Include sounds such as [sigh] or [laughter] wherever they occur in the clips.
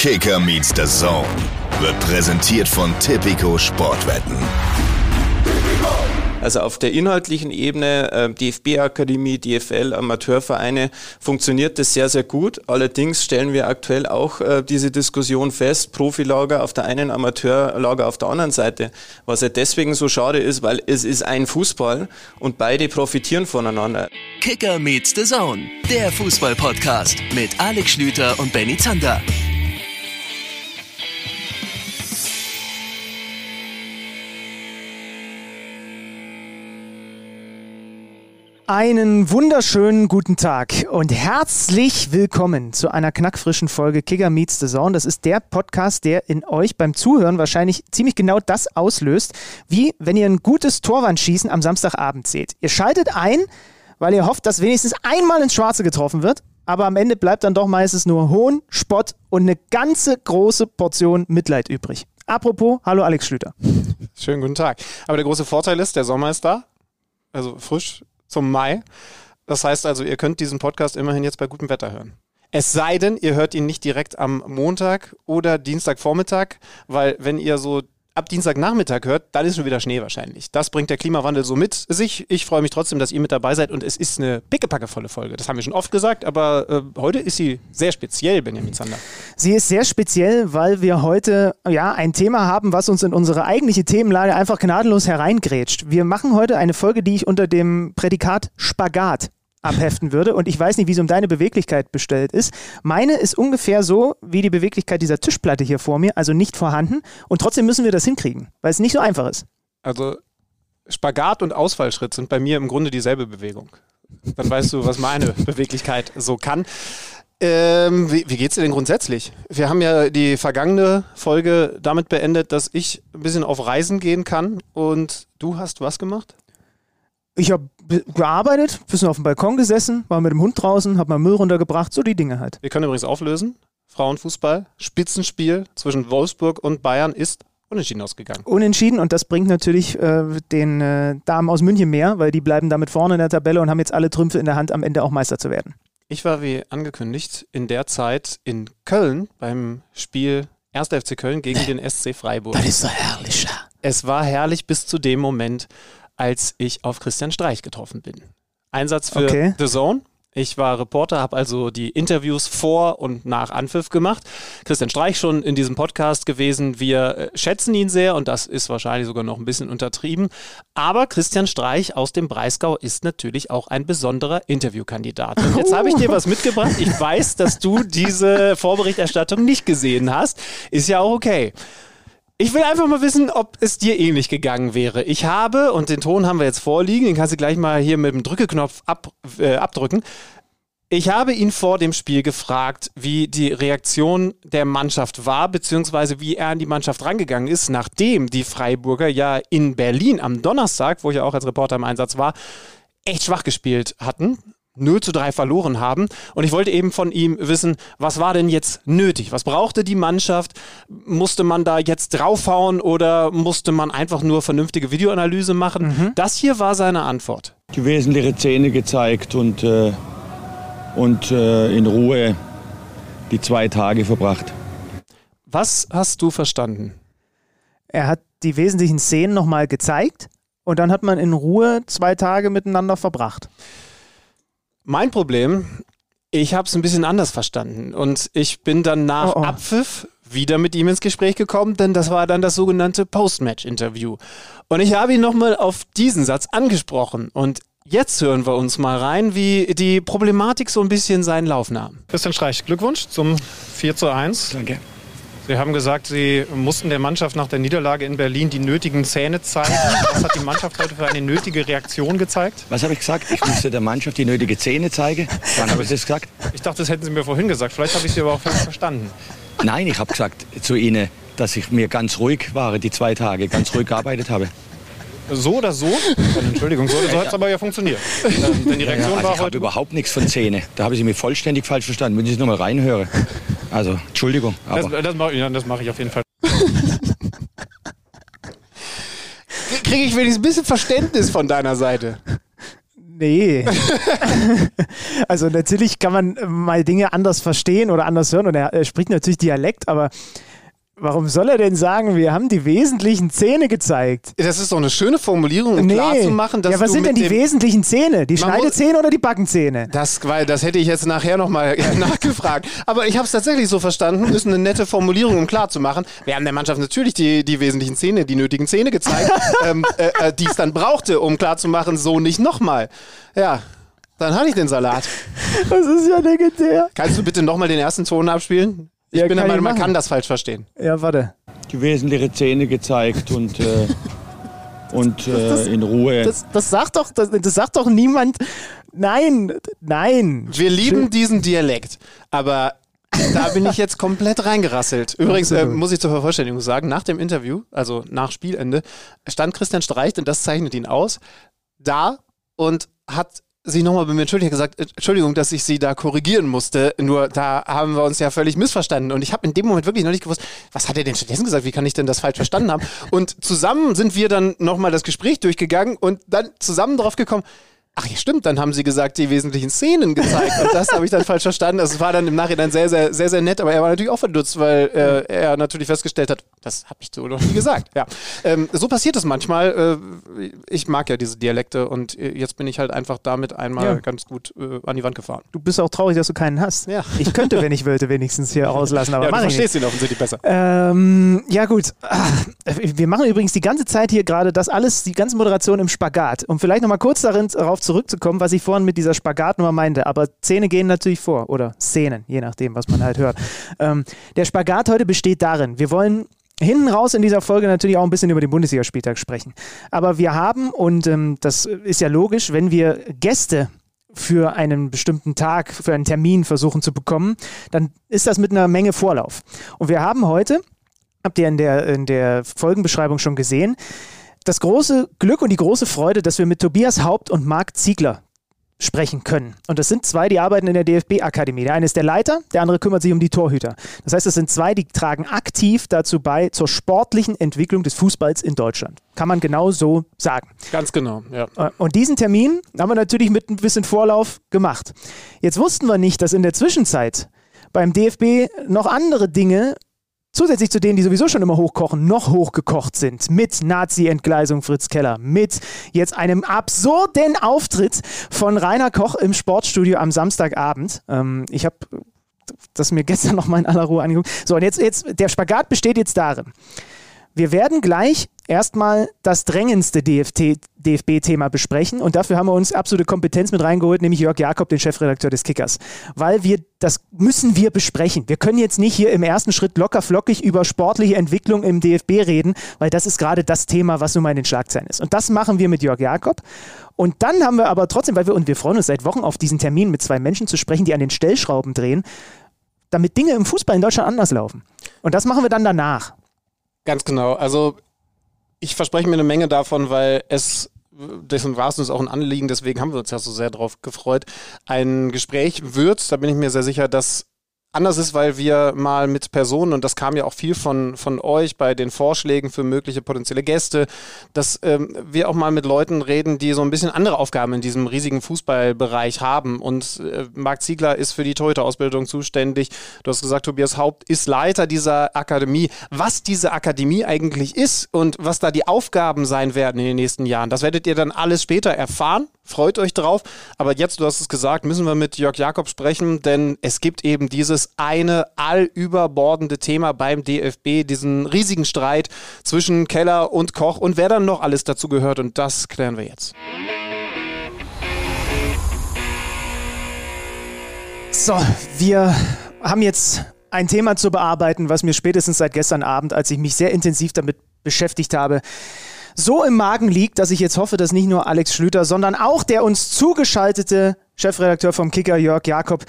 Kicker meets the Zone wird präsentiert von Tipico Sportwetten. Also auf der inhaltlichen Ebene, äh, DFB-Akademie, DFL, Amateurvereine, funktioniert das sehr, sehr gut. Allerdings stellen wir aktuell auch äh, diese Diskussion fest, Profilager auf der einen, Amateurlager auf der anderen Seite. Was ja deswegen so schade ist, weil es ist ein Fußball und beide profitieren voneinander. Kicker meets the Zone, der Fußball-Podcast mit Alex Schlüter und Benny Zander. Einen wunderschönen guten Tag und herzlich willkommen zu einer knackfrischen Folge Kicker Meets the Zone. Das ist der Podcast, der in euch beim Zuhören wahrscheinlich ziemlich genau das auslöst, wie wenn ihr ein gutes Torwandschießen am Samstagabend seht. Ihr schaltet ein, weil ihr hofft, dass wenigstens einmal ins Schwarze getroffen wird, aber am Ende bleibt dann doch meistens nur Hohn, Spott und eine ganze große Portion Mitleid übrig. Apropos, hallo Alex Schlüter. Schönen guten Tag. Aber der große Vorteil ist, der Sommer ist da. Also frisch, zum Mai. Das heißt also, ihr könnt diesen Podcast immerhin jetzt bei gutem Wetter hören. Es sei denn, ihr hört ihn nicht direkt am Montag oder Dienstagvormittag, weil wenn ihr so ab Dienstagnachmittag hört, dann ist schon wieder Schnee wahrscheinlich. Das bringt der Klimawandel so mit sich. Ich freue mich trotzdem, dass ihr mit dabei seid und es ist eine pickepackevolle Folge. Das haben wir schon oft gesagt, aber äh, heute ist sie sehr speziell, Benjamin Zander. Sie ist sehr speziell, weil wir heute ja ein Thema haben, was uns in unsere eigentliche Themenlage einfach gnadenlos hereingrätscht. Wir machen heute eine Folge, die ich unter dem Prädikat Spagat abheften würde. Und ich weiß nicht, wie es um deine Beweglichkeit bestellt ist. Meine ist ungefähr so wie die Beweglichkeit dieser Tischplatte hier vor mir, also nicht vorhanden. Und trotzdem müssen wir das hinkriegen, weil es nicht so einfach ist. Also Spagat und Ausfallschritt sind bei mir im Grunde dieselbe Bewegung. Dann weißt du, was meine [laughs] Beweglichkeit so kann. Ähm, wie, wie geht's dir denn grundsätzlich? Wir haben ja die vergangene Folge damit beendet, dass ich ein bisschen auf Reisen gehen kann und du hast was gemacht? Ich habe gearbeitet, bisschen auf dem Balkon gesessen, war mit dem Hund draußen, habe mal Müll runtergebracht, so die Dinge halt. Wir können übrigens auflösen. Frauenfußball, Spitzenspiel zwischen Wolfsburg und Bayern ist unentschieden ausgegangen. Unentschieden und das bringt natürlich äh, den äh, Damen aus München mehr, weil die bleiben damit vorne in der Tabelle und haben jetzt alle Trümpfe in der Hand, am Ende auch Meister zu werden. Ich war wie angekündigt in der Zeit in Köln beim Spiel 1. FC Köln gegen den SC Freiburg. Das ist so herrlich. Ja. Es war herrlich bis zu dem Moment, als ich auf Christian Streich getroffen bin. Einsatz für Okay. The Zone. Ich war Reporter, habe also die Interviews vor und nach Anpfiff gemacht. Christian Streich schon in diesem Podcast gewesen. Wir äh, schätzen ihn sehr und das ist wahrscheinlich sogar noch ein bisschen untertrieben. Aber Christian Streich aus dem Breisgau ist natürlich auch ein besonderer Interviewkandidat. Und jetzt habe ich dir was mitgebracht. Ich weiß, dass du diese Vorberichterstattung nicht gesehen hast. Ist ja auch okay. Ich will einfach mal wissen, ob es dir ähnlich gegangen wäre. Ich habe, und den Ton haben wir jetzt vorliegen, den kannst du gleich mal hier mit dem Drückeknopf ab, äh, abdrücken. Ich habe ihn vor dem Spiel gefragt, wie die Reaktion der Mannschaft war, beziehungsweise wie er an die Mannschaft rangegangen ist, nachdem die Freiburger ja in Berlin am Donnerstag, wo ich ja auch als Reporter im Einsatz war, echt schwach gespielt hatten. 0 zu 3 verloren haben. Und ich wollte eben von ihm wissen, was war denn jetzt nötig? Was brauchte die Mannschaft? Musste man da jetzt draufhauen oder musste man einfach nur vernünftige Videoanalyse machen? Das hier war seine Antwort. die wesentlichen Szene gezeigt und, äh, und äh, in Ruhe die zwei Tage verbracht. Was hast du verstanden? Er hat die wesentlichen Szenen nochmal gezeigt und dann hat man in Ruhe zwei Tage miteinander verbracht. Mein Problem, ich habe es ein bisschen anders verstanden. Und ich bin dann nach Oh, oh. Abpfiff wieder mit ihm ins Gespräch gekommen, denn das war dann das sogenannte Post-Match-Interview. Und ich habe ihn nochmal auf diesen Satz angesprochen. Und jetzt hören wir uns mal rein, wie die Problematik so ein bisschen seinen Lauf nahm. Christian Streich, Glückwunsch zum 4 zu 1. Danke. Sie haben gesagt, Sie mussten der Mannschaft nach der Niederlage in Berlin die nötigen Zähne zeigen. Was hat die Mannschaft heute für eine nötige Reaktion gezeigt? Was habe ich gesagt? Ich musste der Mannschaft die nötige Zähne zeigen. Wann habe ich das gesagt? Ich dachte, das hätten Sie mir vorhin gesagt. Vielleicht habe ich Sie aber auch falsch verstanden. Nein, ich habe gesagt zu Ihnen, dass ich mir ganz ruhig war, die zwei Tage, ganz ruhig gearbeitet habe. So oder so? [laughs] Entschuldigung, so, so hat es aber ja funktioniert. Ähm, denn die Reaktion Also war ich habe heute. überhaupt nichts von Zähne. Da habe ich mich vollständig falsch verstanden. Wenn ich nochmal reinhöre. Also, Entschuldigung. Das, Aber das mache ich, ja, das mach ich auf jeden Fall. [laughs] Kriege ich wenigstens ein bisschen Verständnis von deiner Seite? Nee. [laughs] also natürlich kann man mal Dinge anders verstehen oder anders hören und er, er spricht natürlich Dialekt, aber Warum soll er denn sagen, wir haben die wesentlichen Zähne gezeigt? Das ist doch eine schöne Formulierung, um nee. klarzumachen, dass Ja, was sind denn die wesentlichen Zähne? Die Man Schneidezähne oder die Backenzähne? Das, weil das hätte ich jetzt nachher nochmal [laughs] nachgefragt. Aber ich habe es tatsächlich so verstanden, ist eine nette Formulierung, um klarzumachen. Wir haben der Mannschaft natürlich die, die wesentlichen Zähne, die nötigen Zähne gezeigt, [laughs] ähm, äh, äh, die es dann brauchte, um klarzumachen, so nicht nochmal. Ja, dann hatte ich den Salat. Das ist ja legendär. Kannst du bitte nochmal den ersten Ton abspielen? Ich Ja, bin der Meinung, man kann das falsch verstehen. Ja, warte. Die wesentlichen Zähne gezeigt und, äh, und äh, das- in Ruhe. Das, das sagt doch, das, das sagt doch niemand. Nein, nein. Wir lieben diesen Dialekt, aber da bin ich jetzt komplett reingerasselt. Übrigens äh, muss ich zur Vervollständigung sagen, nach dem Interview, also nach Spielende, stand Christian Streich, und das zeichnet ihn aus, da und hat sich nochmal bei mir entschuldigt, hat gesagt, äh, Entschuldigung, dass ich sie da korrigieren musste, nur da haben wir uns ja völlig missverstanden. Und ich habe in dem Moment wirklich noch nicht gewusst, was hat er denn stattdessen gesagt, wie kann ich denn das falsch verstanden haben? Und zusammen sind wir dann nochmal das Gespräch durchgegangen und dann zusammen drauf gekommen, Ach ja, stimmt, dann haben sie gesagt, die wesentlichen Szenen gezeigt und das habe ich dann falsch verstanden. Es war dann im Nachhinein sehr, sehr, sehr, sehr nett, aber er war natürlich auch verdutzt, weil äh, er natürlich festgestellt hat, das habe ich so noch nie gesagt. Ja, ähm, so passiert es manchmal. Äh, ich mag ja diese Dialekte und äh, jetzt bin ich halt einfach damit einmal Ja. ganz gut äh, an die Wand gefahren. Du bist auch traurig, dass du keinen hast. Ja. Ich könnte, wenn ich wollte, wenigstens hier [laughs] rauslassen, aber ja, du verstehst ihn offensichtlich besser. Ähm, ja gut, Ah, wir machen übrigens die ganze Zeit hier gerade das alles, die ganze Moderation im Spagat. Um vielleicht nochmal kurz darin, darauf zurückzukommen, was ich vorhin mit dieser Spagatnummer meinte. Aber Zähne gehen natürlich vor oder Szenen, je nachdem, was man halt hört. [laughs] Ähm, der Spagat heute besteht darin, wir wollen hinten raus in dieser Folge natürlich auch ein bisschen über den Bundesligaspieltag sprechen. Aber wir haben, und ähm, das ist ja logisch, wenn wir Gäste für einen bestimmten Tag, für einen Termin versuchen zu bekommen, dann ist das mit einer Menge Vorlauf. Und wir haben heute, habt ihr in der, in der Folgenbeschreibung schon gesehen, das große Glück und die große Freude, dass wir mit Tobias Haupt und Marc Ziegler sprechen können. Und das sind zwei, die arbeiten in der DFB-Akademie. Der eine ist der Leiter, der andere kümmert sich um die Torhüter. Das heißt, es sind zwei, die tragen aktiv dazu bei zur sportlichen Entwicklung des Fußballs in Deutschland. Kann man genau so sagen. Ganz genau, ja. Äh, Und diesen Termin haben wir natürlich mit ein bisschen Vorlauf gemacht. Jetzt wussten wir nicht, dass in der Zwischenzeit beim DFB noch andere Dinge zusätzlich zu denen, die sowieso schon immer hochkochen, noch hochgekocht sind. Mit Nazi-Entgleisung Fritz Keller, mit jetzt einem absurden Auftritt von Rainer Koch im Sportstudio am Samstagabend. Ähm, ich habe das mir gestern noch mal in aller Ruhe angeguckt. So, und jetzt, jetzt, der Spagat besteht jetzt darin. Wir werden gleich erstmal das drängendste DFB-Thema besprechen und dafür haben wir uns absolute Kompetenz mit reingeholt, nämlich Jörg Jakob, den Chefredakteur des Kickers. Weil wir, das müssen wir besprechen. Wir können jetzt nicht hier im ersten Schritt locker flockig über sportliche Entwicklung im DFB reden, weil das ist gerade das Thema, was nun mal in den Schlagzeilen ist. Und das machen wir mit Jörg Jakob. Und dann haben wir aber trotzdem, weil wir, und wir freuen uns seit Wochen auf diesen Termin mit zwei Menschen zu sprechen, die an den Stellschrauben drehen, damit Dinge im Fußball in Deutschland anders laufen. Und das machen wir dann danach. Ganz genau. Also ich verspreche mir eine Menge davon, weil es, dessen war es uns auch ein Anliegen, deswegen haben wir uns ja so sehr drauf gefreut, ein Gespräch wird, da bin ich mir sehr sicher, dass anders ist, weil wir mal mit Personen, und das kam ja auch viel von, von euch bei den Vorschlägen für mögliche potenzielle Gäste, dass ähm, wir auch mal mit Leuten reden, die so ein bisschen andere Aufgaben in diesem riesigen Fußballbereich haben. Und äh, Marc Ziegler ist für die Torhüterausbildung zuständig. Du hast gesagt, Tobias Haupt ist Leiter dieser Akademie. Was diese Akademie eigentlich ist und was da die Aufgaben sein werden in den nächsten Jahren, das werdet ihr dann alles später erfahren. Freut euch drauf. Aber jetzt, du hast es gesagt, müssen wir mit Jörg Jakob sprechen, denn es gibt eben dieses eine allüberbordende Thema beim DFB, diesen riesigen Streit zwischen Keller und Koch und wer dann noch alles dazu gehört. Und das klären wir jetzt. So, wir haben jetzt ein Thema zu bearbeiten, was mir spätestens seit gestern Abend, als ich mich sehr intensiv damit beschäftigt habe, so im Magen liegt, dass ich jetzt hoffe, dass nicht nur Alex Schlüter, sondern auch der uns zugeschaltete Chefredakteur vom Kicker, Jörg Jakob,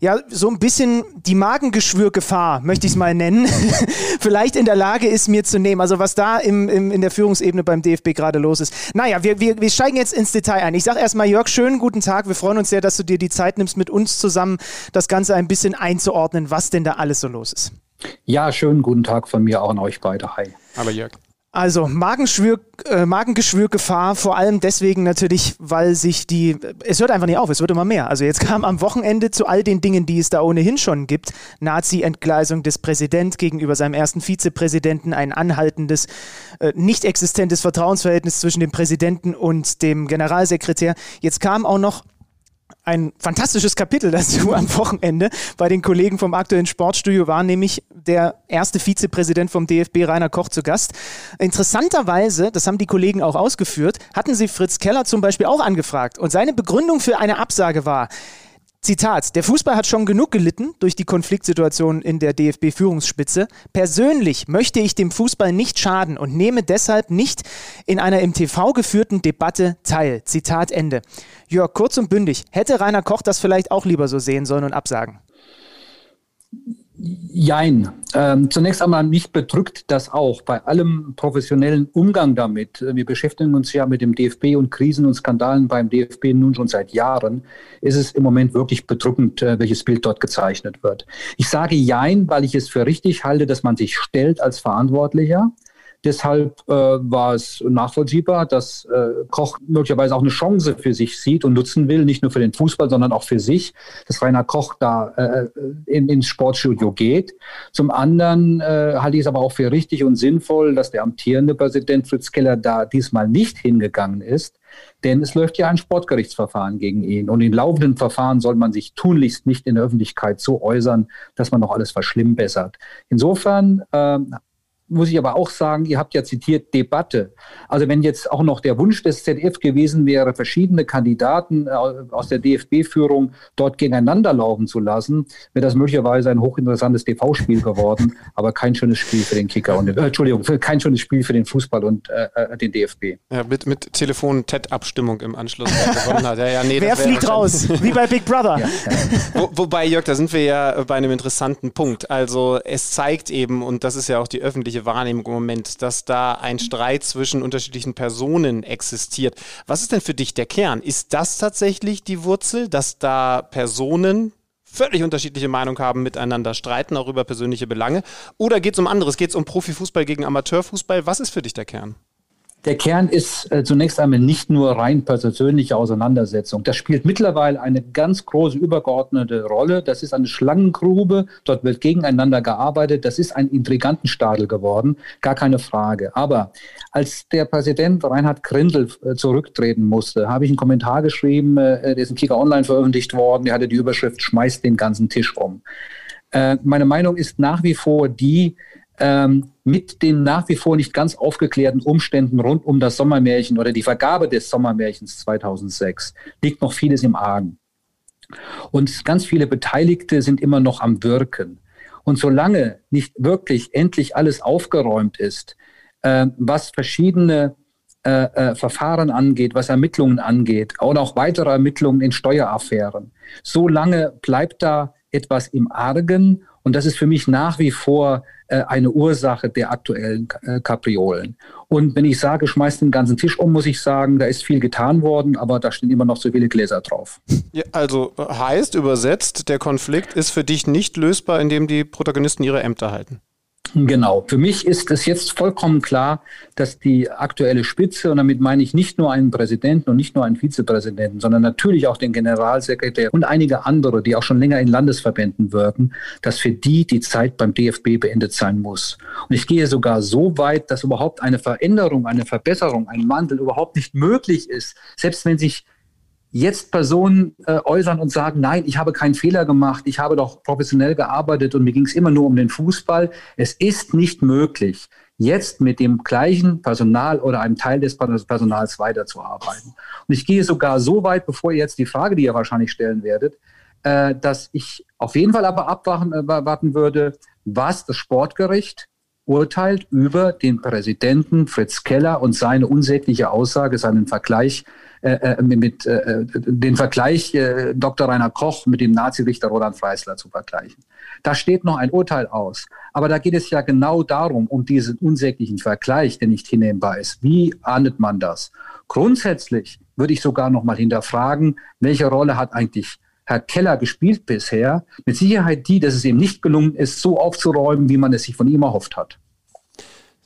ja, so ein bisschen die Magengeschwürgefahr, möchte ich es mal nennen, [laughs] vielleicht in der Lage ist, mir zu nehmen. Also was da im, im, in der Führungsebene beim DFB gerade los ist. Naja, wir, wir, wir steigen jetzt ins Detail ein. Ich sage erstmal, Jörg, schönen guten Tag. Wir freuen uns sehr, dass du dir die Zeit nimmst, mit uns zusammen das Ganze ein bisschen einzuordnen, was denn da alles so los ist. Ja, schönen guten Tag von mir auch an euch beide. Hi. Aber Jörg. Also Magenschwür, äh, Magengeschwürgefahr, vor allem deswegen natürlich, weil sich die, es hört einfach nicht auf, es wird immer mehr. Also jetzt kam am Wochenende zu all den Dingen, die es da ohnehin schon gibt, Nazi-Entgleisung des Präsidenten gegenüber seinem ersten Vizepräsidenten, ein anhaltendes, äh, nicht existentes Vertrauensverhältnis zwischen dem Präsidenten und dem Generalsekretär. Jetzt kam auch noch ein fantastisches Kapitel dazu [laughs] am Wochenende bei den Kollegen vom aktuellen Sportstudio war nämlich der erste Vizepräsident vom DFB, Rainer Koch, zu Gast. Interessanterweise, das haben die Kollegen auch ausgeführt, hatten sie Fritz Keller zum Beispiel auch angefragt. Und seine Begründung für eine Absage war, Zitat, der Fußball hat schon genug gelitten durch die Konfliktsituation in der DFB-Führungsspitze. Persönlich möchte ich dem Fußball nicht schaden und nehme deshalb nicht in einer im TV geführten Debatte teil. Zitat Ende. Jörg, kurz und bündig, hätte Rainer Koch das vielleicht auch lieber so sehen sollen und absagen? Jein. Ähm, zunächst einmal mich bedrückt das auch bei allem professionellen Umgang damit. Wir beschäftigen uns ja mit dem DFB und Krisen und Skandalen beim DFB nun schon seit Jahren. Ist es im Moment wirklich bedrückend, äh, welches Bild dort gezeichnet wird. Ich sage Jein, weil ich es für richtig halte, dass man sich stellt als Verantwortlicher. Deshalb äh, war es nachvollziehbar, dass äh, Koch möglicherweise auch eine Chance für sich sieht und nutzen will, nicht nur für den Fußball, sondern auch für sich, dass Rainer Koch da äh, in, ins Sportstudio geht. Zum anderen äh, halte ich es aber auch für richtig und sinnvoll, dass der amtierende Präsident Fritz Keller da diesmal nicht hingegangen ist. Denn es läuft ja ein Sportgerichtsverfahren gegen ihn. Und in laufenden Verfahren soll man sich tunlichst nicht in der Öffentlichkeit so äußern, dass man noch alles verschlimmbessert. Insofern äh, muss ich aber auch sagen, ihr habt ja zitiert Debatte. Also wenn jetzt auch noch der Wunsch des ZDF gewesen wäre, verschiedene Kandidaten äh, aus der DFB-Führung dort gegeneinander laufen zu lassen, wäre das möglicherweise ein hochinteressantes TV-Spiel geworden, [laughs] aber kein schönes Spiel für den Kicker und äh, Entschuldigung, kein schönes Spiel für den Fußball und äh, äh den DFB. Ja, mit, mit Telefon-TED-Abstimmung im Anschluss gewonnen hat. Ja, ja, nee, [laughs] Wer fliegt raus? [laughs] Wie bei Big Brother. Ja, Wo, wobei, Jörg, da sind wir ja bei einem interessanten Punkt. Also es zeigt eben, und das ist ja auch die öffentliche öffentliche Wahrnehmung im Moment, dass da ein Streit zwischen unterschiedlichen Personen existiert. Was ist denn für dich der Kern? Ist das tatsächlich die Wurzel, dass da Personen völlig unterschiedliche Meinungen haben, miteinander streiten, auch über persönliche Belange? Oder geht es um anderes? Geht es um Profifußball gegen Amateurfußball? Was ist für dich der Kern? Der Kern ist äh, zunächst einmal nicht nur rein persönliche Auseinandersetzung. Das spielt mittlerweile eine ganz große übergeordnete Rolle. Das ist eine Schlangengrube. Dort wird gegeneinander gearbeitet. Das ist ein Intrigantenstadel geworden. Gar keine Frage. Aber als der Präsident Reinhard Grindel äh, zurücktreten musste, habe ich einen Kommentar geschrieben, äh, der ist in Kicker Online veröffentlicht worden. Der hatte die Überschrift Schmeißt den ganzen Tisch um. Äh, meine Meinung ist nach wie vor die, ähm, mit den nach wie vor nicht ganz aufgeklärten Umständen rund um das Sommermärchen oder die Vergabe des Sommermärchens 2006 liegt noch vieles im Argen. Und ganz viele Beteiligte sind immer noch am Wirken. Und solange nicht wirklich endlich alles aufgeräumt ist, äh, was verschiedene äh, äh, Verfahren angeht, was Ermittlungen angeht und auch weitere Ermittlungen in Steueraffären, solange bleibt da etwas im Argen und das ist für mich nach wie vor äh, eine Ursache der aktuellen äh, Kapriolen. Und wenn ich sage, schmeiß den ganzen Tisch um, muss ich sagen, da ist viel getan worden, aber da stehen immer noch so viele Gläser drauf. Ja, also heißt übersetzt, der Konflikt ist für dich nicht lösbar, indem die Protagonisten ihre Ämter halten. Genau. Für mich ist es jetzt vollkommen klar, dass die aktuelle Spitze, und damit meine ich nicht nur einen Präsidenten und nicht nur einen Vizepräsidenten, sondern natürlich auch den Generalsekretär und einige andere, die auch schon länger in Landesverbänden wirken, dass für die die Zeit beim DFB beendet sein muss. Und ich gehe sogar so weit, dass überhaupt eine Veränderung, eine Verbesserung, ein Wandel überhaupt nicht möglich ist, selbst wenn sich jetzt Personen äh, äußern und sagen, nein, ich habe keinen Fehler gemacht, ich habe doch professionell gearbeitet und mir ging es immer nur um den Fußball. Es ist nicht möglich, jetzt mit dem gleichen Personal oder einem Teil des Personals weiterzuarbeiten. Und ich gehe sogar so weit, bevor ihr jetzt die Frage, die ihr wahrscheinlich stellen werdet, äh, dass ich auf jeden Fall aber abwarten äh, würde, was das Sportgericht urteilt über den Präsidenten Fritz Keller und seine unsägliche Aussage, seinen Vergleich äh, äh mit äh, äh, den Vergleich äh, Dr. Rainer Koch mit dem Nazi-Richter Roland Freisler zu vergleichen. Da steht noch ein Urteil aus. Aber da geht es ja genau darum, um diesen unsäglichen Vergleich, der nicht hinnehmbar ist. Wie ahndet man das? Grundsätzlich würde ich sogar noch mal hinterfragen, welche Rolle hat eigentlich Herr Keller gespielt bisher? Mit Sicherheit die, dass es ihm nicht gelungen ist, so aufzuräumen, wie man es sich von ihm erhofft hat.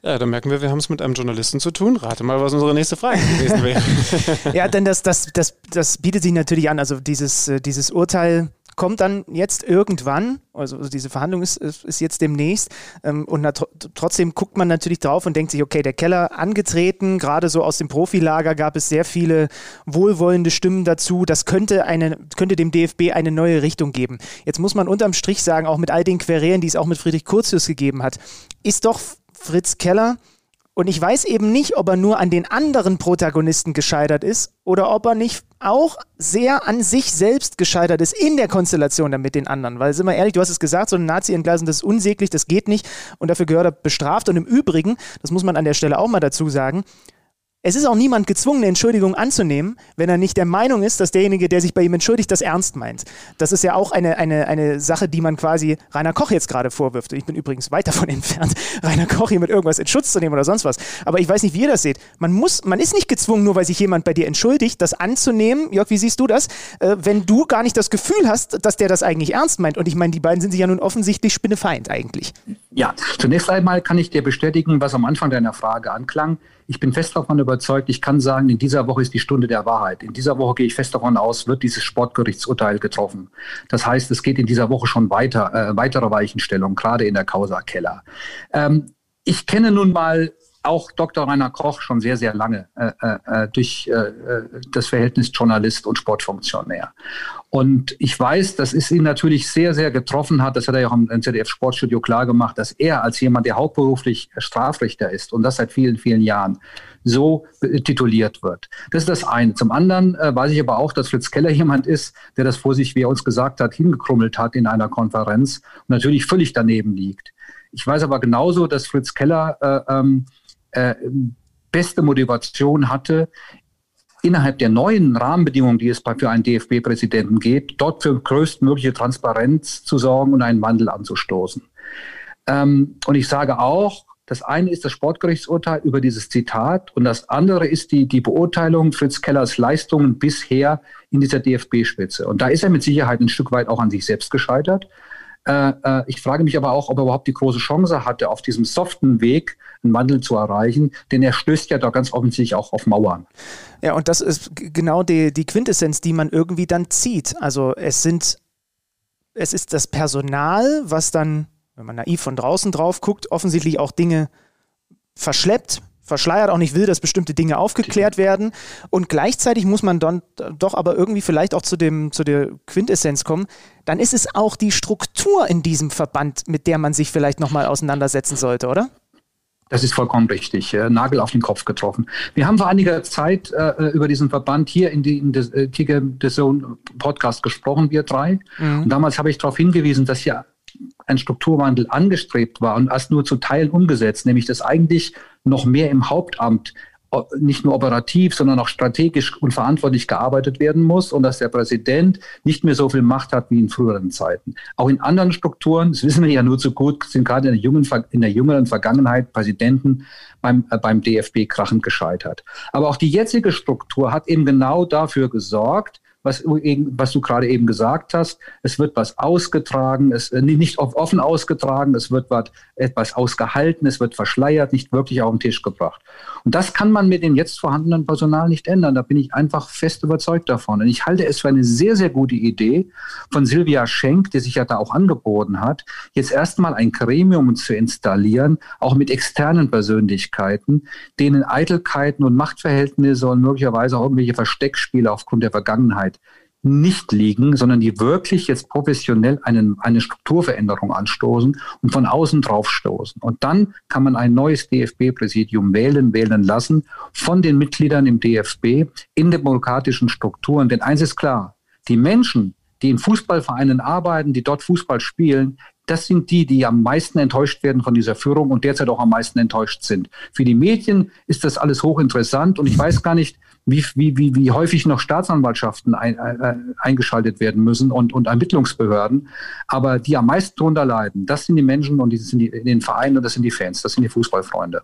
Ja, dann merken wir, wir haben es mit einem Journalisten zu tun. Rate mal, was unsere nächste Frage gewesen wäre. [laughs] ja, denn das, das, das, das bietet sich natürlich an. Also dieses, äh, dieses Urteil kommt dann jetzt irgendwann, also, also diese Verhandlung ist, ist, jetzt demnächst ähm, und tr trotzdem guckt man natürlich drauf und denkt sich, okay, der Keller angetreten, gerade so aus dem Profilager gab es sehr viele wohlwollende Stimmen dazu, das könnte, eine, könnte dem DFB eine neue Richtung geben. Jetzt muss man unterm Strich sagen, auch mit all den Querelen, die es auch mit Friedrich Kurzius gegeben hat, ist doch Fritz Keller und ich weiß eben nicht, ob er nur an den anderen Protagonisten gescheitert ist oder ob er nicht auch sehr an sich selbst gescheitert ist in der Konstellation dann mit den anderen. Weil, sind wir ehrlich, du hast es gesagt, so ein Nazi entgleisen, das ist unsäglich, das geht nicht und dafür gehört er bestraft. Und im Übrigen, das muss man an der Stelle auch mal dazu sagen, es ist auch niemand gezwungen, eine Entschuldigung anzunehmen, wenn er nicht der Meinung ist, dass derjenige, der sich bei ihm entschuldigt, das ernst meint. Das ist ja auch eine, eine, eine Sache, die man quasi Rainer Koch jetzt gerade vorwirft. Ich bin übrigens weit davon [laughs] entfernt, Rainer Koch hier mit irgendwas in Schutz zu nehmen oder sonst was. Aber ich weiß nicht, wie ihr das seht. Man muss, man ist nicht gezwungen, nur weil sich jemand bei dir entschuldigt, das anzunehmen. Jörg, wie siehst du das? Äh, wenn du gar nicht das Gefühl hast, dass der das eigentlich ernst meint. Und ich meine, die beiden sind sich ja nun offensichtlich Spinnefeind eigentlich. Ja, zunächst einmal kann ich dir bestätigen, was am Anfang deiner Frage anklang. Ich bin fest davon überzeugt, ich kann sagen, in dieser Woche ist die Stunde der Wahrheit. In dieser Woche gehe ich fest davon aus, wird dieses Sportgerichtsurteil getroffen. Das heißt, es geht in dieser Woche schon weiter, äh, weitere Weichenstellungen, gerade in der Causa Keller. Ähm, ich kenne nun mal auch Dr. Rainer Koch schon sehr, sehr lange äh, äh, durch äh, äh, das Verhältnis Journalist und Sportfunktionär. Und ich weiß, dass es ihn natürlich sehr, sehr getroffen hat, das hat er ja auch im ZDF Sportstudio klar gemacht, dass er als jemand, der hauptberuflich Strafrichter ist und das seit vielen, vielen Jahren, so tituliert wird. Das ist das eine. Zum anderen äh, weiß ich aber auch, dass Fritz Keller jemand ist, der das vor sich, wie er uns gesagt hat, hingekrummelt hat in einer Konferenz und natürlich völlig daneben liegt. Ich weiß aber genauso, dass Fritz Keller äh, ähm, äh, beste Motivation hatte, innerhalb der neuen Rahmenbedingungen, die es für einen DFB-Präsidenten geht, dort für größtmögliche Transparenz zu sorgen und einen Wandel anzustoßen. Ähm, und ich sage auch, das eine ist das Sportgerichtsurteil über dieses Zitat und das andere ist die, die Beurteilung Fritz Kellers Leistungen bisher in dieser DFB-Spitze. Und da ist er mit Sicherheit ein Stück weit auch an sich selbst gescheitert. Äh, äh, ich frage mich aber auch, ob er überhaupt die große Chance hatte, auf diesem soften Weg einen Wandel zu erreichen, denn er stößt ja da ganz offensichtlich auch auf Mauern. Ja, und das ist genau die, die Quintessenz, die man irgendwie dann zieht. Also es sind, es ist das Personal, was dann, wenn man naiv von draußen drauf guckt, offensichtlich auch Dinge verschleppt, verschleiert, auch nicht will, dass bestimmte Dinge aufgeklärt werden. Und gleichzeitig muss man dann doch aber irgendwie vielleicht auch zu, dem, zu der Quintessenz kommen, dann ist es auch die Struktur in diesem Verband, mit der man sich vielleicht nochmal auseinandersetzen sollte, oder? Das ist vollkommen richtig. Äh, Nagel auf den Kopf getroffen. Wir haben vor einiger Zeit äh, über diesen Verband hier in, die, in des, äh, The Zone Podcast gesprochen, wir drei. Mhm. Und damals habe ich darauf hingewiesen, dass hier ein Strukturwandel angestrebt war und erst nur zu Teilen umgesetzt, nämlich dass eigentlich noch mehr im Hauptamt nicht nur operativ, sondern auch strategisch und verantwortlich gearbeitet werden muss und dass der Präsident nicht mehr so viel Macht hat wie in früheren Zeiten. Auch in anderen Strukturen, das wissen wir ja nur zu gut, sind gerade in der, jungen, in der jüngeren Vergangenheit Präsidenten beim, äh, beim DFB krachend gescheitert. Aber auch die jetzige Struktur hat eben genau dafür gesorgt, was, was du gerade eben gesagt hast. Es wird was ausgetragen, es äh, nicht offen ausgetragen, es wird was, etwas ausgehalten, es wird verschleiert, nicht wirklich auf den Tisch gebracht. Und das kann man mit dem jetzt vorhandenen Personal nicht ändern. Da bin ich einfach fest überzeugt davon. Und ich halte es für eine sehr, sehr gute Idee von Silvia Schenk, die sich ja da auch angeboten hat, jetzt erstmal ein Gremium zu installieren, auch mit externen Persönlichkeiten, denen Eitelkeiten und Machtverhältnisse und möglicherweise auch irgendwelche Versteckspiele aufgrund der Vergangenheit Vergangenheit nicht liegen, sondern die wirklich jetzt professionell einen, eine Strukturveränderung anstoßen und von außen drauf stoßen. Und dann kann man ein neues DFB-Präsidium wählen, wählen lassen von den Mitgliedern im DFB in demokratischen Strukturen. Denn eins ist klar, die Menschen, die in Fußballvereinen arbeiten, die dort Fußball spielen, das sind die, die am meisten enttäuscht werden von dieser Führung und derzeit auch am meisten enttäuscht sind. Für die Medien ist das alles hochinteressant und ich weiß gar nicht, wie, wie, wie, wie häufig noch Staatsanwaltschaften ein, äh, eingeschaltet werden müssen und, und Ermittlungsbehörden. Aber die am meisten darunter leiden, das sind die Menschen und die sind die, in den Vereinen und das sind die Fans, das sind die Fußballfreunde.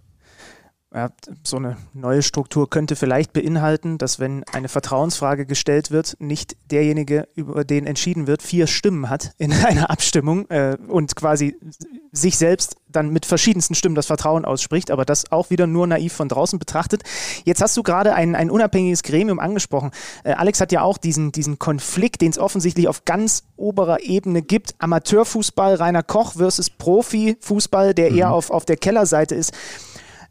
Ja, so eine neue Struktur könnte vielleicht beinhalten, dass wenn eine Vertrauensfrage gestellt wird, nicht derjenige, über den entschieden wird, vier Stimmen hat in [laughs] einer Abstimmung äh, und quasi sich selbst dann mit verschiedensten Stimmen das Vertrauen ausspricht, aber das auch wieder nur naiv von draußen betrachtet. Jetzt hast du gerade ein, ein unabhängiges Gremium angesprochen. Äh, Alex hat ja auch diesen, diesen Konflikt, den es offensichtlich auf ganz oberer Ebene gibt. Amateurfußball, Rainer Koch versus Profifußball, der mhm. eher auf, auf der Kellerseite ist.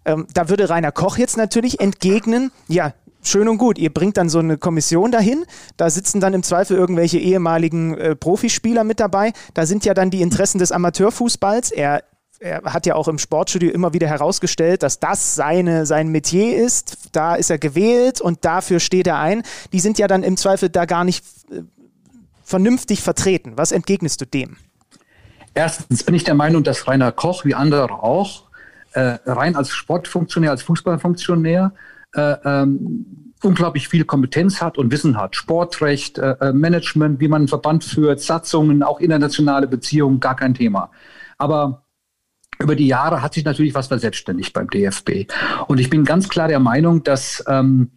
Ähm, da würde Rainer Koch jetzt natürlich entgegnen, ja, schön und gut, ihr bringt dann so eine Kommission dahin, da sitzen dann im Zweifel irgendwelche ehemaligen äh, Profispieler mit dabei, da sind ja dann die Interessen des Amateurfußballs, er er hat ja auch im Sportstudio immer wieder herausgestellt, dass das seine, sein Metier ist. Da ist er gewählt und dafür steht er ein. Die sind ja dann im Zweifel da gar nicht äh, vernünftig vertreten. Was entgegnest du dem? Erstens bin ich der Meinung, dass Rainer Koch wie andere auch äh, rein als Sportfunktionär, als Fußballfunktionär äh, ähm, unglaublich viel Kompetenz hat und Wissen hat. Sportrecht, äh, äh, Management, wie man einen Verband führt, Satzungen, auch internationale Beziehungen, gar kein Thema. Aber über die Jahre hat sich natürlich was verselbstständigt beim DFB. Und ich bin ganz klar der Meinung, dass ähm,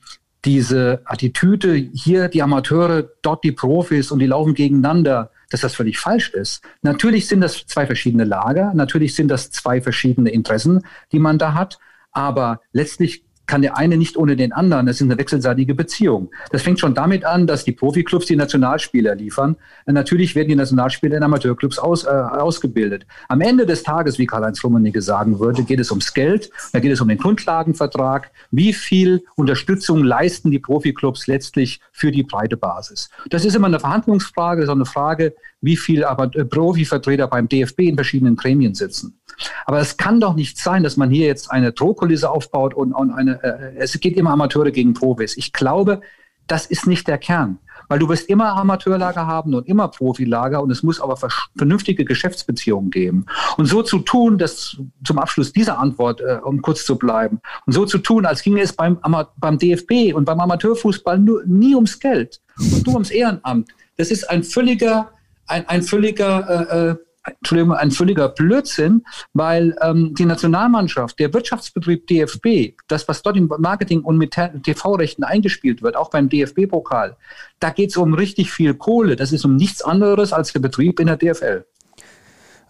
diese Attitüde, hier die Amateure, dort die Profis und die laufen gegeneinander, dass das völlig falsch ist. Natürlich sind das zwei verschiedene Lager, natürlich sind das zwei verschiedene Interessen, die man da hat, aber letztlich kann der eine nicht ohne den anderen. Das ist eine wechselseitige Beziehung. Das fängt schon damit an, dass die Profiklubs die Nationalspieler liefern. Natürlich werden die Nationalspieler in Amateurclubs aus, äh, ausgebildet. Am Ende des Tages, wie Karl-Heinz Rummenigge sagen würde, geht es ums Geld, da geht es um den Grundlagenvertrag. Wie viel Unterstützung leisten die Profiklubs letztlich für die breite Basis? Das ist immer eine Verhandlungsfrage, auch eine Frage, wie viel aber äh, Profivertreter beim DFB in verschiedenen Gremien sitzen. Aber es kann doch nicht sein, dass man hier jetzt eine Drohkulisse aufbaut und, und eine, äh, es geht immer Amateure gegen Profis. Ich glaube, das ist nicht der Kern. Weil du wirst immer Amateurlager haben und immer Profilager und es muss aber vernünftige Geschäftsbeziehungen geben. Und so zu tun, das zum Abschluss dieser Antwort, äh, um kurz zu bleiben, und so zu tun, als ginge es beim, beim DFB und beim Amateurfußball nur, nie ums Geld und nur ums Ehrenamt, das ist ein völliger ein, ein völliger äh, äh, Entschuldigung, ein völliger Blödsinn, weil ähm, die Nationalmannschaft, der Wirtschaftsbetrieb DFB, das, was dort im Marketing und mit TV-Rechten eingespielt wird, auch beim DFB-Pokal, da geht es um richtig viel Kohle. Das ist um nichts anderes als der Betrieb in der DFL.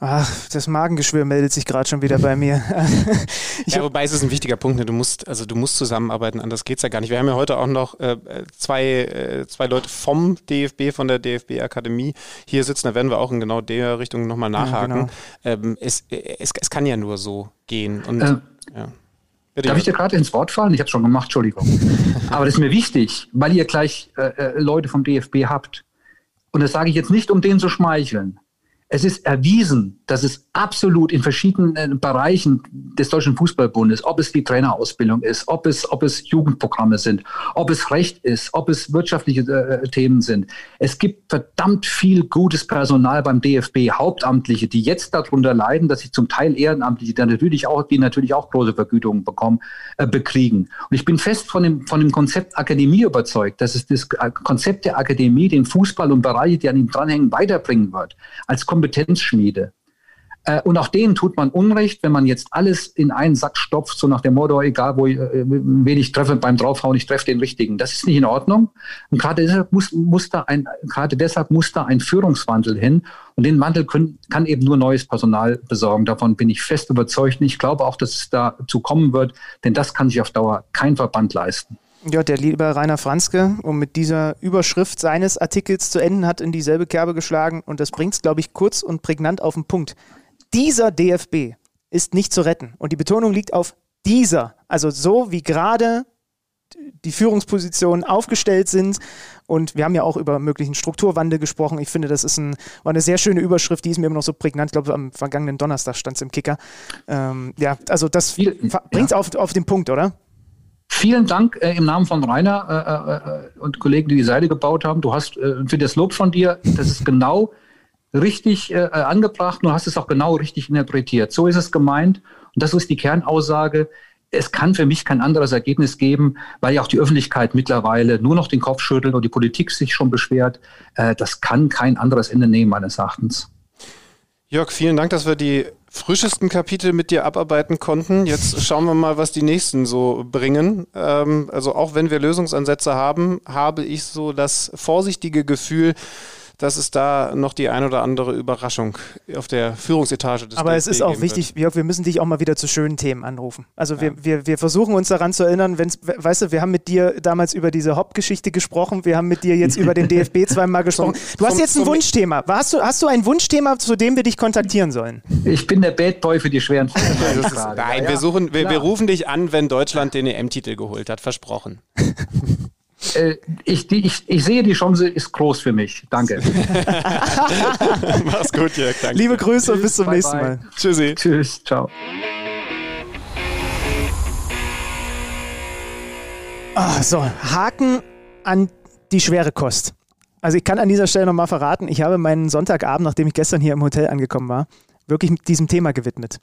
Ach, das Magengeschwür meldet sich gerade schon wieder bei mir. [laughs] ja, wobei es ist ein wichtiger Punkt. Ne? Du musst, also du musst zusammenarbeiten, anders geht es ja gar nicht. Wir haben ja heute auch noch äh, zwei, äh, zwei Leute vom DFB, von der DFB-Akademie hier sitzen. Da werden wir auch in genau der Richtung nochmal nachhaken. Ja, genau. ähm, es, es, es kann ja nur so gehen. Und, äh, ja. Darf ich dir gerade ins Wort fallen? Ich habe schon gemacht, Entschuldigung. [laughs] Aber das ist mir wichtig, weil ihr gleich äh, äh Leute vom DFB habt. Und das sage ich jetzt nicht, um denen zu schmeicheln. Es ist erwiesen, dass es absolut in verschiedenen äh, Bereichen des Deutschen Fußballbundes, ob es die Trainerausbildung ist, ob es, ob es Jugendprogramme sind, ob es Recht ist, ob es wirtschaftliche äh, Themen sind. Es gibt verdammt viel gutes Personal beim DFB, Hauptamtliche, die jetzt darunter leiden, dass sie zum Teil Ehrenamtliche, die natürlich auch, die natürlich auch große Vergütungen bekommen, äh, bekriegen. Und ich bin fest von dem, von dem Konzept Akademie überzeugt, dass es das Konzept der Akademie den Fußball und Bereiche, die an ihm dranhängen, weiterbringen wird. Als Kompetenzschmiede. Äh, und auch denen tut man Unrecht, wenn man jetzt alles in einen Sack stopft, so nach dem Motto, egal wo ich, äh, wen ich treffe beim Draufhauen, ich treffe den richtigen. Das ist nicht in Ordnung. Und gerade deshalb muss, muss da ein, gerade deshalb muss da ein Führungswandel hin. Und den Wandel können, kann eben nur neues Personal besorgen. Davon bin ich fest überzeugt. Und ich glaube auch, dass es dazu kommen wird, denn das kann sich auf Dauer kein Verband leisten. Ja, der liebe Rainer Franzke, um mit dieser Überschrift seines Artikels zu enden, hat in dieselbe Kerbe geschlagen und das bringt es, glaube ich, kurz und prägnant auf den Punkt. Dieser DFB ist nicht zu retten und die Betonung liegt auf dieser, also so wie gerade die Führungspositionen aufgestellt sind. Und wir haben ja auch über möglichen Strukturwandel gesprochen. Ich finde, das ist ein, war eine sehr schöne Überschrift, die ist mir immer noch so prägnant. Ich glaube, am vergangenen Donnerstag stand es im Kicker. Ähm, ja, also das bringt es ja. auf, auf den Punkt, oder? Vielen Dank äh, im Namen von Rainer äh, äh, äh, und Kollegen, die die Seite gebaut haben. Du hast äh, für das Lob von dir, das ist genau richtig äh, angebracht. Du hast es auch genau richtig interpretiert. So ist es gemeint und das ist die Kernaussage. Es kann für mich kein anderes Ergebnis geben, weil ja auch die Öffentlichkeit mittlerweile nur noch den Kopf schüttelt und die Politik sich schon beschwert. das kann kein anderes Ende nehmen, meines Erachtens. Jörg, vielen Dank, dass wir die frischesten Kapitel mit dir abarbeiten konnten. Jetzt [laughs] schauen wir mal, was die nächsten so bringen. Ähm, also auch wenn wir Lösungsansätze haben, habe ich so das vorsichtige Gefühl, dass es da noch die ein oder andere Überraschung auf der Führungsetage des Aber es ist auch wichtig, Jörg, wir müssen dich auch mal wieder zu schönen Themen anrufen. Also ja. wir, wir, wir versuchen uns daran zu erinnern, wenn's, weißt du, wir haben mit dir damals über diese Hop-Geschichte gesprochen, wir haben mit dir jetzt über den [laughs] DFB zweimal gesprochen. Du hast jetzt ein Wunschthema. Hast du, hast du ein Wunschthema, zu dem wir dich kontaktieren sollen? Ich bin der Bad Boy für die schweren Nein, ja, wir, suchen, wir, wir rufen dich an, wenn Deutschland den EM-Titel geholt hat. Versprochen. [laughs] Äh, ich, die, ich, ich, sehe, die Chance ist groß für mich. Danke. [laughs] Mach's gut, Jörg. Danke. Liebe Grüße und bis zum bye nächsten bye. Mal. Tschüssi. Tschüss. Ciao. Oh, so, Haken an die schwere Kost. Also ich kann an dieser Stelle nochmal verraten, ich habe meinen Sonntagabend, nachdem ich gestern hier im Hotel angekommen war, wirklich mit diesem Thema gewidmet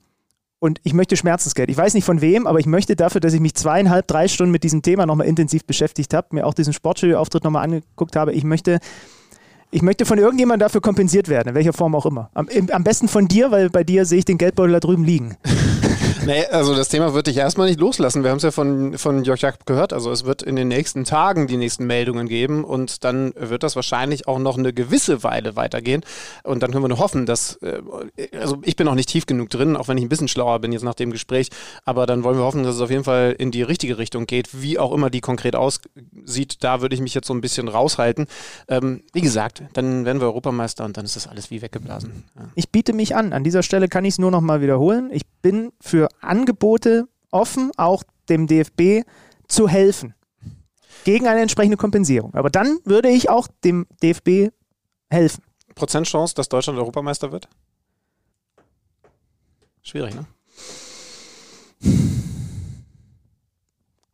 und ich möchte Schmerzensgeld. Ich weiß nicht von wem, aber ich möchte dafür, dass ich mich zweieinhalb, drei Stunden mit diesem Thema nochmal intensiv beschäftigt habe, mir auch diesen Sportstudio-Auftritt nochmal angeguckt habe, ich möchte, ich möchte von irgendjemandem dafür kompensiert werden, in welcher Form auch immer. Am, am besten von dir, weil bei dir sehe ich den Geldbeutel da drüben liegen. Nee, also das Thema wird dich erstmal nicht loslassen. Wir haben es ja von, von Jörg Jakob gehört. Also es wird in den nächsten Tagen die nächsten Meldungen geben und dann wird das wahrscheinlich auch noch eine gewisse Weile weitergehen. Und dann können wir nur hoffen, dass, äh, also ich bin noch nicht tief genug drin, auch wenn ich ein bisschen schlauer bin jetzt nach dem Gespräch, aber dann wollen wir hoffen, dass es auf jeden Fall in die richtige Richtung geht, wie auch immer die konkret aussieht. Da würde ich mich jetzt so ein bisschen raushalten. Ähm, wie gesagt, dann werden wir Europameister und dann ist das alles wie weggeblasen. Ja. Ich biete mich an. An dieser Stelle kann ich es nur noch mal wiederholen. Ich bin für Angebote offen, auch dem DFB zu helfen. Gegen eine entsprechende Kompensierung. Aber dann würde ich auch dem DFB helfen. Prozentchance, dass Deutschland Europameister wird? Schwierig, ne?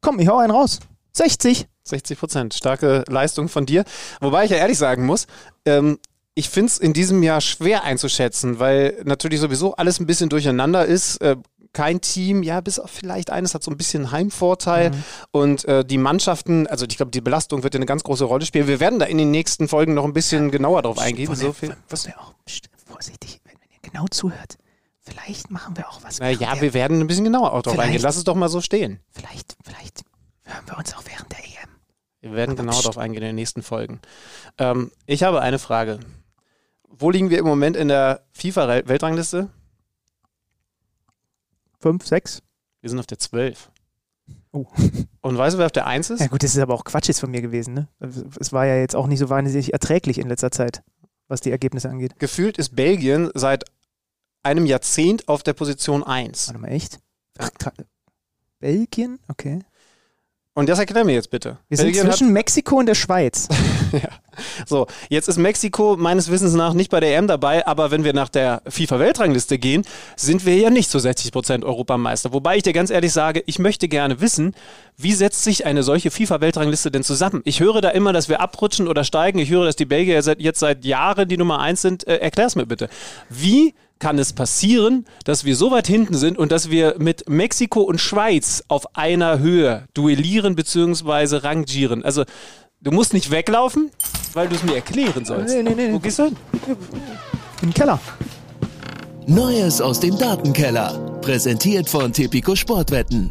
Komm, ich hau einen raus. 60. 60 Prozent. Starke Leistung von dir. Wobei ich ja ehrlich sagen muss, ähm, ich finde es in diesem Jahr schwer einzuschätzen, weil natürlich sowieso alles ein bisschen durcheinander ist. Äh, kein Team, ja, bis auf vielleicht eines hat so ein bisschen Heimvorteil. Mhm. Und äh, die Mannschaften, also ich glaube, die Belastung wird eine ganz große Rolle spielen. Wir werden da in den nächsten Folgen noch ein bisschen ja. genauer drauf eingehen. Was, so viel. Was ja auch vorsichtig, wenn, wenn ihr genau zuhört. Vielleicht machen wir auch was. Na ja, wir werden ein bisschen genauer auch drauf eingehen. Lass es doch mal so stehen. Vielleicht, vielleicht hören wir uns auch während der EM. Wir werden Aber genauer darauf eingehen in den nächsten Folgen. Ähm, ich habe eine Frage. Wo liegen wir im Moment in der FIFA-Weltrangliste? Fünf, sechs? Wir sind auf der zwölf. Oh. [laughs] Und weißt du, wer auf der Eins ist? Ja gut, das ist aber auch Quatsch jetzt von mir gewesen. Ne? Es war ja jetzt auch nicht so wahnsinnig erträglich in letzter Zeit, was die Ergebnisse angeht. Gefühlt ist Belgien seit einem Jahrzehnt auf der Position 1. Warte mal, echt? Ach, Belgien? Okay. Und das erklär mir jetzt bitte. Wir sind Belgien zwischen Mexiko und der Schweiz. [laughs] ja. So, jetzt ist Mexiko meines Wissens nach nicht bei der EM dabei, aber wenn wir nach der FIFA-Weltrangliste gehen, sind wir ja nicht zu 60 Prozent Europameister. Wobei ich dir ganz ehrlich sage, ich möchte gerne wissen, wie setzt sich eine solche FIFA-Weltrangliste denn zusammen? Ich höre da immer, dass wir abrutschen oder steigen. Ich höre, dass die Belgier jetzt seit Jahren die Nummer eins sind. Äh, erklär's mir bitte. Wie kann es passieren, dass wir so weit hinten sind und dass wir mit Mexiko und Schweiz auf einer Höhe duellieren bzw. rangieren. Also du musst nicht weglaufen, weil du es mir erklären sollst. Nee, nee, nee. Wo gehst du hin? Im Keller. Neues aus dem Datenkeller. Präsentiert von Tipico Sportwetten.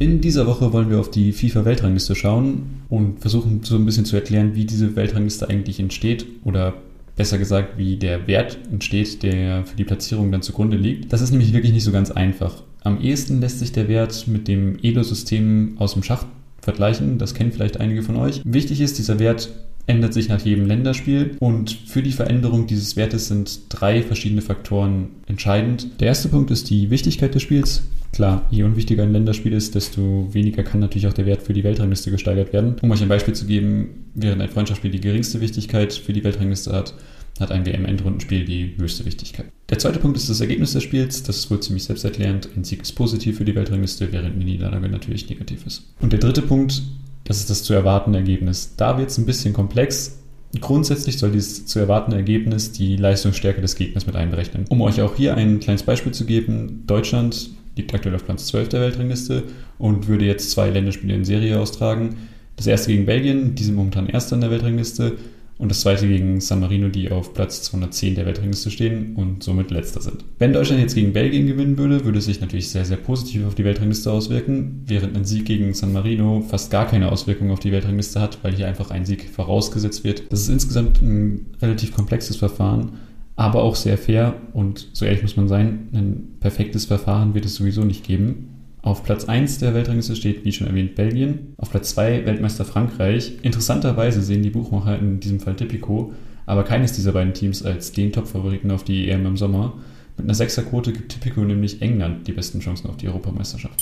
In dieser Woche wollen wir auf die FIFA-Weltrangliste schauen und versuchen so ein bisschen zu erklären, wie diese Weltrangliste eigentlich entsteht oder besser gesagt, wie der Wert entsteht, der für die Platzierung dann zugrunde liegt. Das ist nämlich wirklich nicht so ganz einfach. Am ehesten lässt sich der Wert mit dem Elo-System aus dem Schach vergleichen. Das kennen vielleicht einige von euch. Wichtig ist, dieser Wert ändert sich nach jedem Länderspiel und für die Veränderung dieses Wertes sind drei verschiedene Faktoren entscheidend. Der erste Punkt ist die Wichtigkeit des Spiels. Klar, je unwichtiger ein Länderspiel ist, desto weniger kann natürlich auch der Wert für die Weltrangliste gesteigert werden. Um euch ein Beispiel zu geben, während ein Freundschaftsspiel die geringste Wichtigkeit für die Weltrangliste hat, hat ein WM-Endrundenspiel die höchste Wichtigkeit. Der zweite Punkt ist das Ergebnis des Spiels. Das ist wohl ziemlich selbsterklärend. Ein Sieg ist positiv für die Weltrangliste, während eine Niederlage natürlich negativ ist. Und der dritte Punkt, das ist das zu erwartende Ergebnis. Da wird es ein bisschen komplex. Grundsätzlich soll dieses zu erwartende Ergebnis die Leistungsstärke des Gegners mit einberechnen. Um euch auch hier ein kleines Beispiel zu geben, Deutschland liegt aktuell auf Platz 12 der Weltrangliste und würde jetzt zwei Länderspiele in Serie austragen. Das erste gegen Belgien, die sind momentan erster in der Weltrangliste und das zweite gegen San Marino, die auf Platz 210 der Weltrangliste stehen und somit letzter sind. Wenn Deutschland jetzt gegen Belgien gewinnen würde, würde es sich natürlich sehr, sehr positiv auf die Weltrangliste auswirken, während ein Sieg gegen San Marino fast gar keine Auswirkungen auf die Weltrangliste hat, weil hier einfach ein Sieg vorausgesetzt wird. Das ist insgesamt ein relativ komplexes Verfahren, aber auch sehr fair und so ehrlich muss man sein, ein perfektes Verfahren wird es sowieso nicht geben. Auf Platz 1 der Weltrangliste steht, wie schon erwähnt, Belgien. Auf Platz 2 Weltmeister Frankreich. Interessanterweise sehen die Buchmacher in diesem Fall Tipico, aber keines dieser beiden Teams als den Top-Favoriten auf die EM im Sommer. Mit einer Sechserquote gibt Tipico nämlich England die besten Chancen auf die Europameisterschaft.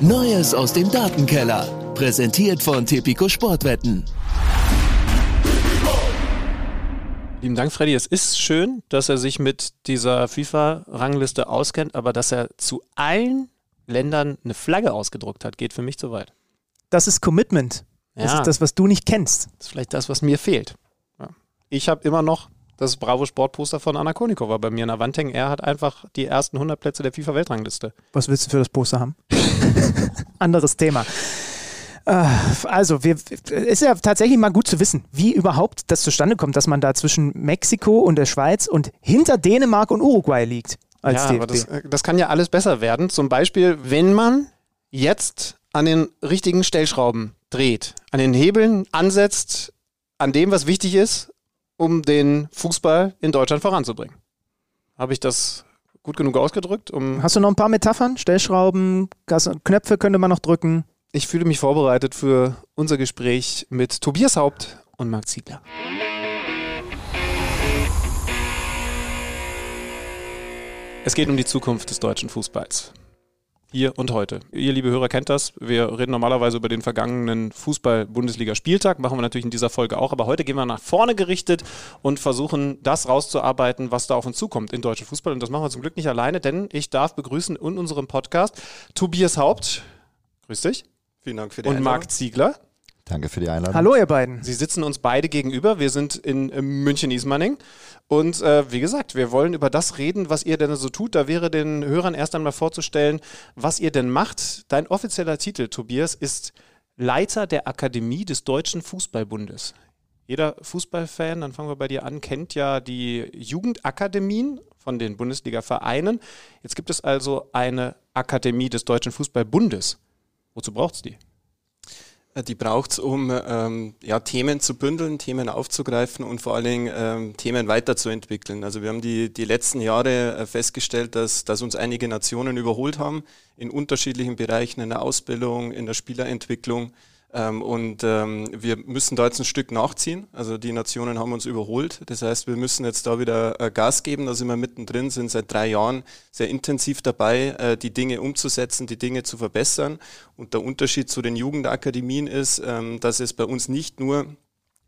Neues aus dem Datenkeller. Präsentiert von Tipico Sportwetten. Lieben Dank, Freddy. Es ist schön, dass er sich mit dieser FIFA-Rangliste auskennt, aber dass er zu allen Ländern eine Flagge ausgedruckt hat, geht für mich zu weit. Das ist Commitment. Das Ja. ist das, was du nicht kennst. Das ist vielleicht das, was mir fehlt. Ja. Ich habe immer noch das Bravo Sportposter von Anna Konikova bei mir in der Wand hängen. Er hat einfach die ersten 100 Plätze der FIFA-Weltrangliste. Was willst du für das Poster haben? [laughs] Anderes Thema. Äh, Also, wir, es ist ja tatsächlich mal gut zu wissen, wie überhaupt das zustande kommt, dass man da zwischen Mexiko und der Schweiz und hinter Dänemark und Uruguay liegt. Als ja, DFB. aber das, äh, das kann ja alles besser werden. Zum Beispiel, wenn man jetzt an den richtigen Stellschrauben dreht, an den Hebeln ansetzt, an dem, was wichtig ist, um den Fußball in Deutschland voranzubringen. Habe ich das gut genug ausgedrückt? Um Hast du noch ein paar Metaphern? Stellschrauben, Knöpfe könnte man noch drücken. Ich fühle mich vorbereitet für unser Gespräch mit Tobias Haupt und Marc Ziegler. Es geht um die Zukunft des deutschen Fußballs. Hier und heute. Ihr, liebe Hörer, kennt das. Wir reden normalerweise über den vergangenen Fußball-Bundesliga-Spieltag. Machen wir natürlich in dieser Folge auch. Aber heute gehen wir nach vorne gerichtet und versuchen, das rauszuarbeiten, was da auf uns zukommt in deutschen Fußball. Und das machen wir zum Glück nicht alleine, denn ich darf begrüßen in unserem Podcast Tobias Haupt. Grüß dich. Vielen Dank für die Und Einladung. Marc Ziegler. Danke für die Einladung. Hallo, ihr beiden. Sie sitzen uns beide gegenüber. Wir sind in München-Ismaning. Und äh, wie gesagt, wir wollen über das reden, was ihr denn so tut. Da wäre den Hörern erst einmal vorzustellen, was ihr denn macht. Dein offizieller Titel, Tobias, ist Leiter der Akademie des Deutschen Fußballbundes. Jeder Fußballfan, dann fangen wir bei dir an, kennt ja die Jugendakademien von den Bundesliga-Vereinen. Jetzt gibt es also eine Akademie des Deutschen Fußballbundes. Wozu braucht es die? Äh, Die braucht es, um ähm, ja, Themen zu bündeln, Themen aufzugreifen und vor allen Dingen ähm, Themen weiterzuentwickeln. Also wir haben die, die letzten Jahre äh, festgestellt, dass, dass uns einige Nationen überholt haben in unterschiedlichen Bereichen, in der Ausbildung, in der Spielerentwicklung. Ähm, und ähm, wir müssen da jetzt ein Stück nachziehen. Also die Nationen haben uns überholt. Das heißt, wir müssen jetzt da wieder äh, Gas geben. Da sind wir mittendrin, sind seit drei Jahren sehr intensiv dabei, äh, die Dinge umzusetzen, die Dinge zu verbessern. Und der Unterschied zu den Jugendakademien ist, ähm, dass es bei uns nicht nur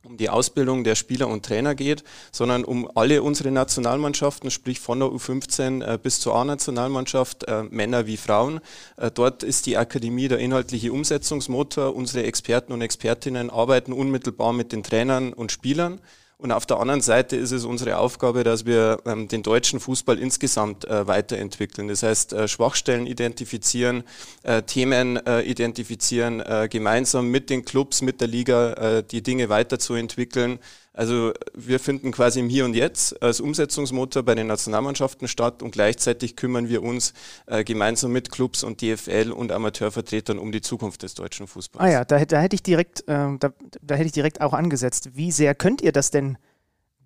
um die Ausbildung der Spieler und Trainer geht, sondern um alle unsere Nationalmannschaften, sprich von der U15 äh, bis zur A-Nationalmannschaft, äh, Männer wie Frauen. Äh, dort ist die Akademie der inhaltliche Umsetzungsmotor. Unsere Experten und Expertinnen arbeiten unmittelbar mit den Trainern und Spielern. Und auf der anderen Seite ist es unsere Aufgabe, dass wir ähm, den deutschen Fußball insgesamt äh, weiterentwickeln. Das heißt, äh, Schwachstellen identifizieren, äh, Themen äh, identifizieren, äh, gemeinsam mit den Clubs, mit der Liga äh, die Dinge weiterzuentwickeln. Also wir finden quasi im Hier und Jetzt als Umsetzungsmotor bei den Nationalmannschaften statt und gleichzeitig kümmern wir uns äh, gemeinsam mit Clubs und DFL und Amateurvertretern um die Zukunft des deutschen Fußballs. Ah ja, da, da hätte ich direkt, ähm, da, da hätte ich direkt auch angesetzt. Wie sehr könnt ihr das denn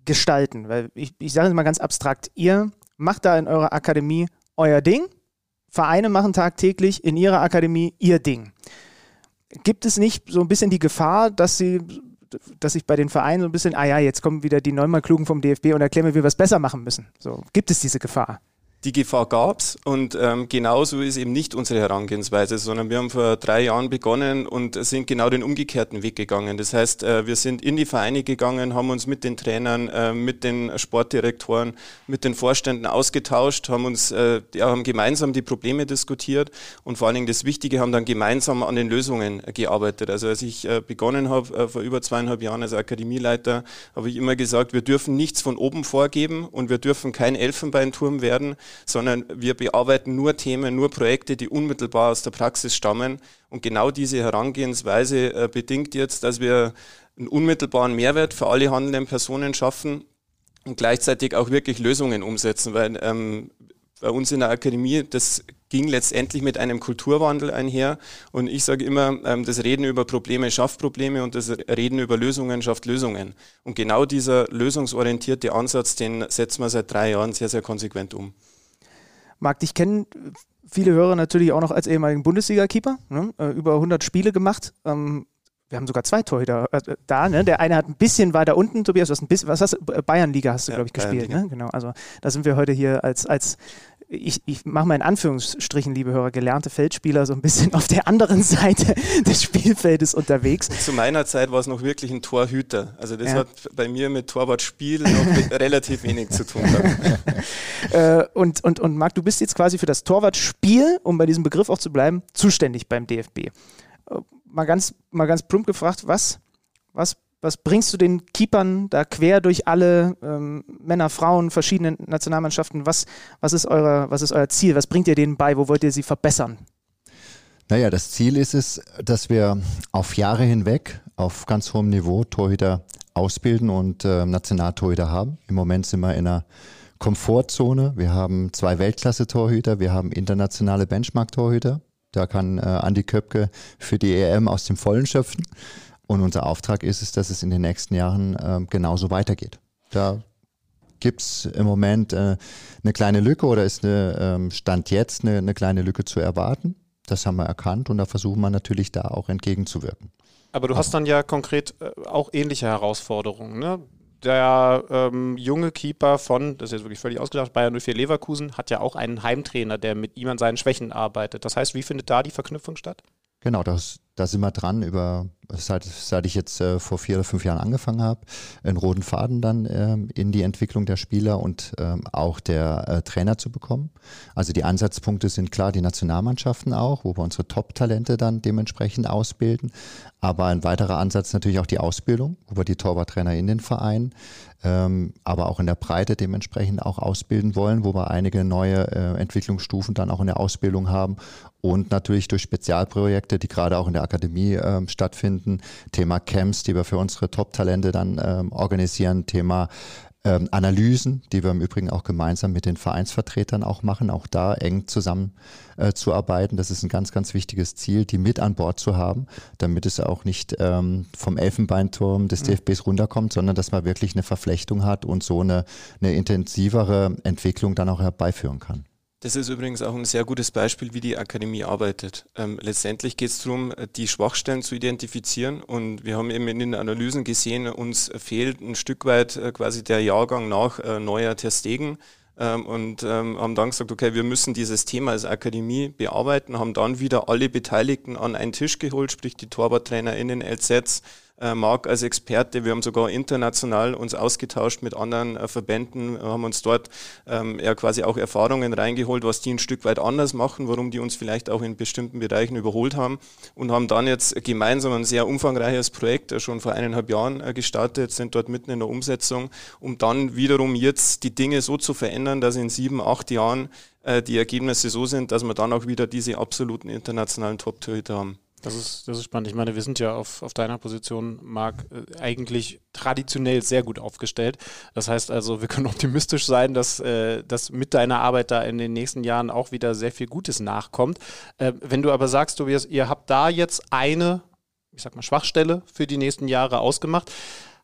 gestalten? Weil ich, ich sage es mal ganz abstrakt, ihr macht da in eurer Akademie euer Ding, Vereine machen tagtäglich in ihrer Akademie ihr Ding. Gibt es nicht so ein bisschen die Gefahr, dass sie dass sich bei den Vereinen so ein bisschen, ah ja, jetzt kommen wieder die neunmal Klugen vom DFB und erklären mir, wie wir es besser machen müssen. So, gibt es diese Gefahr? Die Gefahr gab's und ähm, genauso ist eben nicht unsere Herangehensweise, sondern wir haben vor drei Jahren begonnen und sind genau den umgekehrten Weg gegangen. Das heißt, äh, wir sind in die Vereine gegangen, haben uns mit den Trainern, äh, mit den Sportdirektoren, mit den Vorständen ausgetauscht, haben uns, äh, ja, haben gemeinsam die Probleme diskutiert und vor allen Dingen das Wichtige, haben dann gemeinsam an den Lösungen gearbeitet. Also als ich äh, begonnen habe, äh, vor über zweieinhalb Jahren als Akademieleiter, habe ich immer gesagt, wir dürfen nichts von oben vorgeben und wir dürfen kein Elfenbeinturm werden, sondern wir bearbeiten nur Themen, nur Projekte, die unmittelbar aus der Praxis stammen. Und genau diese Herangehensweise äh, bedingt jetzt, dass wir einen unmittelbaren Mehrwert für alle handelnden Personen schaffen und gleichzeitig auch wirklich Lösungen umsetzen, weil ähm, bei uns in der Akademie, das ging letztendlich mit einem Kulturwandel einher. Und ich sage immer, ähm, das Reden über Probleme schafft Probleme und das Reden über Lösungen schafft Lösungen. Und genau dieser lösungsorientierte Ansatz, den setzen wir seit drei Jahren sehr, sehr konsequent um. Marc, dich kennen viele Hörer natürlich auch noch als ehemaligen Bundesliga-Keeper, ne? Äh, über 100 Spiele gemacht. Ähm, wir haben sogar zwei Torhüter äh, da, ne? Der eine hat ein bisschen weiter unten, Tobias, was ein bisschen, was hast du, Bayernliga hast du, ja, glaube ich, gespielt, ne? Genau, also da sind wir heute hier als, als ich, ich mache mal in Anführungsstrichen, liebe Hörer, gelernte Feldspieler so ein bisschen auf der anderen [laughs] Seite des Spielfeldes unterwegs. Zu meiner Zeit war es noch wirklich ein Torhüter. Also das ja. hat bei mir mit Torwartspiel noch [laughs] relativ wenig zu tun. [laughs] äh, und, und, und Marc, du bist jetzt quasi für das Torwartspiel, um bei diesem Begriff auch zu bleiben, zuständig beim DFB. Äh, mal ganz, mal ganz plump gefragt, was, was was bringst du den Keepern da quer durch alle ähm, Männer, Frauen, verschiedene Nationalmannschaften? Was, was, ist eure, was ist euer Ziel? Was bringt ihr denen bei? Wo wollt ihr sie verbessern? Naja, das Ziel ist es, dass wir auf Jahre hinweg auf ganz hohem Niveau Torhüter ausbilden und äh, Nationaltorhüter haben. Im Moment sind wir in einer Komfortzone. Wir haben zwei Weltklasse-Torhüter, wir haben internationale Benchmark-Torhüter. Da kann äh, Andi Köpke für die EM aus dem Vollen schöpfen. Und unser Auftrag ist es, dass es in den nächsten Jahren äh, genauso weitergeht. Da gibt es im Moment äh, eine kleine Lücke oder ist eine ähm, Stand jetzt eine, eine kleine Lücke zu erwarten. Das haben wir erkannt und da versuchen wir natürlich da auch entgegenzuwirken. Aber du hast dann ja konkret äh, auch ähnliche Herausforderungen. Ne? Der ähm, junge Keeper von, das ist jetzt wirklich völlig ausgedacht, Bayern 04 Leverkusen hat ja auch einen Heimtrainer, der mit ihm an seinen Schwächen arbeitet. Das heißt, wie findet da die Verknüpfung statt? Genau, das, da sind wir dran über, seit, seit ich jetzt äh, vor vier oder fünf Jahren angefangen habe, einen roten Faden dann ähm, in die Entwicklung der Spieler und ähm, auch der äh, Trainer zu bekommen. Also die Ansatzpunkte sind klar, die Nationalmannschaften auch, wo wir unsere Top-Talente dann dementsprechend ausbilden. Aber ein weiterer Ansatz natürlich auch die Ausbildung, wo wir die Torwarttrainer in den Vereinen, ähm, aber auch in der Breite dementsprechend auch ausbilden wollen, wo wir einige neue äh, Entwicklungsstufen dann auch in der Ausbildung haben und natürlich durch Spezialprojekte, die gerade auch in der Akademie ähm, stattfinden, Thema Camps, die wir für unsere Top-Talente dann ähm, organisieren, Thema ähm, Analysen, die wir im Übrigen auch gemeinsam mit den Vereinsvertretern auch machen, auch da eng zusammen äh, zu arbeiten. Das ist ein ganz, ganz wichtiges Ziel, die mit an Bord zu haben, damit es auch nicht ähm, vom Elfenbeinturm des mhm. DFBs runterkommt, sondern dass man wirklich eine Verflechtung hat und so eine, eine intensivere Entwicklung dann auch herbeiführen kann. Das ist übrigens auch ein sehr gutes Beispiel, wie die Akademie arbeitet. Ähm, letztendlich geht es darum, die Schwachstellen zu identifizieren und wir haben eben in den Analysen gesehen, uns fehlt ein Stück weit äh, quasi der Jahrgang nach äh, neuer Terstegen ähm, und ähm, haben dann gesagt, okay, wir müssen dieses Thema als Akademie bearbeiten, haben dann wieder alle Beteiligten an einen Tisch geholt, sprich die TorwarttrainerInnen, LZs, äh, Marc als Experte. Wir haben sogar international uns ausgetauscht mit anderen äh, Verbänden, haben uns dort ähm, ja quasi auch Erfahrungen reingeholt, was die ein Stück weit anders machen, warum die uns vielleicht auch in bestimmten Bereichen überholt haben und haben dann jetzt gemeinsam ein sehr umfangreiches Projekt äh, schon vor eineinhalb Jahren äh, gestartet, sind dort mitten in der Umsetzung, um dann wiederum jetzt die Dinge so zu verändern, dass in sieben, acht Jahren äh, die Ergebnisse so sind, dass wir dann auch wieder diese absoluten internationalen Top-Torhüter haben. Das ist, das ist spannend. Ich meine, wir sind ja auf, auf deiner Position, Marc, äh, eigentlich traditionell sehr gut aufgestellt. Das heißt also, wir können optimistisch sein, dass, äh, dass mit deiner Arbeit da in den nächsten Jahren auch wieder sehr viel Gutes nachkommt. Äh, wenn du aber sagst, Tobias, ihr habt da jetzt eine, ich sag mal, Schwachstelle für die nächsten Jahre ausgemacht,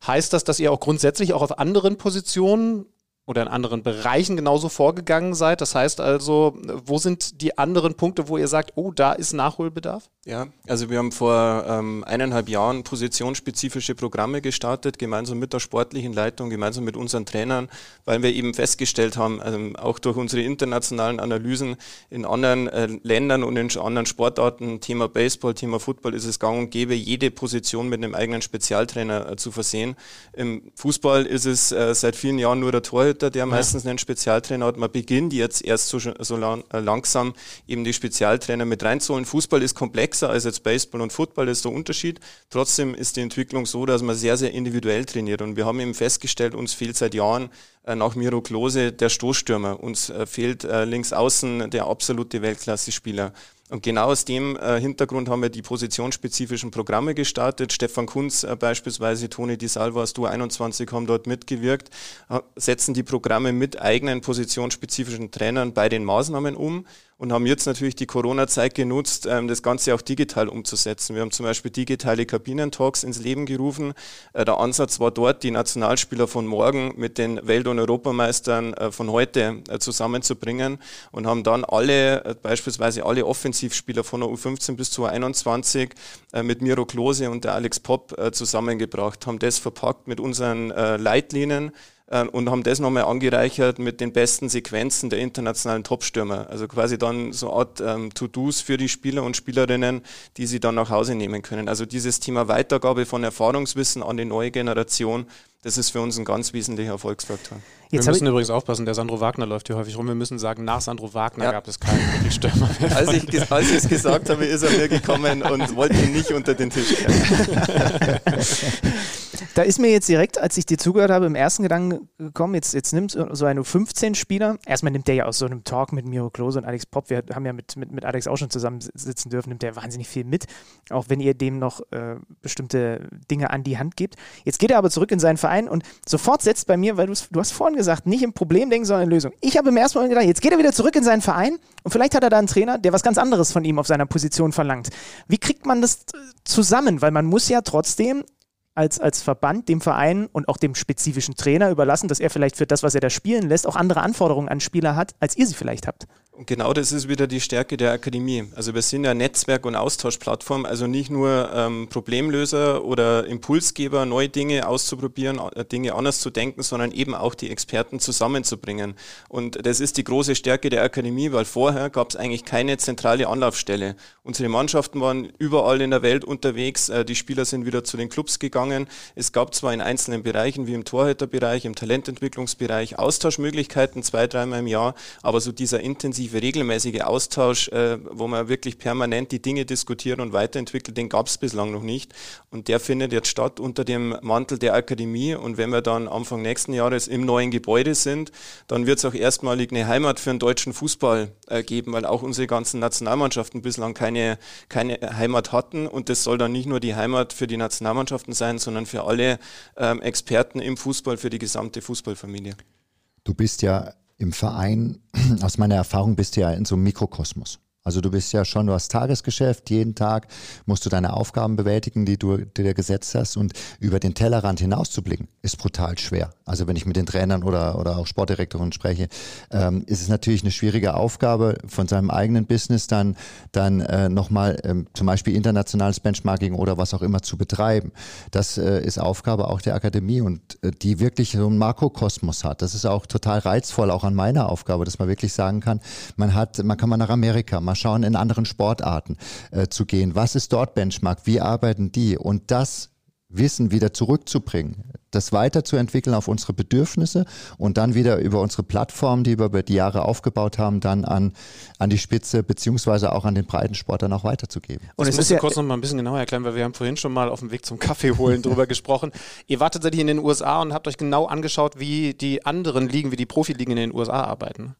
heißt das, dass ihr auch grundsätzlich auch auf anderen Positionen oder in anderen Bereichen genauso vorgegangen seid? Das heißt also, wo sind die anderen Punkte, wo ihr sagt, oh, da ist Nachholbedarf? Ja, also wir haben vor ähm, eineinhalb Jahren positionsspezifische Programme gestartet, gemeinsam mit der sportlichen Leitung, gemeinsam mit unseren Trainern, weil wir eben festgestellt haben, also auch durch unsere internationalen Analysen in anderen äh, Ländern und in anderen Sportarten, Thema Baseball, Thema Football, ist es gang und gäbe, jede Position mit einem eigenen Spezialtrainer äh, zu versehen. Im Fußball ist es äh, seit vielen Jahren nur der Torhüter Torhüter, der ja. meistens einen Spezialtrainer hat. Man beginnt jetzt erst so, so lang, äh, langsam eben die Spezialtrainer mit reinzuholen. Fußball ist komplexer als jetzt Baseball und Football, das ist der Unterschied. Trotzdem ist die Entwicklung so, dass man sehr, sehr individuell trainiert. Und wir haben eben festgestellt, uns fehlt seit Jahren äh, nach Miro Klose der Stoßstürmer. Uns äh, fehlt äh, links außen der absolute Weltklasse-Spieler. Und genau aus dem äh, Hintergrund haben wir die positionsspezifischen Programme gestartet. Stefan Kunz äh, beispielsweise, Toni Di Salvo aus Du 21 haben dort mitgewirkt, äh, setzen die Programme mit eigenen positionsspezifischen Trainern bei den Maßnahmen um und haben jetzt natürlich die Corona-Zeit genutzt, ähm, das Ganze auch digital umzusetzen. Wir haben zum Beispiel digitale Kabinentalks ins Leben gerufen. Äh, der Ansatz war dort, die Nationalspieler von morgen mit den Welt- und Europameistern äh, von heute äh, zusammenzubringen und haben dann alle, beispielsweise alle Offensivspieler von der U15 bis zur U21 mit Miro Klose und der Alex Popp zusammengebracht, haben das verpackt mit unseren Leitlinien, und haben das nochmal angereichert mit den besten Sequenzen der internationalen Topstürmer. Also quasi dann so eine Art ähm, To-Dos für die Spieler und Spielerinnen, die sie dann nach Hause nehmen können. Also dieses Thema Weitergabe von Erfahrungswissen an die neue Generation, das ist für uns ein ganz wesentlicher Erfolgsfaktor. Jetzt wir müssen übrigens aufpassen, der Sandro Wagner läuft hier häufig rum. Wir müssen sagen, nach Sandro Wagner ja. gab es keinen Mittelstürmer. Als ich, als ich es gesagt habe, ist er mir gekommen und wollte ihn nicht unter den Tisch [laughs] kehren. Da ist mir jetzt direkt, als ich dir zugehört habe, im ersten Gedanken gekommen, jetzt, jetzt nimmt so eine 15-Spieler, erstmal nimmt der ja aus so einem Talk mit Miro Klose und Alex Popp, wir haben ja mit, mit, mit Alex auch schon zusammen sitzen dürfen, nimmt der wahnsinnig viel mit, auch wenn ihr dem noch äh, bestimmte Dinge an die Hand gebt. Jetzt geht er aber zurück in seinen Verein und sofort setzt bei mir, weil du hast vorhin gesagt, nicht im Problem denken, sondern in Lösung. Ich habe im ersten Moment gedacht, jetzt geht er wieder zurück in seinen Verein und vielleicht hat er da einen Trainer, der was ganz anderes von ihm auf seiner Position verlangt. Wie kriegt man das zusammen? Weil man muss ja trotzdem als, als Verband dem Verein und auch dem spezifischen Trainer überlassen, dass er vielleicht für das, was er da spielen lässt, auch andere Anforderungen an Spieler hat, als ihr sie vielleicht habt. Und genau das ist wieder die Stärke der Akademie. Also wir sind ja Netzwerk- und Austauschplattform, also nicht nur ähm, Problemlöser oder Impulsgeber, neue Dinge auszuprobieren, äh, Dinge anders zu denken, sondern eben auch die Experten zusammenzubringen. Und das ist die große Stärke der Akademie, weil vorher gab es eigentlich keine zentrale Anlaufstelle. Unsere Mannschaften waren überall in der Welt unterwegs, äh, die Spieler sind wieder zu den Clubs gegangen. Es gab zwar in einzelnen Bereichen wie im Torhüterbereich, im Talententwicklungsbereich Austauschmöglichkeiten zwei, dreimal im Jahr, aber so dieser intensive intensive, regelmäßige Austausch, äh, wo man wirklich permanent die Dinge diskutiert und weiterentwickelt, den gab es bislang noch nicht. Und der findet jetzt statt unter dem Mantel der Akademie. Und wenn wir dann Anfang nächsten Jahres im neuen Gebäude sind, dann wird es auch erstmalig eine Heimat für den deutschen Fußball äh, geben, weil auch unsere ganzen Nationalmannschaften bislang keine, keine Heimat hatten. Und das soll dann nicht nur die Heimat für die Nationalmannschaften sein, sondern für alle ähm, Experten im Fußball, für die gesamte Fußballfamilie. Du bist ja im Verein, [clears throat] aus meiner Erfahrung bist du ja in so einem Mikrokosmos. Also du bist ja schon, du hast Tagesgeschäft, jeden Tag musst du deine Aufgaben bewältigen, die du dir gesetzt hast und über den Tellerrand hinauszublicken, ist brutal schwer. Also wenn ich mit den Trainern oder, oder auch Sportdirektoren spreche, ähm, ist es natürlich eine schwierige Aufgabe, von seinem eigenen Business dann, dann äh, nochmal ähm, zum Beispiel internationales Benchmarking oder was auch immer zu betreiben. Das äh, ist Aufgabe auch der Akademie und äh, die wirklich so einen Makrokosmos hat. Das ist auch total reizvoll, auch an meiner Aufgabe, dass man wirklich sagen kann, man hat, man kann mal nach Amerika, mal schauen, in anderen Sportarten äh, zu gehen. Was ist dort Benchmark? Wie arbeiten die? Und das Wissen wieder zurückzubringen, das weiterzuentwickeln auf unsere Bedürfnisse und dann wieder über unsere Plattform, die wir über die Jahre aufgebaut haben, dann an, an die Spitze beziehungsweise auch an den Breitensport dann auch weiterzugeben. Und musst du ja kurz noch mal ein bisschen genauer erklären, weil wir haben vorhin schon mal auf dem Weg zum Kaffee holen drüber [laughs] gesprochen. Ihr wartet tatsächlich in den USA und habt euch genau angeschaut, wie die anderen Ligen, wie die Profiligen in den USA arbeiten.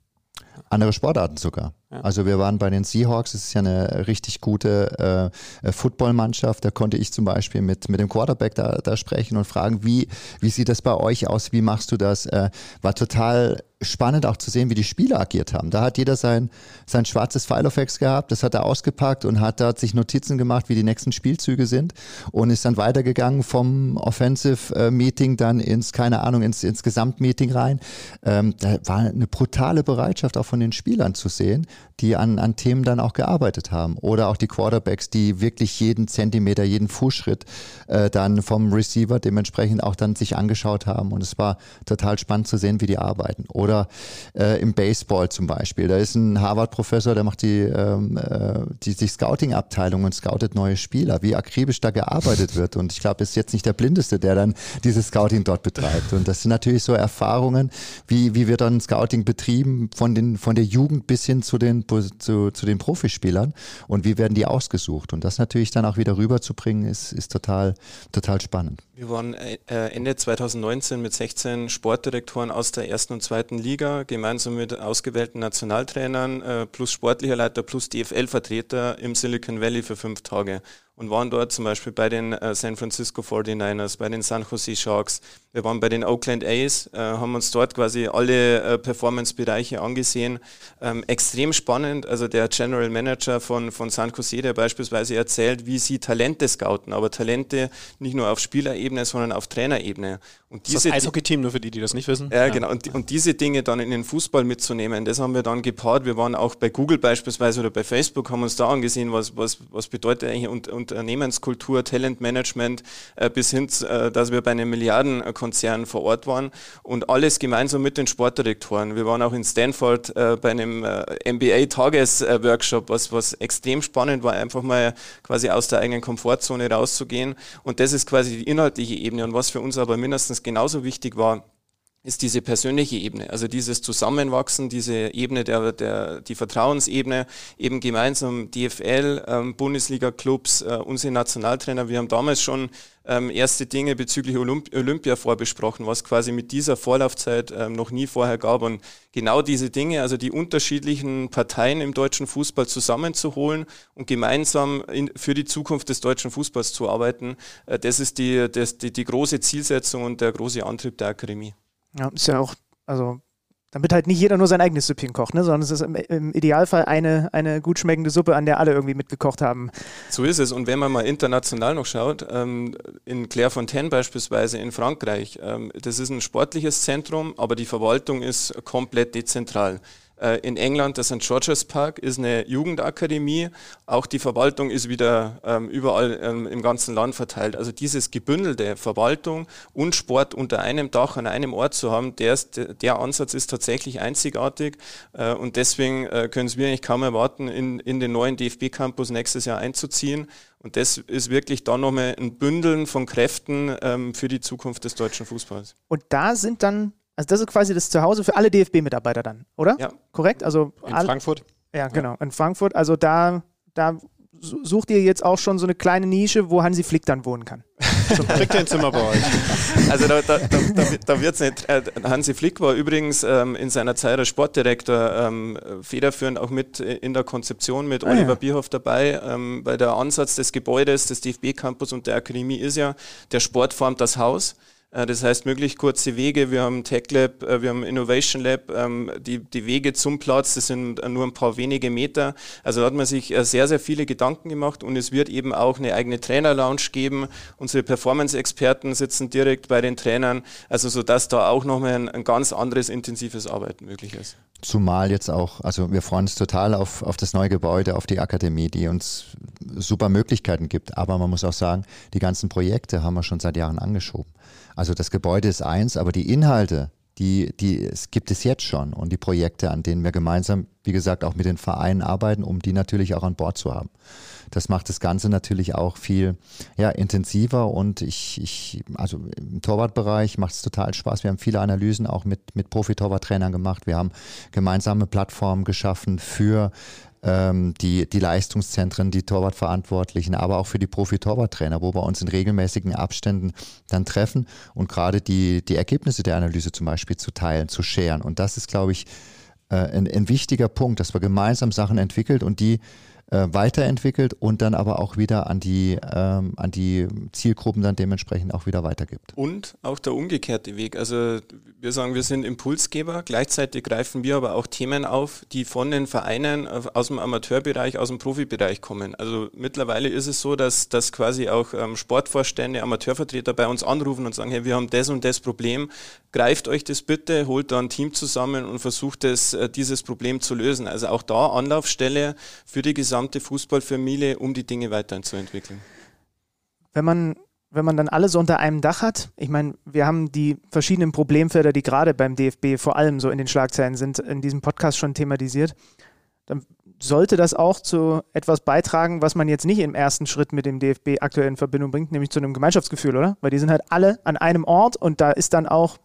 Andere Sportarten sogar. Also wir waren bei den Seahawks, das ist ja eine richtig gute äh, Footballmannschaft. Da konnte ich zum Beispiel mit, mit dem Quarterback da, da sprechen und fragen, wie, wie sieht das bei euch aus? Wie machst du das? Äh, war total spannend auch zu sehen, wie die Spieler agiert haben. Da hat jeder sein, sein schwarzes Filofax gehabt, das hat er ausgepackt und hat da sich Notizen gemacht, wie die nächsten Spielzüge sind und ist dann weitergegangen vom Offensive äh, Meeting dann ins, keine Ahnung, ins, ins Gesamtmeeting rein. Ähm, da war eine brutale Bereitschaft auch von den Spielern zu sehen, die an, an Themen dann auch gearbeitet haben. Oder auch die Quarterbacks, die wirklich jeden Zentimeter, jeden Fußschritt äh, dann vom Receiver dementsprechend auch dann sich angeschaut haben. Und es war total spannend zu sehen, wie die arbeiten. Oder äh, im Baseball zum Beispiel. Da ist ein Harvard-Professor, der macht die, ähm, äh, die, die Scouting-Abteilung und scoutet neue Spieler, wie akribisch da gearbeitet wird. Und ich glaube, ist jetzt nicht der Blindeste, der dann dieses Scouting dort betreibt. Und das sind natürlich so Erfahrungen, wie, wie wird dann Scouting betrieben von, den, von der Jugend bis hin zu den, zu, zu den Profispielern und wie werden die ausgesucht. Und das natürlich dann auch wieder rüberzubringen, ist, ist total, total spannend. Wir waren äh, Ende 2019 mit 16 Sportdirektoren aus der ersten und zweiten Liga, gemeinsam mit ausgewählten Nationaltrainern äh, plus sportlicher Leiter plus DFL-Vertreter im Silicon Valley für fünf Tage und waren dort zum Beispiel bei den äh, San Francisco 49ers, bei den San Jose Sharks. Wir waren bei den Oakland A's, äh, haben uns dort quasi alle äh, Performance-Bereiche angesehen. Ähm, extrem spannend. Also der General Manager von, von San Jose, der beispielsweise erzählt, wie sie Talente scouten, aber Talente nicht nur auf Spielerebene, sondern auf Trainerebene. Und diese, das ist das Eishockey-Team, nur für die, die das nicht wissen. Ja, ja. genau. Und, und diese Dinge dann in den Fußball mitzunehmen, das haben wir dann gepaart. Wir waren auch bei Google beispielsweise oder bei Facebook, haben uns da angesehen, was, was, was bedeutet eigentlich und, Unternehmenskultur, Talentmanagement äh, bis hin, äh, dass wir bei einem Milliardenkonzern vor Ort waren und alles gemeinsam mit den Sportdirektoren. Wir waren auch in Stanford äh, bei einem MBA-Tagesworkshop, was, was extrem spannend war, einfach mal quasi aus der eigenen Komfortzone rauszugehen. Und das ist quasi die inhaltliche Ebene. Und was für uns aber mindestens genauso wichtig war, ist diese persönliche Ebene, also dieses Zusammenwachsen, diese Ebene der, der die Vertrauensebene, eben gemeinsam DFL, ähm, Bundesliga-Clubs, äh, unsere Nationaltrainer. Wir haben damals schon ähm, erste Dinge bezüglich Olymp Olympia vorbesprochen, was quasi mit dieser Vorlaufzeit ähm, noch nie vorher gab. Und genau diese Dinge, also die unterschiedlichen Parteien im deutschen Fußball zusammenzuholen und gemeinsam in, für die Zukunft des deutschen Fußballs zu arbeiten, äh, das ist die, das, die, die große Zielsetzung und der große Antrieb der Akademie. Ja, ist ja auch, also damit halt nicht jeder nur sein eigenes Süppchen kocht, ne? sondern es ist im, im, Idealfall eine, eine gut schmeckende Suppe, an der alle irgendwie mitgekocht haben. So ist es. Und wenn man mal international noch schaut, ähm, in Clairefontaine beispielsweise in Frankreich, ähm, das ist ein sportliches Zentrum, aber die Verwaltung ist komplett dezentral. Äh, in England, das St. George's Park, ist eine Jugendakademie. Auch die Verwaltung ist wieder ähm, überall ähm, im ganzen Land verteilt. Also dieses gebündelte Verwaltung und Sport unter einem Dach an einem Ort zu haben, der, ist, der Ansatz ist tatsächlich einzigartig. Äh, und deswegen äh, können wir eigentlich kaum erwarten, in, in den neuen DFB-Campus nächstes Jahr einzuziehen. Und das ist wirklich dann nochmal ein Bündeln von Kräften ähm, für die Zukunft des deutschen Fußballs. Und da sind dann also das ist quasi das Zuhause für alle DFB-Mitarbeiter dann, oder? Ja. Korrekt? Also in Frankfurt? Ja, genau, in Frankfurt. Also da, da sucht ihr jetzt auch schon so eine kleine Nische, wo Hansi Flick dann wohnen kann. [laughs] Kriegt ihr ein Zimmer bei euch? [laughs] Also da, da, da, da wird es nicht. Äh, Hansi Flick war übrigens ähm, in seiner Zeit als Sportdirektor ähm, federführend auch mit in der Konzeption mit ah, Oliver ja. Bierhoff dabei, ähm, weil der Ansatz des Gebäudes, des DFB-Campus und der Akademie ist ja, der Sport formt das Haus. Äh, das heißt, möglichst kurze Wege. Wir haben Tech Lab, äh, wir haben Innovation Lab. Ähm, die, die Wege zum Platz, das sind nur ein paar wenige Meter. Also da hat man sich äh, sehr, sehr viele Gedanken gemacht und es wird eben auch eine eigene Trainer-Lounge geben. Unsere Performance-Experten sitzen direkt bei den Trainern. Also so dass da auch nochmal ein, ein ganz anderes intensives Arbeiten möglich ist. Zumal jetzt auch, also wir freuen uns total auf, auf das neue Gebäude, auf die Akademie, die uns super Möglichkeiten gibt. Aber man muss auch sagen, die ganzen Projekte haben wir schon seit Jahren angeschoben. Also das Gebäude ist eins, aber die Inhalte, die, die es gibt es jetzt schon und die Projekte, an denen wir gemeinsam, wie gesagt, auch mit den Vereinen arbeiten, um die natürlich auch an Bord zu haben. Das macht das Ganze natürlich auch viel ja, intensiver und ich, ich, also im Torwartbereich macht es total Spaß. Wir haben viele Analysen auch mit, mit Profi-Torwarttrainern gemacht. Wir haben gemeinsame Plattformen geschaffen für die, die Leistungszentren, die Torwartverantwortlichen, aber auch für die Profi-Torwarttrainer, wo wir uns in regelmäßigen Abständen dann treffen und gerade die, die Ergebnisse der Analyse zum Beispiel zu teilen, zu scheren. Und das ist, glaube ich, äh, ein, ein wichtiger Punkt, dass wir gemeinsam Sachen entwickelt und die äh, weiterentwickelt und dann aber auch wieder an die, ähm, an die Zielgruppen dann dementsprechend auch wieder weitergibt. Und auch der umgekehrte Weg. Also wir sagen, wir sind Impulsgeber, gleichzeitig greifen wir aber auch Themen auf, die von den Vereinen aus dem Amateurbereich, aus dem Profibereich kommen. Also mittlerweile ist es so, dass, dass quasi auch ähm, Sportvorstände, Amateurvertreter bei uns anrufen und sagen, hey, wir haben das und das Problem, greift euch das bitte, holt da ein Team zusammen und versucht es, äh, dieses Problem zu lösen. Also auch da Anlaufstelle für die gesamte Fußballfamilie, um die Dinge weiterzuentwickeln. Wenn man wenn man dann alles unter einem Dach hat, ich meine, wir haben die verschiedenen Problemfelder, die gerade beim DFB vor allem so in den Schlagzeilen sind, in diesem Podcast schon thematisiert, dann sollte das auch zu etwas beitragen, was man jetzt nicht im ersten Schritt mit dem DFB aktuell in Verbindung bringt, nämlich zu einem Gemeinschaftsgefühl, oder? Weil die sind halt alle an einem Ort und da ist dann auch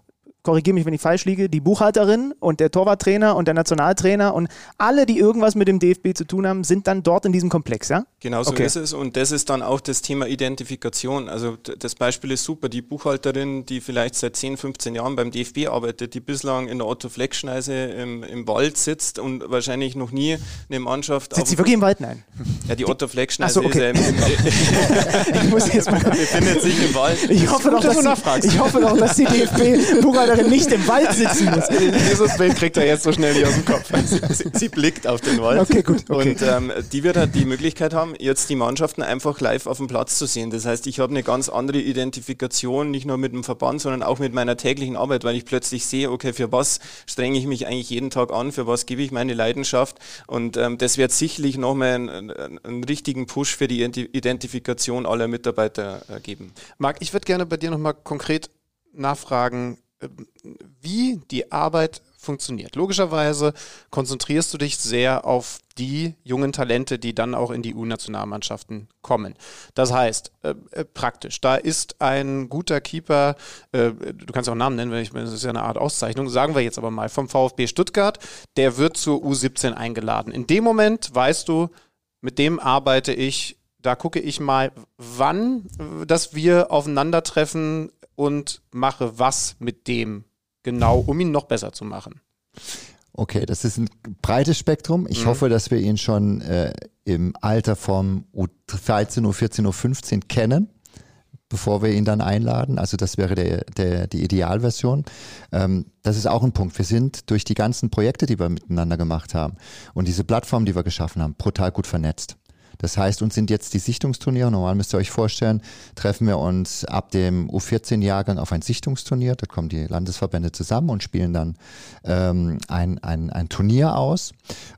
korrigiere mich, wenn ich falsch liege, die Buchhalterin und der Torwarttrainer und der Nationaltrainer und alle, die irgendwas mit dem DFB zu tun haben, sind dann dort in diesem Komplex, ja? Genau so okay. ist es und das ist dann auch das Thema Identifikation. Also das Beispiel ist super. Die Buchhalterin, die vielleicht seit 10, 15 Jahren beim DFB arbeitet, die bislang in der Otto-Fleck-Schneise im, im Wald sitzt und wahrscheinlich noch nie eine Mannschaft... Sitzt sie wirklich im Wald? Nein. Ja, die Otto-Fleck-Schneise so, okay. ist ja im, [laughs] ich muss jetzt mal... befindet sich im Wald. Ich hoffe doch, dass, sie, ich hoffe doch, dass die DFB-Buchhalterin Schauspielerin nicht im Wald sitzen muss. [laughs] Dieses Bild kriegt er jetzt so schnell nicht aus dem Kopf. Sie, [laughs] sie, sie blickt auf den Wald. Okay, gut. Okay. Und ähm, die wird halt die Möglichkeit haben, jetzt die Mannschaften einfach live auf dem Platz zu sehen. Das heißt, ich habe eine ganz andere Identifikation, nicht nur mit dem Verband, sondern auch mit meiner täglichen Arbeit, weil ich plötzlich sehe, okay, für was strenge ich mich eigentlich jeden Tag an, für was gebe ich meine Leidenschaft. Und ähm, das wird sicherlich nochmal einen, einen richtigen Push für die Identifikation aller Mitarbeiter äh, geben. Marc, ich würde gerne bei dir nochmal konkret nachfragen, wie die Arbeit funktioniert. Logischerweise konzentrierst du dich sehr auf die jungen Talente, die dann auch in die U-Nationalmannschaften kommen. Das heißt, äh, äh, praktisch, da ist ein guter Keeper, äh, du kannst auch Namen nennen, wenn ich, das ist ja eine Art Auszeichnung, sagen wir jetzt aber mal vom VfB Stuttgart, der wird zur U17 eingeladen. In dem Moment weißt du, mit dem arbeite ich da gucke ich mal, wann, äh, dass wir aufeinandertreffen und mache was mit dem genau, um ihn noch besser zu machen. Okay, das ist ein breites Spektrum. Ich mhm. hoffe, dass wir ihn schon äh, im Alter vom U13, U14, U15 kennen, bevor wir ihn dann einladen. Also das wäre der, der, die Idealversion. Ähm, das ist auch ein Punkt. Wir sind durch die ganzen Projekte, die wir miteinander gemacht haben und diese Plattform, die wir geschaffen haben, brutal gut vernetzt. Das heißt, uns sind jetzt die Sichtungsturniere, normal müsst ihr euch vorstellen, treffen wir uns ab dem U14-Jahrgang auf ein Sichtungsturnier. Da kommen die Landesverbände zusammen und spielen dann ähm, ein, ein, ein Turnier aus.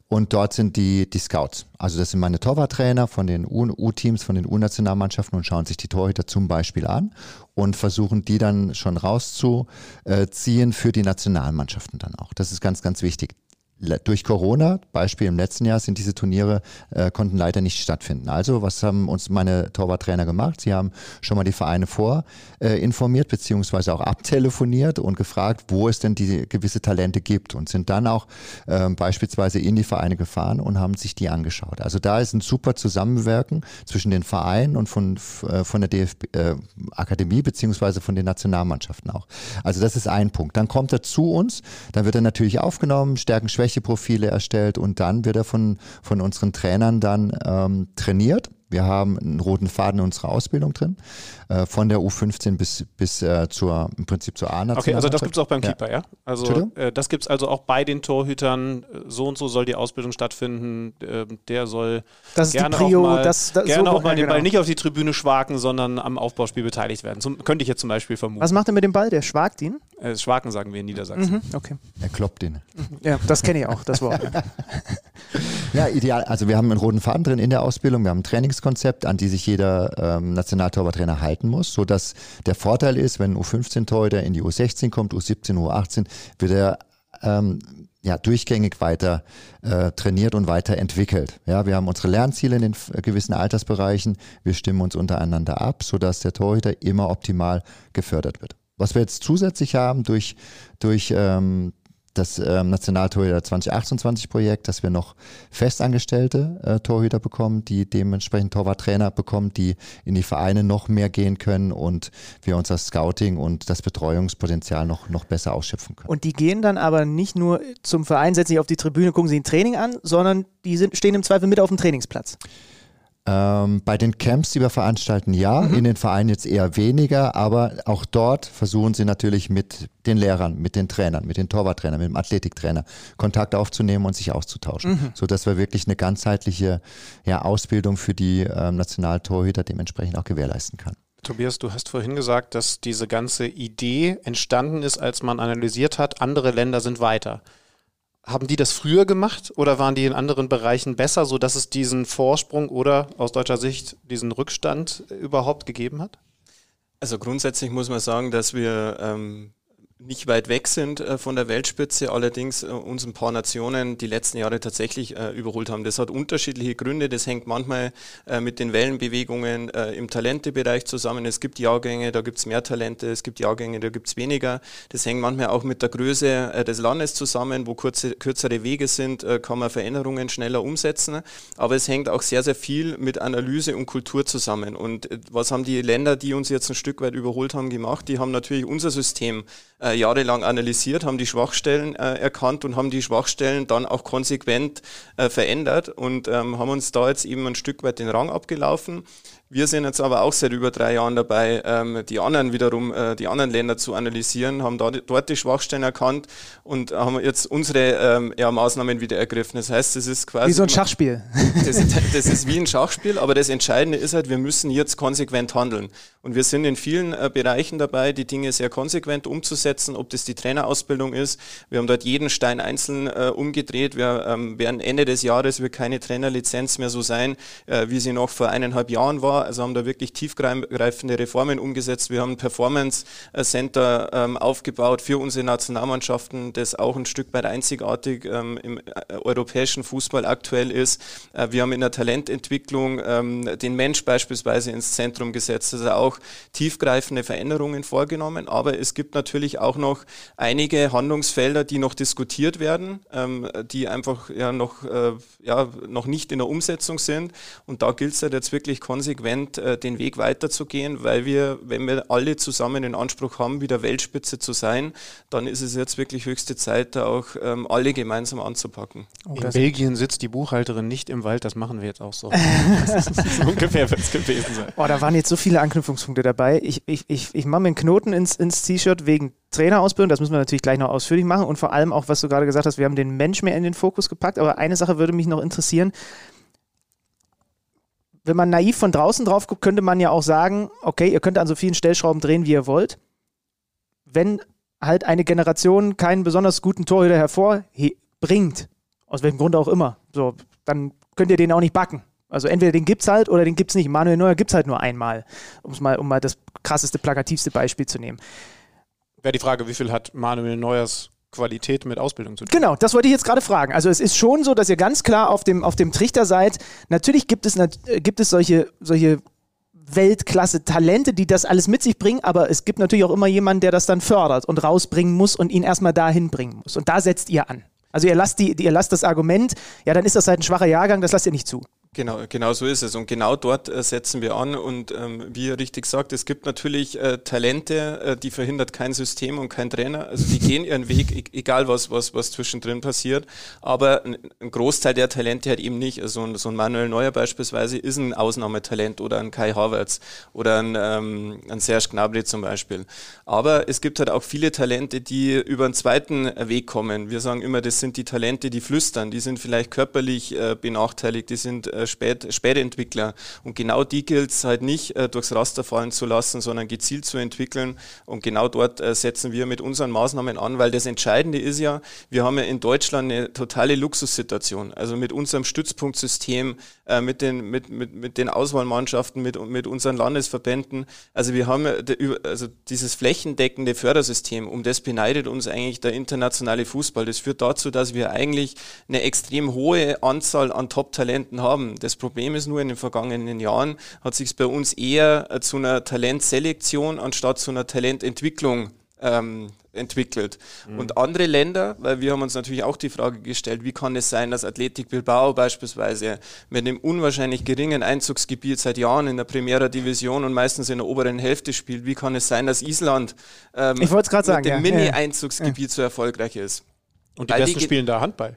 Und dort sind die, die Scouts. Also das sind meine Torwarttrainer von den U-Teams, von den U-Nationalmannschaften und schauen sich die Torhüter zum Beispiel an und versuchen die dann schon rauszuziehen für die Nationalmannschaften dann auch. Das ist ganz, ganz wichtig durch Corona, Beispiel im letzten Jahr, sind diese Turniere, äh, konnten leider nicht stattfinden. Also, was haben uns meine Torwarttrainer gemacht? Sie haben schon mal die Vereine vorinformiert, äh, beziehungsweise auch abtelefoniert und gefragt, wo es denn die gewisse Talente gibt und sind dann auch äh, beispielsweise in die Vereine gefahren und haben sich die angeschaut. Also da ist ein super Zusammenwirken zwischen den Vereinen und von, äh, von der DFB, äh, Akademie, beziehungsweise von den Nationalmannschaften auch. Also das ist ein Punkt. Dann kommt er zu uns, dann wird er natürlich aufgenommen, Stärken, Schwächen, Schwächeprofile erstellt und dann wird er von, von unseren Trainern dann ähm, trainiert. Wir haben einen roten Faden in unserer Ausbildung drin, äh, von der U15 bis, bis äh, zur, im Prinzip zur A-Nationalmannschaft. Okay, also das gibt es auch beim Keeper, ja? Also äh, das gibt es also auch bei den Torhütern, so und so soll die Ausbildung stattfinden, ähm, der soll das gerne Prio, auch mal, das, das, gerne so auch mal den genau. Ball nicht auf die Tribüne schwaken, sondern am Aufbauspiel beteiligt werden. Zum, könnte ich jetzt zum Beispiel vermuten. Was macht er mit dem Ball? Der schwagt ihn? Äh, schwaken sagen wir in Niedersachsen. Mhm, okay. Er kloppt ihn. Ja, das kenne ich auch, das Wort. [laughs] ja, ideal. Also wir haben einen roten Faden drin in der Ausbildung, wir haben ein Trainingskonzept, an die sich jeder ähm, Nationaltorwarttrainer halten muss, sodass der Vorteil ist, wenn U15-Torhüter in die U16 kommt, U17, U18, wird er ähm, ja, durchgängig weiter äh, trainiert und weiterentwickelt. Ja, wir haben unsere Lernziele in den gewissen Altersbereichen. Wir stimmen uns untereinander ab, sodass der Torhüter immer optimal gefördert wird. Was wir jetzt zusätzlich haben durch, durch ähm, das ähm, Nationaltorhüter 2028 Projekt, dass wir noch festangestellte äh, Torhüter bekommen, die dementsprechend Torwarttrainer bekommen, die in die Vereine noch mehr gehen können und wir unser Scouting und das Betreuungspotenzial noch, noch besser ausschöpfen können. Und die gehen dann aber nicht nur zum Verein, setzen sich auf die Tribüne, gucken sich ein Training an, sondern die sind, stehen im Zweifel mit auf dem Trainingsplatz. Ähm, bei den Camps, die wir veranstalten, ja, mhm. in den Vereinen jetzt eher weniger, aber auch dort versuchen sie natürlich mit den Lehrern, mit den Trainern, mit den Torwarttrainern, mit dem Athletiktrainer Kontakt aufzunehmen und sich auszutauschen, mhm. so dass wir wirklich eine ganzheitliche ja, Ausbildung für die ähm, Nationaltorhüter dementsprechend auch gewährleisten kann. Tobias, du hast vorhin gesagt, dass diese ganze Idee entstanden ist, als man analysiert hat, andere Länder sind weiter. Haben die das früher gemacht oder waren die in anderen Bereichen besser, sodass es diesen Vorsprung oder aus deutscher Sicht diesen Rückstand überhaupt gegeben hat? Also grundsätzlich muss man sagen, dass wir ähm, nicht weit weg sind äh, von der Weltspitze, allerdings äh, uns ein paar Nationen die letzten Jahre tatsächlich äh, überholt haben. Das hat unterschiedliche Gründe. Das hängt manchmal äh, mit den Wellenbewegungen äh, im Talentebereich zusammen. Es gibt Jahrgänge, da gibt es mehr Talente, es gibt Jahrgänge, da gibt es weniger. Das hängt manchmal auch mit der Größe äh, des Landes zusammen, wo kurze, kürzere Wege sind, kann man Veränderungen schneller umsetzen. Aber es hängt auch sehr, sehr viel mit Analyse und Kultur zusammen. Und was haben die Länder, die uns jetzt ein Stück weit überholt haben, gemacht? Die haben natürlich unser System äh, jahrelang analysiert, haben die Schwachstellen äh, erkannt und haben die Schwachstellen dann auch konsequent äh, verändert und ähm, haben uns da jetzt eben ein Stück weit den Rang abgelaufen. Wir sind jetzt aber auch seit über drei Jahren dabei, ähm, die anderen wiederum, äh, die anderen Länder zu analysieren, haben da, dort die Schwachstellen erkannt und haben jetzt unsere ähm, ja, Maßnahmen wieder ergriffen. Das heißt, es ist quasi. Wie so ein Schachspiel. Das, [laughs] das, ist wie ein Schachspiel, aber das Entscheidende ist halt, wir müssen jetzt konsequent handeln. Und wir sind in vielen äh, Bereichen dabei, die Dinge sehr konsequent umzusetzen, ob das die Trainerausbildung ist. Wir haben dort jeden Stein einzeln äh, umgedreht. Wir ähm, werden Ende des Jahres wird keine Trainerlizenz mehr so sein, äh, wie sie noch vor eineinhalb Jahren war also haben da wirklich tiefgreifende Reformen umgesetzt. Wir haben ein Performance Center ähm, aufgebaut für unsere Nationalmannschaften, das auch ein Stück weit einzigartig ähm, im äh, europäischen Fußball aktuell ist. Äh, wir haben in der Talententwicklung ähm, den Mensch beispielsweise ins Zentrum gesetzt, also auch tiefgreifende Veränderungen vorgenommen. Aber es gibt natürlich auch noch einige Handlungsfelder, die noch diskutiert werden, ähm, die einfach ja noch, äh, ja, noch nicht in der Umsetzung sind. Und da gilt es halt jetzt wirklich konsequent konsequent äh, den Weg weiterzugehen, weil wir, wenn wir alle zusammen den Anspruch haben, wieder Weltspitze zu sein, dann ist es jetzt wirklich höchste Zeit, da auch ähm, alle gemeinsam anzupacken. Oh, In Belgien sitzt die Buchhalterin nicht im Wald, das machen wir jetzt auch so. [laughs] so ungefähr wird es gewesen sein. Oh, da waren jetzt so viele Anknüpfungspunkte dabei. Ich, ich, ich, ich mache mir einen Knoten ins, ins T-Shirt wegen Trainerausbildung, das müssen wir natürlich gleich noch ausführlich machen und vor allem auch, was du gerade gesagt hast, wir haben den Mensch mehr in den Fokus gepackt, aber eine Sache würde mich noch interessieren, wenn man naiv von draußen drauf guckt, könnte man ja auch sagen, okay, ihr könnt an so vielen Stellschrauben drehen, wie ihr wollt. Wenn halt eine Generation keinen besonders guten Torhüter hervorbringt, aus welchem Grund auch immer, so, dann könnt ihr den auch nicht backen. Also entweder den gibt's halt oder den gibt's nicht. Manuel Neuer gibt's halt nur einmal, mal, um mal das krasseste, plakativste Beispiel zu nehmen. Wäre die Frage, wie viel hat Manuel Neuers Qualität mit Ausbildung zu tun. Genau, das wollte ich jetzt gerade fragen. Also es ist schon so, dass ihr ganz klar auf dem, auf dem Trichter seid. Natürlich gibt es, gibt es solche, solche Weltklasse-Talente, die das alles mit sich bringen, aber es gibt natürlich auch immer jemanden, der das dann fördert und rausbringen muss und ihn erstmal dahin bringen muss. Und da setzt ihr an. Also ihr lasst, die, ihr lasst das Argument, ja, dann ist das halt ein schwacher Jahrgang, das lasst ihr nicht zu. Genau, genau so ist es. Und genau dort äh, setzen wir an. Und ähm, wie ihr richtig sagt, es gibt natürlich äh, Talente, äh, die verhindert kein System und kein Trainer. Also die gehen ihren Weg, e egal was, was, was zwischendrin passiert. Aber ein, Großteil der Talente hat eben nicht. Also so ein Manuel Neuer beispielsweise ist ein Ausnahmetalent oder ein Kai Havertz oder ein, ähm, ein Serge Gnabry zum Beispiel. Aber es gibt halt auch viele Talente, die über einen zweiten Weg kommen. Wir sagen immer, das sind die Talente, die flüstern. Die sind vielleicht körperlich äh, benachteiligt, die sind äh, Spät, Spätentwickler. Und genau die gilt es halt nicht äh, durchs Raster fallen zu lassen, sondern gezielt zu entwickeln. Und genau dort äh, setzen wir mit unseren Maßnahmen an, weil das Entscheidende ist ja, wir haben ja in Deutschland eine totale Luxussituation. Also mit unserem Stützpunktsystem, äh, mit, den, mit, mit, mit den Auswahlmannschaften, mit, mit unseren Landesverbänden. Also wir haben also dieses flächendeckende Fördersystem, um das beneidet uns eigentlich der internationale Fußball. Das führt dazu, dass wir eigentlich eine extrem hohe Anzahl an Top-Talenten haben. Das Problem ist nur, in den vergangenen Jahren hat sich bei uns eher äh, zu einer Talentselektion anstatt zu einer Talententwicklung ähm, entwickelt. Mhm. Und andere Länder, weil wir haben uns natürlich auch die Frage gestellt, wie kann es sein, dass Athletik Bilbao beispielsweise mit einem unwahrscheinlich geringen Einzugsgebiet seit Jahren in der Primera Division und meistens in der oberen Hälfte spielt, wie kann es sein, dass Island ähm, mit sagen, dem ja. Mini-Einzugsgebiet ja. so erfolgreich ist? Und die weil Besten die spielen da Handball.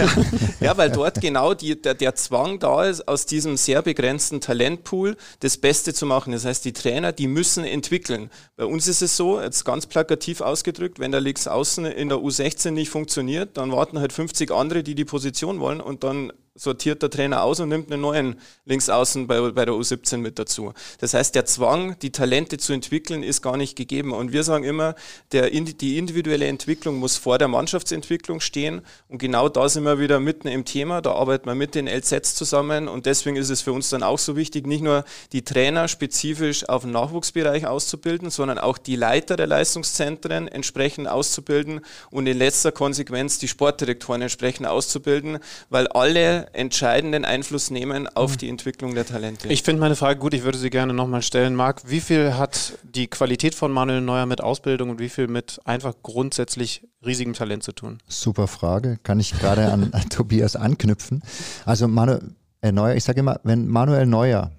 [laughs] ja, weil dort genau die, der, der Zwang da ist, aus diesem sehr begrenzten Talentpool das Beste zu machen. Das heißt, die Trainer, die müssen entwickeln. Bei uns ist es so, jetzt ganz plakativ ausgedrückt, wenn der Links außen in der U16 nicht funktioniert, dann warten halt 50 andere, die die Position wollen und dann sortiert der Trainer aus und nimmt einen neuen Linksaußen bei, bei der U17 mit dazu. Das heißt, der Zwang, die Talente zu entwickeln, ist gar nicht gegeben. Und wir sagen immer, der, die individuelle Entwicklung muss vor der Mannschaftsentwicklung stehen. Und genau da sind wir wieder mitten im Thema. Da arbeiten wir mit den LZs zusammen. Und deswegen ist es für uns dann auch so wichtig, nicht nur die Trainer spezifisch auf den Nachwuchsbereich auszubilden, sondern auch die Leiter der Leistungszentren entsprechend auszubilden und in letzter Konsequenz die Sportdirektoren entsprechend auszubilden, weil alle entscheidenden Einfluss nehmen auf mhm. die Entwicklung der Talente. Ich finde meine Frage gut, ich würde sie gerne nochmal stellen. Marc, wie viel hat die Qualität von Manuel Neuer mit Ausbildung und wie viel mit einfach grundsätzlich riesigem Talent zu tun? Super Frage, kann ich gerade an, an [laughs] Tobias anknüpfen. Also Manuel Neuer, ich sage immer, wenn Manuel Neuer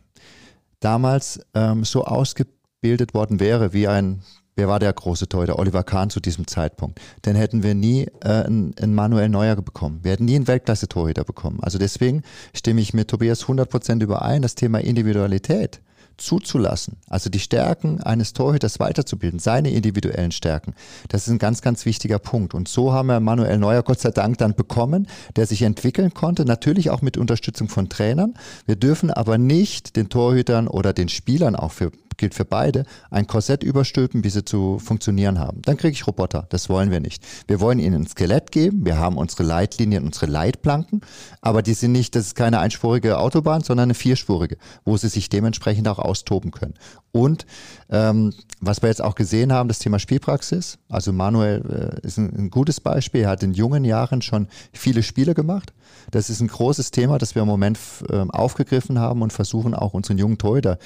damals ähm, so ausgebildet worden wäre wie ein wer war der große Torhüter? Oliver Kahn zu diesem Zeitpunkt. Dann hätten wir nie äh, einen, einen Manuel Neuer bekommen. Wir hätten nie einen Weltklasse-Torhüter bekommen. Also deswegen stimme ich mit Tobias 100% überein, das Thema Individualität zuzulassen, also die Stärken eines Torhüters weiterzubilden, seine individuellen Stärken, das ist ein ganz, ganz wichtiger Punkt. Und so haben wir Manuel Neuer Gott sei Dank dann bekommen, der sich entwickeln konnte, natürlich auch mit Unterstützung von Trainern. Wir dürfen aber nicht den Torhütern oder den Spielern auch für gilt für beide, ein Korsett überstülpen, bis sie zu funktionieren haben. Dann kriege ich Roboter. Das wollen wir nicht. Wir wollen ihnen ein Skelett geben. Wir haben unsere Leitlinien, unsere Leitplanken, aber die sind nicht, das ist keine einspurige Autobahn, sondern eine vierspurige, wo sie sich dementsprechend auch austoben können. Und ähm, was wir jetzt auch gesehen haben, das Thema Spielpraxis. Also Manuel äh, ist ein, ein gutes Beispiel. Er hat in jungen Jahren schon viele Spiele gemacht. Das ist ein großes Thema, das wir im Moment äh, aufgegriffen haben und versuchen auch unseren jungen Torhüter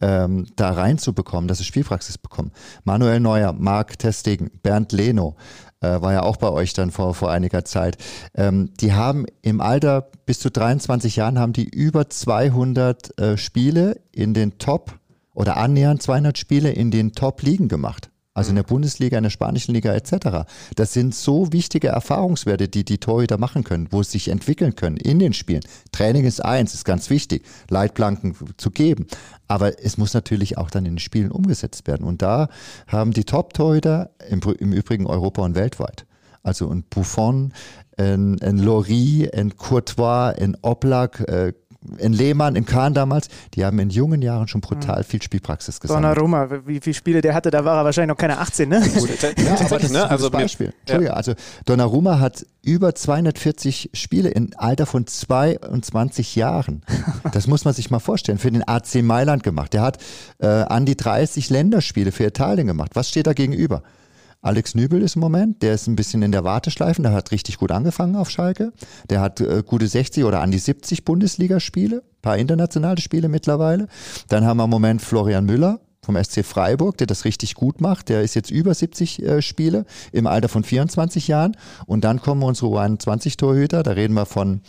ähm, da reinzubekommen, dass sie Spielpraxis bekommen. Manuel Neuer, Marc Testigen, Bernd Leno, äh, war ja auch bei euch dann vor, vor einiger Zeit. Ähm, die haben im Alter bis zu 23 Jahren haben die über 200 äh, Spiele in den Top oder annähernd 200 Spiele in den Top-Ligen gemacht. Also in der Bundesliga, in der spanischen Liga etc. Das sind so wichtige Erfahrungswerte, die die Torhüter machen können, wo sie sich entwickeln können in den Spielen. Training ist eins, ist ganz wichtig, Leitplanken zu geben. Aber es muss natürlich auch dann in den Spielen umgesetzt werden. Und da haben die Top-Torhüter im, im Übrigen Europa und weltweit also ein Buffon, ein, ein Lori, ein Courtois, ein Oblak, äh, in Lehmann, in Kahn damals, die haben in jungen Jahren schon brutal viel Spielpraxis gesammelt. Donnarumma, wie viele Spiele der hatte, da war er wahrscheinlich noch keine 18, ne? Gut, ja, aber das ist ein also Beispiel. Ja. Also Donnarumma hat über 240 Spiele im Alter von 22 Jahren. [laughs] Das muss man sich mal vorstellen. Für den AC Mailand gemacht. Der hat äh, an die 30 Länderspiele für Italien gemacht. Was steht da gegenüber? Alex Nübel ist im Moment, der ist ein bisschen in der Warteschleife, der hat richtig gut angefangen auf Schalke. Der hat äh, gute 60 oder an die 70 Bundesligaspiele, paar internationale Spiele mittlerweile. Dann haben wir im Moment Florian Müller, vom SC Freiburg, der das richtig gut macht. Der ist jetzt über 70 äh, Spiele im Alter von 24 Jahren. Und dann kommen unsere U21-Torhüter. Da reden wir von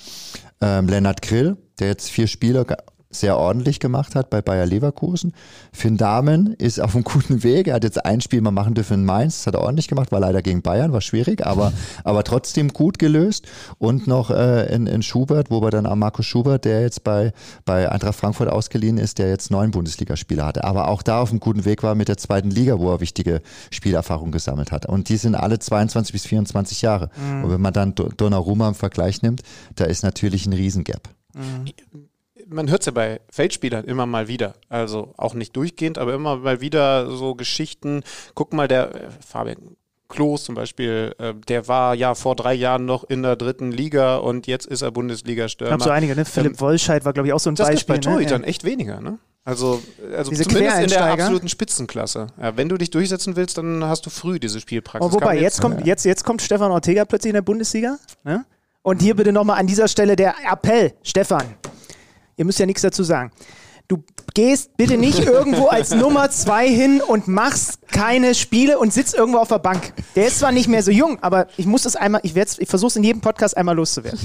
ähm, Lennart Grill, der jetzt vier Spiele sehr ordentlich gemacht hat bei Bayer Leverkusen. Finn Dahmen ist auf einem guten Weg. Er hat jetzt ein Spiel mal machen dürfen in Mainz. Das hat er ordentlich gemacht, war leider gegen Bayern, war schwierig, aber, [laughs] aber trotzdem gut gelöst. Und noch äh, in, in Schubert, wo wir dann auch Markus Schubert, der jetzt bei, bei Eintracht Frankfurt ausgeliehen ist, der jetzt neun Bundesligaspieler hatte. Aber auch da auf einem guten Weg war mit der zweiten Liga, wo er wichtige Spielerfahrung gesammelt hat. Und die sind alle 22 bis 24 Jahre. Mhm. Und wenn man dann Donnarumma im Vergleich nimmt, da ist natürlich ein Riesengap. Mhm man hört es ja bei Feldspielern immer mal wieder. Also auch nicht durchgehend, aber immer mal wieder so Geschichten. Guck mal, der äh, Fabian Klos zum Beispiel, äh, der war ja vor drei Jahren noch in der dritten Liga und jetzt ist er Bundesliga-Stürmer. Ich glaube so einige, ne? Philipp ähm, Wollscheid war, glaube ich, auch so ein das Beispiel. Das ist bei Torhütern ne? echt weniger, ne? Also, also zumindest in der absoluten Spitzenklasse. Ja, wenn du dich durchsetzen willst, dann hast du früh diese Spielpraxis. Und wobei, jetzt, kommt, jetzt, jetzt kommt Stefan Ortega plötzlich in der Bundesliga. Ne? Und hier bitte nochmal an dieser Stelle der Appell, Stefan ihr müsst ja nichts dazu sagen. Du gehst bitte nicht irgendwo als [laughs] Nummer zwei hin und machst keine Spiele und sitzt irgendwo auf der Bank. Der ist zwar nicht mehr so jung, aber ich muss es einmal, ich, ich versuche es in jedem Podcast einmal loszuwerden.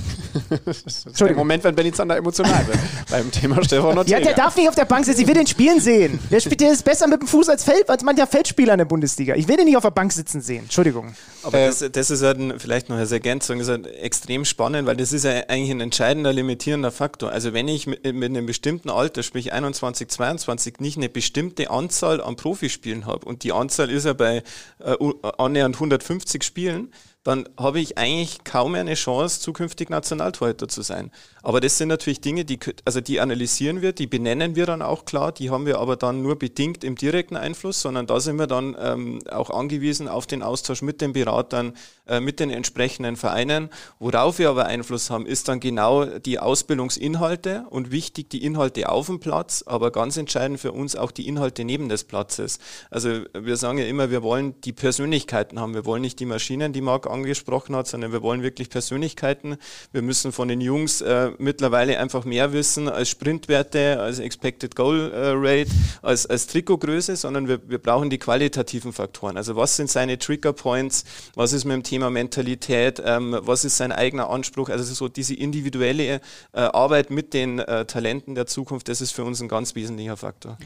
das ist der Moment, wenn Benny Zander emotional wird [laughs] beim Thema Stefan Ortega. Ja, der darf nicht auf der Bank sitzen. Ich will den spielen sehen. Der spielt der ist besser mit dem Fuß als Feld, als mancher Feldspieler in der Bundesliga. Ich will den nicht auf der Bank sitzen sehen. Entschuldigung. Aber äh, das, das, ist halt ein, vielleicht noch als Ergänzung, ist halt extrem spannend, weil das ist ja eigentlich ein entscheidender limitierender Faktor. Also wenn ich mit, mit einem bestimmten Alter, sprich 21, 22, nicht eine bestimmte Anzahl an Profispielen habe. Und die Anzahl ist ja bei äh, annähernd 150 Spielen, dann habe ich eigentlich kaum mehr eine Chance, zukünftig Nationaltorhüter zu sein. Aber das sind natürlich Dinge, die, also die analysieren wir, die benennen wir dann auch klar, die haben wir aber dann nur bedingt im direkten Einfluss, sondern da sind wir dann ähm, auch angewiesen auf den Austausch mit den Beratern, äh, mit den entsprechenden Vereinen. Worauf wir aber Einfluss haben, ist dann genau die Ausbildungsinhalte und wichtig die Inhalte auf dem Platz, aber ganz entscheidend für uns auch die Inhalte neben des Platzes. Also wir sagen ja immer, wir wollen die Persönlichkeiten haben, wir wollen nicht die Maschinen, die Marc angesprochen hat, sondern wir wollen wirklich Persönlichkeiten. Wir müssen von den Jungs äh, mittlerweile einfach mehr wissen als Sprintwerte, als Expected Goal äh, Rate, als, als Trikotgröße, sondern wir, wir brauchen die qualitativen Faktoren. Also was sind seine Trigger Points, was ist mit dem Thema Mentalität, ähm, was ist sein eigener Anspruch, also so diese individuelle äh, Arbeit mit den äh, Talenten der Zukunft, das ist für uns ein ganz wesentlicher Faktor.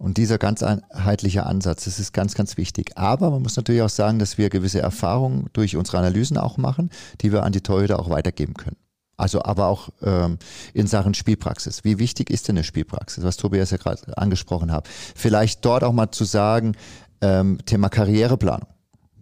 Und dieser ganzheitliche Ansatz, das ist ganz, ganz wichtig. Aber man muss natürlich auch sagen, dass wir gewisse Erfahrungen durch unsere Analysen auch machen, die wir an die Torhüter auch weitergeben können. Also aber auch ähm, in Sachen Spielpraxis. Wie wichtig ist denn eine Spielpraxis, was Tobias ja gerade angesprochen hat? Vielleicht dort auch mal zu sagen, ähm, Thema Karriereplanung.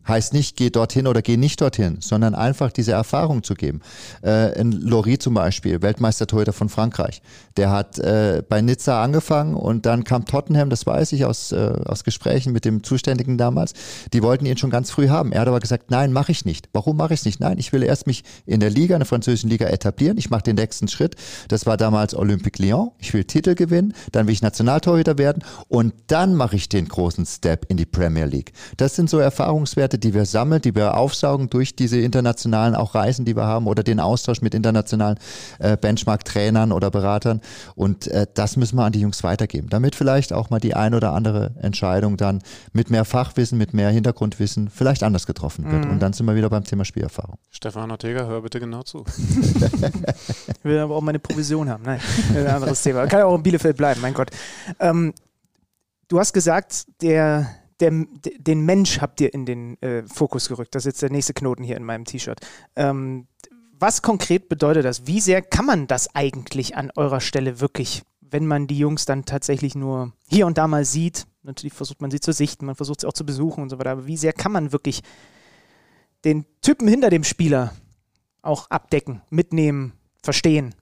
Heißt nicht, geh dorthin oder geh nicht dorthin, sondern einfach diese Erfahrung zu geben. Äh, in Lori zum Beispiel, Weltmeistertorhüter von Frankreich, der hat äh, bei Nizza angefangen und dann kam Tottenham, das weiß ich aus, äh, aus Gesprächen mit dem Zuständigen damals, die wollten ihn schon ganz früh haben. Er hat aber gesagt, nein, mache ich nicht. Warum mache ich es nicht? Nein, ich will erst mich in der Liga, in der französischen Liga etablieren. Ich mache den nächsten Schritt. Das war damals Olympique Lyon. Ich will Titel gewinnen, dann will ich Nationaltorhüter werden und dann mache ich den großen Step in die Premier League. Das sind so Erfahrungswerte, die wir sammeln, die wir aufsaugen durch diese internationalen auch Reisen, die wir haben oder den Austausch mit internationalen äh, Benchmark-Trainern oder Beratern. Und äh, das müssen wir an die Jungs weitergeben, damit vielleicht auch mal die ein oder andere Entscheidung dann mit mehr Fachwissen, mit mehr Hintergrundwissen vielleicht anders getroffen wird. Mhm. Und dann sind wir wieder beim Thema Spielerfahrung. Stefan Ortega, hör bitte genau zu. [laughs] ich will aber auch meine Provision haben. Nein, [laughs] ein anderes Thema. Kann ja auch in Bielefeld bleiben, mein Gott. Ähm, du hast gesagt, der der, den Mensch habt ihr in den äh, Fokus gerückt. Das ist jetzt der nächste Knoten hier in meinem T-Shirt. Ähm, was konkret bedeutet das? Wie sehr kann man das eigentlich an eurer Stelle wirklich, wenn man die Jungs dann tatsächlich nur hier und da mal sieht? Natürlich versucht man sie zu sichten, man versucht sie auch zu besuchen und so weiter. Aber wie sehr kann man wirklich den Typen hinter dem Spieler auch abdecken, mitnehmen, verstehen?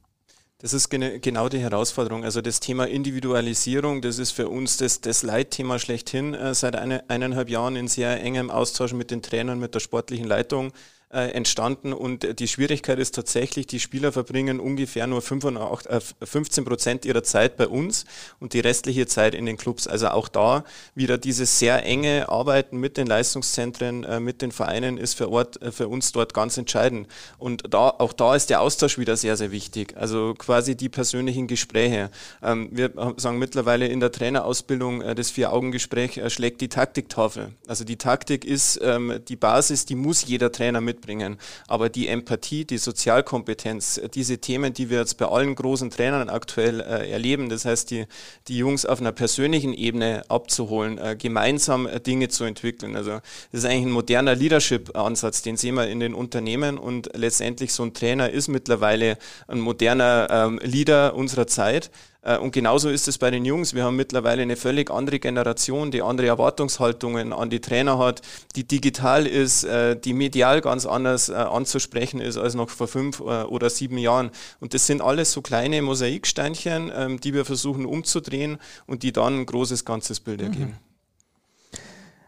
Das ist genau die Herausforderung. Also das Thema Individualisierung, das ist für uns das, das Leitthema schlechthin äh, seit eine, eineinhalb Jahren in sehr engem Austausch mit den Trainern, mit der sportlichen Leitung äh, entstanden und die Schwierigkeit ist tatsächlich, die Spieler verbringen ungefähr nur 15 äh, Prozent ihrer Zeit bei uns und die restliche Zeit in den Clubs. Also auch da wieder dieses sehr enge Arbeiten mit den Leistungszentren, äh, mit den Vereinen ist für, Ort, für uns dort ganz entscheidend. Und da, auch da ist der Austausch wieder sehr, sehr wichtig. Also quasi die persönlichen Gespräche. Ähm, wir sagen mittlerweile in der Trainerausbildung, das Vier-Augen-Gespräch schlägt die Taktiktafel. Also die Taktik ist ähm, die Basis, die muss jeder Trainer mitbringen mitbringen. Aber die Empathie, die Sozialkompetenz, diese Themen, die wir jetzt bei allen großen Trainern aktuell äh, erleben, das heißt, die, die Jungs auf einer persönlichen Ebene abzuholen, äh, gemeinsam äh, Dinge zu entwickeln. Also das ist eigentlich ein moderner Leadership-Ansatz, den sehen wir in den Unternehmen und letztendlich so ein Trainer ist mittlerweile ein moderner ähm, Leader unserer Zeit. Äh, und genauso ist es bei den Jungs. Wir haben mittlerweile eine völlig andere Generation, die andere Erwartungshaltungen an die Trainer hat, die digital ist, äh, die medial ganz anders äh, anzusprechen ist als noch vor fünf oder sieben Jahren. Und das sind alles so kleine Mosaiksteinchen, ähm, die wir versuchen umzudrehen und die dann ein großes ganzes Bild mhm.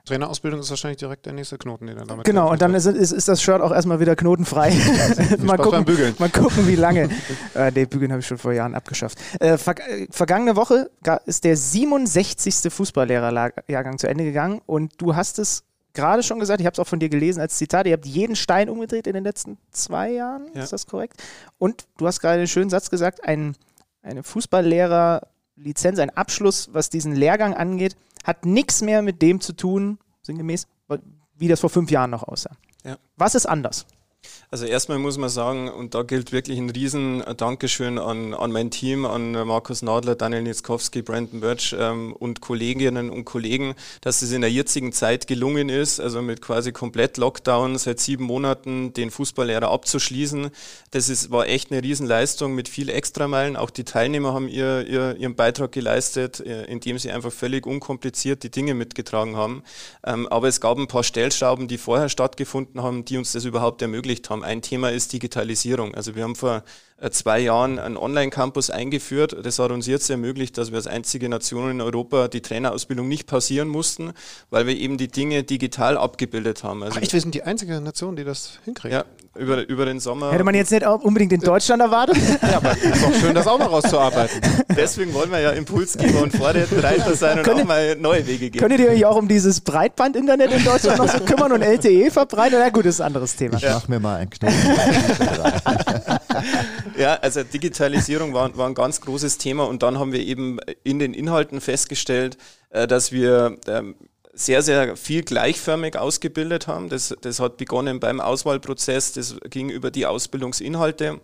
Trainerausbildung ist wahrscheinlich direkt der nächste Knoten, den er damit Genau, und dann ist, ist, ist, das Shirt auch erstmal wieder knotenfrei. [laughs] [laughs] mal, gucken, mal gucken, wie lange. [laughs] äh, nee, Bügeln habe ich schon vor Jahren abgeschafft. Äh, ver äh, vergangene Woche ist der 67. Fußballlehrerjahrgang zu Ende gegangen und du hast es gerade schon gesagt, ich habe es auch von dir gelesen als Zitat, ihr habt jeden Stein umgedreht in den letzten zwei Jahren, ja. ist das korrekt? Und du hast gerade einen schönen Satz gesagt, ein, eine Fußballlehrer Lizenz, ein Abschluss, was diesen Lehrgang angeht, hat nichts mehr mit dem zu tun, sinngemäß, wie das vor fünf Jahren noch aussah. Ja. Was ist anders? Also erstmal muss man sagen, und da gilt wirklich ein riesen Dankeschön an, an mein Team, an Markus Nadler, Daniel Nitzkowski, Brandon Birch ähm, und Kolleginnen und Kollegen, dass es in der jetzigen Zeit gelungen ist, also mit quasi komplett Lockdown seit sieben Monaten den Fußballlehrer abzuschließen. Das ist, war echt eine Riesenleistung mit viel Extrameilen. Auch die Teilnehmer haben ihr, ihr, ihren Beitrag geleistet, äh, indem sie einfach völlig unkompliziert die Dinge mitgetragen haben. Ähm, aber es gab ein paar Stellschrauben, die vorher stattgefunden haben, die uns das überhaupt ermöglicht haben haben. Ein Thema ist Digitalisierung. Also wir haben vor zwei Jahren einen Online-Campus eingeführt. Das hat uns jetzt ermöglicht, dass wir als einzige Nation in Europa die Trainerausbildung nicht pausieren mussten, weil wir eben die Dinge digital abgebildet haben. Also Ach echt, wir sind die einzige Nation, die das hinkriegt. Ja, über, über den Sommer. Hätte man jetzt nicht unbedingt in Deutschland erwartet? [laughs] ja, aber es ist auch schön, das auch mal rauszuarbeiten. Deswegen wollen wir ja Impulsgeber und Vorreiter sein und Könnt, auch mal neue Wege gehen. Könntet ihr euch auch um dieses Breitband-Internet in Deutschland noch so kümmern und LTE verbreiten? Na gut, das ist ein anderes Thema. Ich ja. mach mir mal einen Knoten. [laughs] ja, also Digitalisierung war, war ein ganz großes Thema und dann haben wir eben in den Inhalten festgestellt, äh, dass wir ähm, sehr, sehr viel gleichförmig ausgebildet haben. Das, das hat begonnen beim Auswahlprozess, das ging über die Ausbildungsinhalte.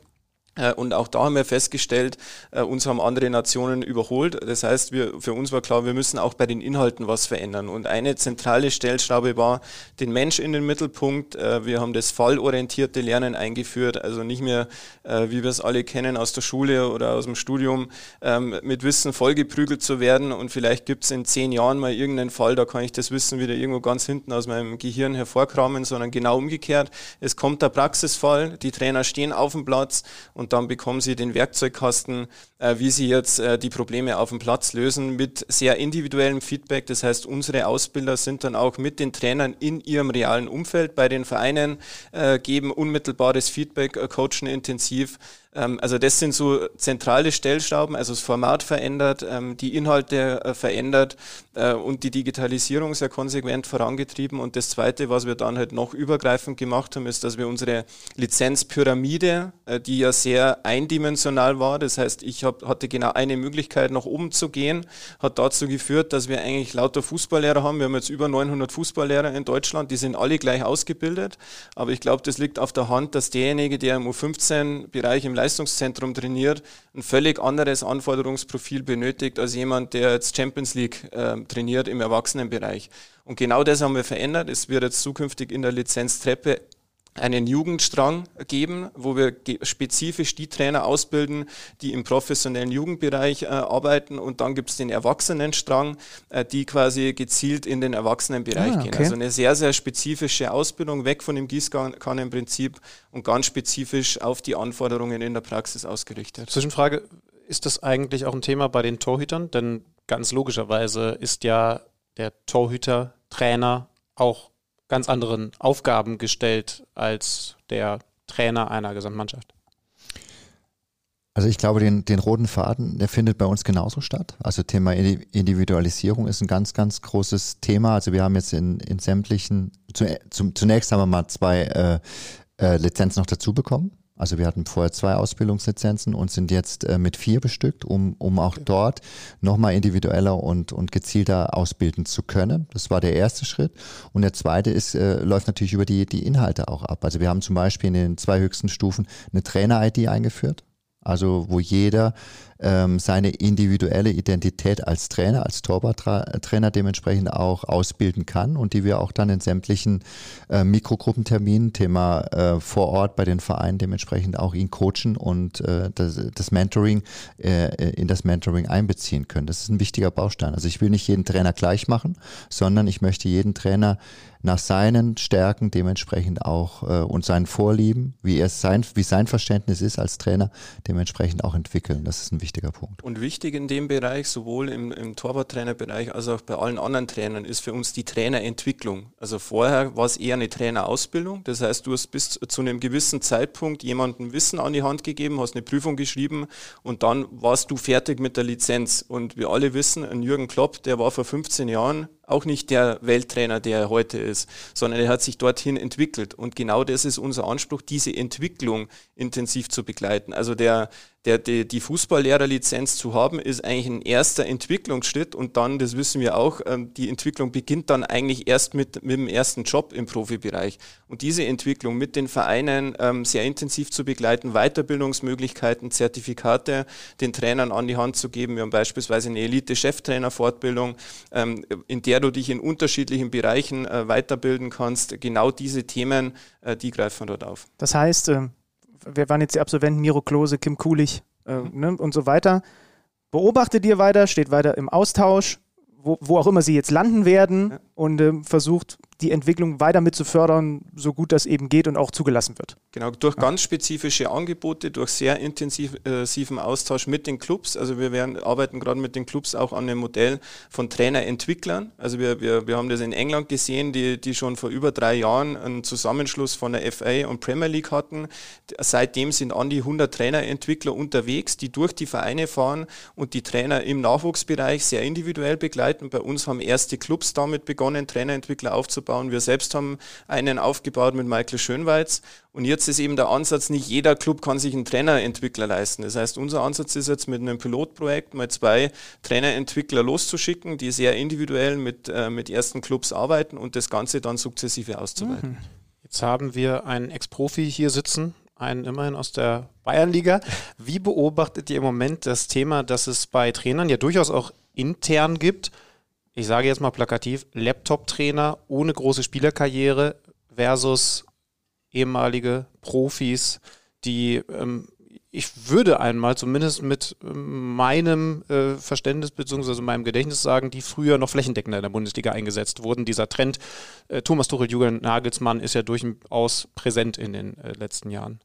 Äh, und auch da haben wir festgestellt, äh, uns haben andere Nationen überholt. Das heißt, wir, für uns war klar, wir müssen auch bei den Inhalten was verändern. Und eine zentrale Stellschraube war den Mensch in den Mittelpunkt. Äh, wir haben das fallorientierte Lernen eingeführt, also nicht mehr, wie wir es alle kennen aus der Schule oder aus dem Studium, ähm, mit Wissen vollgeprügelt zu werden. Und vielleicht gibt es in zehn Jahren mal irgendeinen Fall, da kann ich das Wissen wieder irgendwo ganz hinten aus meinem Gehirn hervorkramen, sondern genau umgekehrt. Es kommt der Praxisfall, die Trainer stehen auf dem Platz und und dann bekommen sie den Werkzeugkasten, äh, wie sie jetzt äh, die Probleme auf dem Platz lösen mit sehr individuellem Feedback. Das heißt, unsere Ausbilder sind dann auch mit den Trainern in ihrem realen Umfeld bei den Vereinen, äh, geben unmittelbares Feedback, äh, coachen intensiv also das sind so zentrale Stellschrauben, also das Format verändert, ähm, die Inhalte äh, verändert äh, und die Digitalisierung sehr konsequent vorangetrieben. Und das Zweite, was wir dann halt noch übergreifend gemacht haben, ist, dass wir unsere Lizenzpyramide, äh, die ja sehr eindimensional war, das heißt, ich hatte genau eine Möglichkeit, nach oben zu gehen, hat dazu geführt, dass wir eigentlich lauter Fußballlehrer haben. Wir haben jetzt über 900 Fußballlehrer in Deutschland, die sind alle gleich ausgebildet. Aber ich glaube, das liegt auf der Hand, dass derjenige, der im U15-Bereich im Leistungszentrum trainiert, ein völlig anderes Anforderungsprofil benötigt als jemand, der jetzt Champions League äh, trainiert im Erwachsenenbereich. Und genau das haben wir verändert. Es wird jetzt zukünftig in der Lizenztreppe einen Jugendstrang geben, wo wir spezifisch die Trainer ausbilden, die im professionellen Jugendbereich äh, arbeiten und dann gibt es den Erwachsenenstrang, äh, die quasi gezielt in den Erwachsenenbereich ah, okay. gehen. Also eine sehr, sehr spezifische Ausbildung, weg von dem Gießkannenprinzip und ganz spezifisch auf die Anforderungen in der Praxis ausgerichtet. Zwischenfrage, ist das eigentlich auch ein Thema bei den Torhütern? Denn ganz logischerweise ist ja der Torhüter, Trainer auch ganz anderen Aufgaben gestellt als der Trainer einer Gesamtmannschaft. Also ich glaube, den, den roten Faden, der findet bei uns genauso statt. Also Thema Individualisierung ist ein ganz, ganz großes Thema. Also wir haben jetzt in, in sämtlichen, zu, zum, zunächst haben wir mal zwei äh, äh, Lizenzen noch dazu bekommen. Also wir hatten vorher zwei Ausbildungslizenzen und sind jetzt äh, mit vier bestückt, um, um auch dort nochmal individueller und, und gezielter ausbilden zu können. Das war der erste Schritt. Und der zweite ist, äh, läuft natürlich über die, die Inhalte auch ab. Also wir haben zum Beispiel in den zwei höchsten Stufen eine Trainer-ID eingeführt. Also wo jeder ähm, seine individuelle Identität als Trainer, als Torwarttrainer dementsprechend auch ausbilden kann und die wir auch dann in sämtlichen äh, Mikrogruppenterminen, Thema äh, vor Ort bei den Vereinen dementsprechend auch ihn coachen und äh, das, das Mentoring äh, in das Mentoring einbeziehen können. Das ist ein wichtiger Baustein. Also ich will nicht jeden Trainer gleich machen, sondern ich möchte jeden Trainer nach seinen Stärken dementsprechend auch äh, und seinen Vorlieben, wie er sein, wie sein Verständnis ist als Trainer, dementsprechend auch entwickeln. Das ist ein wichtiger Punkt. Und wichtig in dem Bereich, sowohl im, im Torwarttrainerbereich als auch bei allen anderen Trainern, ist für uns die Trainerentwicklung. Also vorher war es eher eine Trainerausbildung. Das heißt, du hast bis zu einem gewissen Zeitpunkt jemandem Wissen an die Hand gegeben, hast eine Prüfung geschrieben und dann warst du fertig mit der Lizenz. Und wir alle wissen, ein Jürgen Klopp, der war vor 15 Jahren auch nicht der Welttrainer, der er heute ist, sondern er hat sich dorthin entwickelt. Und genau das ist unser Anspruch, diese Entwicklung intensiv zu begleiten. Also der, der, die, die Fußballlehrerlizenz zu haben, ist eigentlich ein erster Entwicklungsschritt und dann, das wissen wir auch, ähm, die Entwicklung beginnt dann eigentlich erst mit, mit dem ersten Job im Profibereich. Und diese Entwicklung mit den Vereinen ähm, sehr intensiv zu begleiten, Weiterbildungsmöglichkeiten, Zertifikate den Trainern an die Hand zu geben. Wir haben beispielsweise eine Elite-Cheftrainer-Fortbildung, ähm, in der du dich in unterschiedlichen Bereichen äh, weiterbilden kannst. Genau diese Themen, äh, die greifen dort auf. Das heißt, äh wir waren jetzt die Absolventen Miro Klose, Kim Kulich äh, mhm. ne, und so weiter. Beobachtet ihr weiter, steht weiter im Austausch, wo, wo auch immer sie jetzt landen werden ja. und äh, versucht die Entwicklung weiter mit zu fördern, so gut das eben geht und auch zugelassen wird. Genau, durch ja. ganz spezifische Angebote, durch sehr intensiven Austausch mit den Clubs. Also wir werden, arbeiten gerade mit den Clubs auch an einem Modell von Trainerentwicklern. Also wir, wir, wir haben das in England gesehen, die, die schon vor über drei Jahren einen Zusammenschluss von der FA und Premier League hatten. Seitdem sind an die 100 Trainerentwickler unterwegs, die durch die Vereine fahren und die Trainer im Nachwuchsbereich sehr individuell begleiten. Bei uns haben erste Clubs damit begonnen, Trainerentwickler aufzubauen aufzubauen. Wir selbst haben einen aufgebaut mit Michael Schönweiz. Und jetzt ist eben der Ansatz, nicht jeder Club kann sich einen Trainerentwickler leisten. Das heißt, unser Ansatz ist jetzt mit einem Pilotprojekt mal zwei Trainerentwickler loszuschicken, die sehr individuell mit, äh, mit ersten Clubs arbeiten und das Ganze dann sukzessive auszuweiten. Mhm. Jetzt haben wir einen Ex-Profi hier sitzen, einen immerhin aus der Bayernliga. Wie beobachtet ihr im Moment das Thema, dass es bei Trainern ja durchaus auch intern gibt, ich sage jetzt mal plakativ, Laptop-Trainer ohne große Spielerkarriere versus ehemalige Profis, die ähm, ich würde einmal zumindest mit ähm, meinem äh, Verständnis bzw. meinem Gedächtnis sagen, die früher noch flächendeckender in der Bundesliga eingesetzt wurden. Dieser Trend, äh, Thomas Tuchel, Jürgen Nagelsmann ist ja durchaus präsent in den äh, letzten Jahren.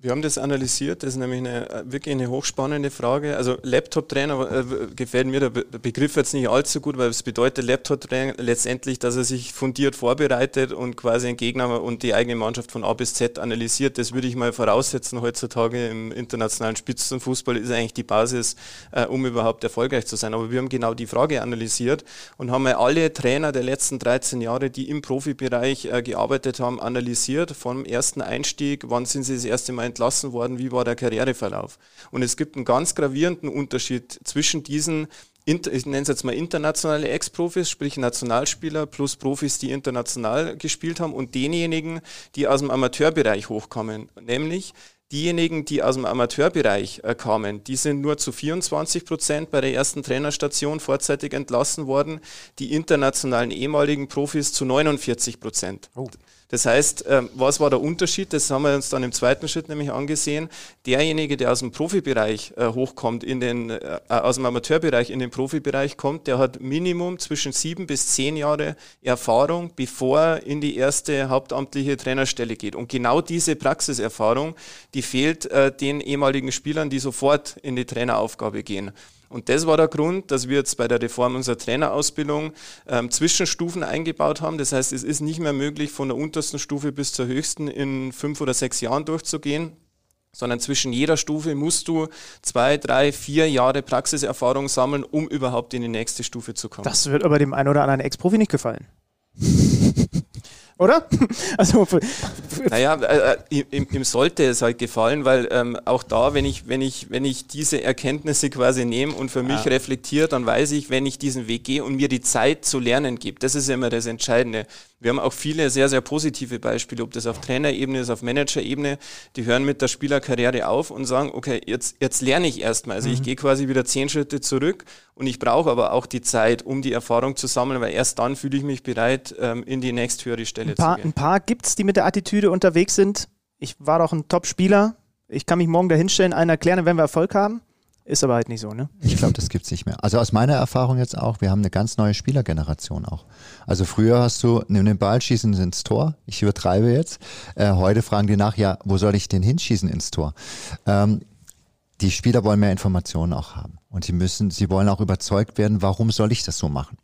Wir haben das analysiert, das ist nämlich eine, äh, wirklich eine hochspannende Frage. Also Laptop-Trainer äh, gefällt mir der, Be Begriff jetzt nicht allzu gut, weil es bedeutet Laptop-Trainer letztendlich, dass er sich fundiert vorbereitet und quasi einen Gegner und die eigene Mannschaft von A bis Z analysiert. Das würde ich mal voraussetzen heutzutage im internationalen Spitzenfußball ist eigentlich die Basis, äh, um überhaupt erfolgreich zu sein. Aber wir haben genau die Frage analysiert und haben alle Trainer der letzten 13 Jahre, die im Profibereich äh, gearbeitet haben, analysiert. Vom ersten Einstieg, wann sind sie das erste Mal entlassen worden, wie war der Karriereverlauf. Und es gibt einen ganz gravierenden Unterschied zwischen diesen ich nenne es jetzt mal internationale Ex-Profis, sprich Nationalspieler plus Profis, die international gespielt haben und denjenigen, die aus dem Amateurbereich hochkommen. Nämlich diejenigen, die aus dem Amateurbereich äh, kamen, die sind nur zu 24 Prozent bei der ersten Trainerstation vorzeitig entlassen worden, die internationalen ehemaligen Profis zu 49 Prozent. Oh. Das heißt, ähm, was war der Unterschied? Das haben wir uns dann im zweiten Schritt nämlich angesehen. Derjenige, der aus dem Profibereich äh, hochkommt, in den, äh, aus dem Amateurbereich in den Profibereich kommt, der hat Minimum zwischen sieben bis zehn Jahre Erfahrung, bevor er in die erste hauptamtliche Trainerstelle geht. Und genau diese Praxiserfahrung, die fehlt äh, den ehemaligen Spielern, die sofort in die Traineraufgabe gehen. Und das war der Grund, dass wir jetzt bei der Reform unserer Trainerausbildung ähm, Zwischenstufen eingebaut haben. Das heißt, es ist nicht mehr möglich, von der untersten Stufe bis zur höchsten in fünf oder sechs Jahren durchzugehen sondern zwischen jeder Stufe musst du zwei, drei, vier Jahre Praxiserfahrung sammeln, um überhaupt in die nächste Stufe zu kommen. Das wird aber dem einen oder anderen Ex-Profi nicht gefallen [laughs] oder? [laughs] also, naja, äh, äh, ihm, ihm, sollte es halt gefallen, weil ähm, auch da, wenn ich, wenn, ich, wenn ich diese Erkenntnisse quasi nehme und für mich ja. reflektiere, dann weiß ich, wenn ich diesen Weg gehe und mir die Zeit zu lernen gibt, das ist immer das Entscheidende. Wir haben auch viele sehr, sehr positive Beispiele, ob das auf Trainerebene ist, auf Managerebene, die hören mit der Spielerkarriere auf und sagen, okay, jetzt, jetzt lerne ich erstmal. Also mhm. ich gehe quasi wieder zehn Schritte zurück und ich brauche aber auch die Zeit, um die Erfahrung zu sammeln, weil erst dann fühle ich mich bereit, ähm, in die nächsthöhere Stelle ein paar, zu gehen. Ein paar gibt es, die mit der Attitüde unterwegs sind. Ich war doch ein Top-Spieler. Ich kann mich morgen dahinstellen, einen erklären, wenn wir Erfolg haben. Ist aber halt nicht so, ne? Ich glaube, das gibt es nicht mehr. Also aus meiner Erfahrung jetzt auch, wir haben eine ganz neue Spielergeneration auch. Also früher hast du, nimm den Ball, schießen ins Tor. Ich übertreibe jetzt. Äh, heute fragen die nach, ja, wo soll ich den hinschießen ins Tor? Ähm, die Spieler wollen mehr Informationen auch haben. Und sie müssen, sie wollen auch überzeugt werden, warum soll ich das so machen?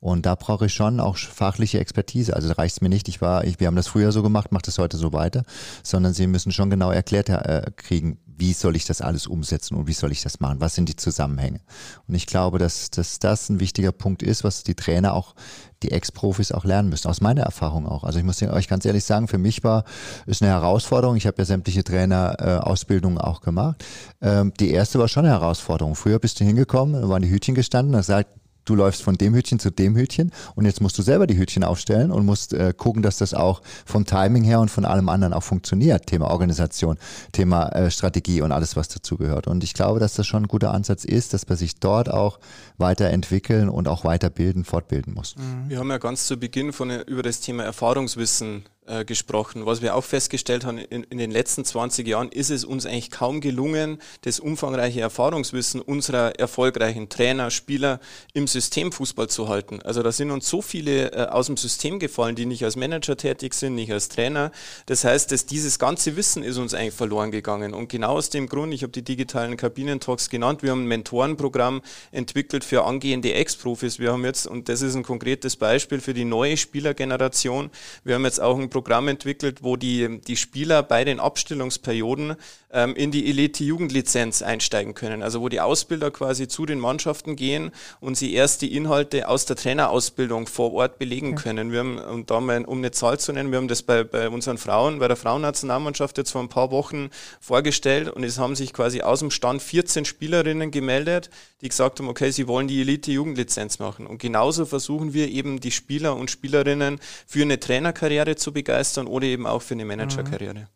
Und da brauche ich schon auch fachliche Expertise. Also reicht es mir nicht, ich war, ich, wir haben das früher so gemacht, mache das heute so weiter, sondern sie müssen schon genau erklärt äh, kriegen, wie soll ich das alles umsetzen und wie soll ich das machen? Was sind die Zusammenhänge? Und ich glaube, dass, dass das ein wichtiger Punkt ist, was die Trainer auch, die Ex-Profis auch lernen müssen, aus meiner Erfahrung auch. Also ich muss euch ganz ehrlich sagen, für mich war es eine Herausforderung. Ich habe ja sämtliche Trainerausbildungen äh, auch gemacht. Ähm, die erste war schon eine Herausforderung. Früher bist du hingekommen, waren die Hütchen gestanden und gesagt, du läufst von dem Hütchen zu dem Hütchen und jetzt musst du selber die Hütchen aufstellen und musst äh, gucken, dass das auch vom Timing her und von allem anderen auch funktioniert. Thema Organisation, Thema äh, Strategie und alles, was dazugehört. Und ich glaube, dass das schon ein guter Ansatz ist, dass man sich dort auch weiterentwickeln und auch weiterbilden, fortbilden muss. Wir haben ja ganz zu Beginn von, über das Thema Erfahrungswissen äh, gesprochen. Was wir auch festgestellt haben, in, in, den letzten 20 Jahren ist es uns eigentlich kaum gelungen, das umfangreiche Erfahrungswissen unserer erfolgreichen Trainer, Spieler im System Fußball zu halten. Also da sind uns so viele äh, aus dem System gefallen, die nicht als Manager tätig sind, nicht als Trainer. Das heißt, dass dieses ganze Wissen ist uns eigentlich verloren gegangen. Und genau aus dem Grund, ich habe die digitalen Kabinentalks genannt, wir haben ein Mentorenprogramm entwickelt für angehende Ex-Profis. Wir haben jetzt, und das ist ein konkretes Beispiel für die neue Spielergeneration, wir haben jetzt auch ein Programm entwickelt, wo die, die Spieler bei den Abstellungsperioden ähm, in die Elite-Jugendlizenz einsteigen können. Also wo die Ausbilder quasi zu den Mannschaften gehen und sie erst die Inhalte aus der Trainerausbildung vor Ort belegen okay. können. Wir haben, und da mal, um eine Zahl zu nennen, wir haben das bei, bei unseren Frauen, bei der Frauennationalmannschaft jetzt vor ein paar Wochen vorgestellt und es haben sich quasi aus dem Stand 14 Spielerinnen gemeldet, die gesagt haben, okay, sie wollen die Elite-Jugendlizenz machen. Und genauso versuchen wir eben die Spieler und Spielerinnen für eine Trainerkarriere zu begeistern begeistern oder eben auch für eine Managerkarriere.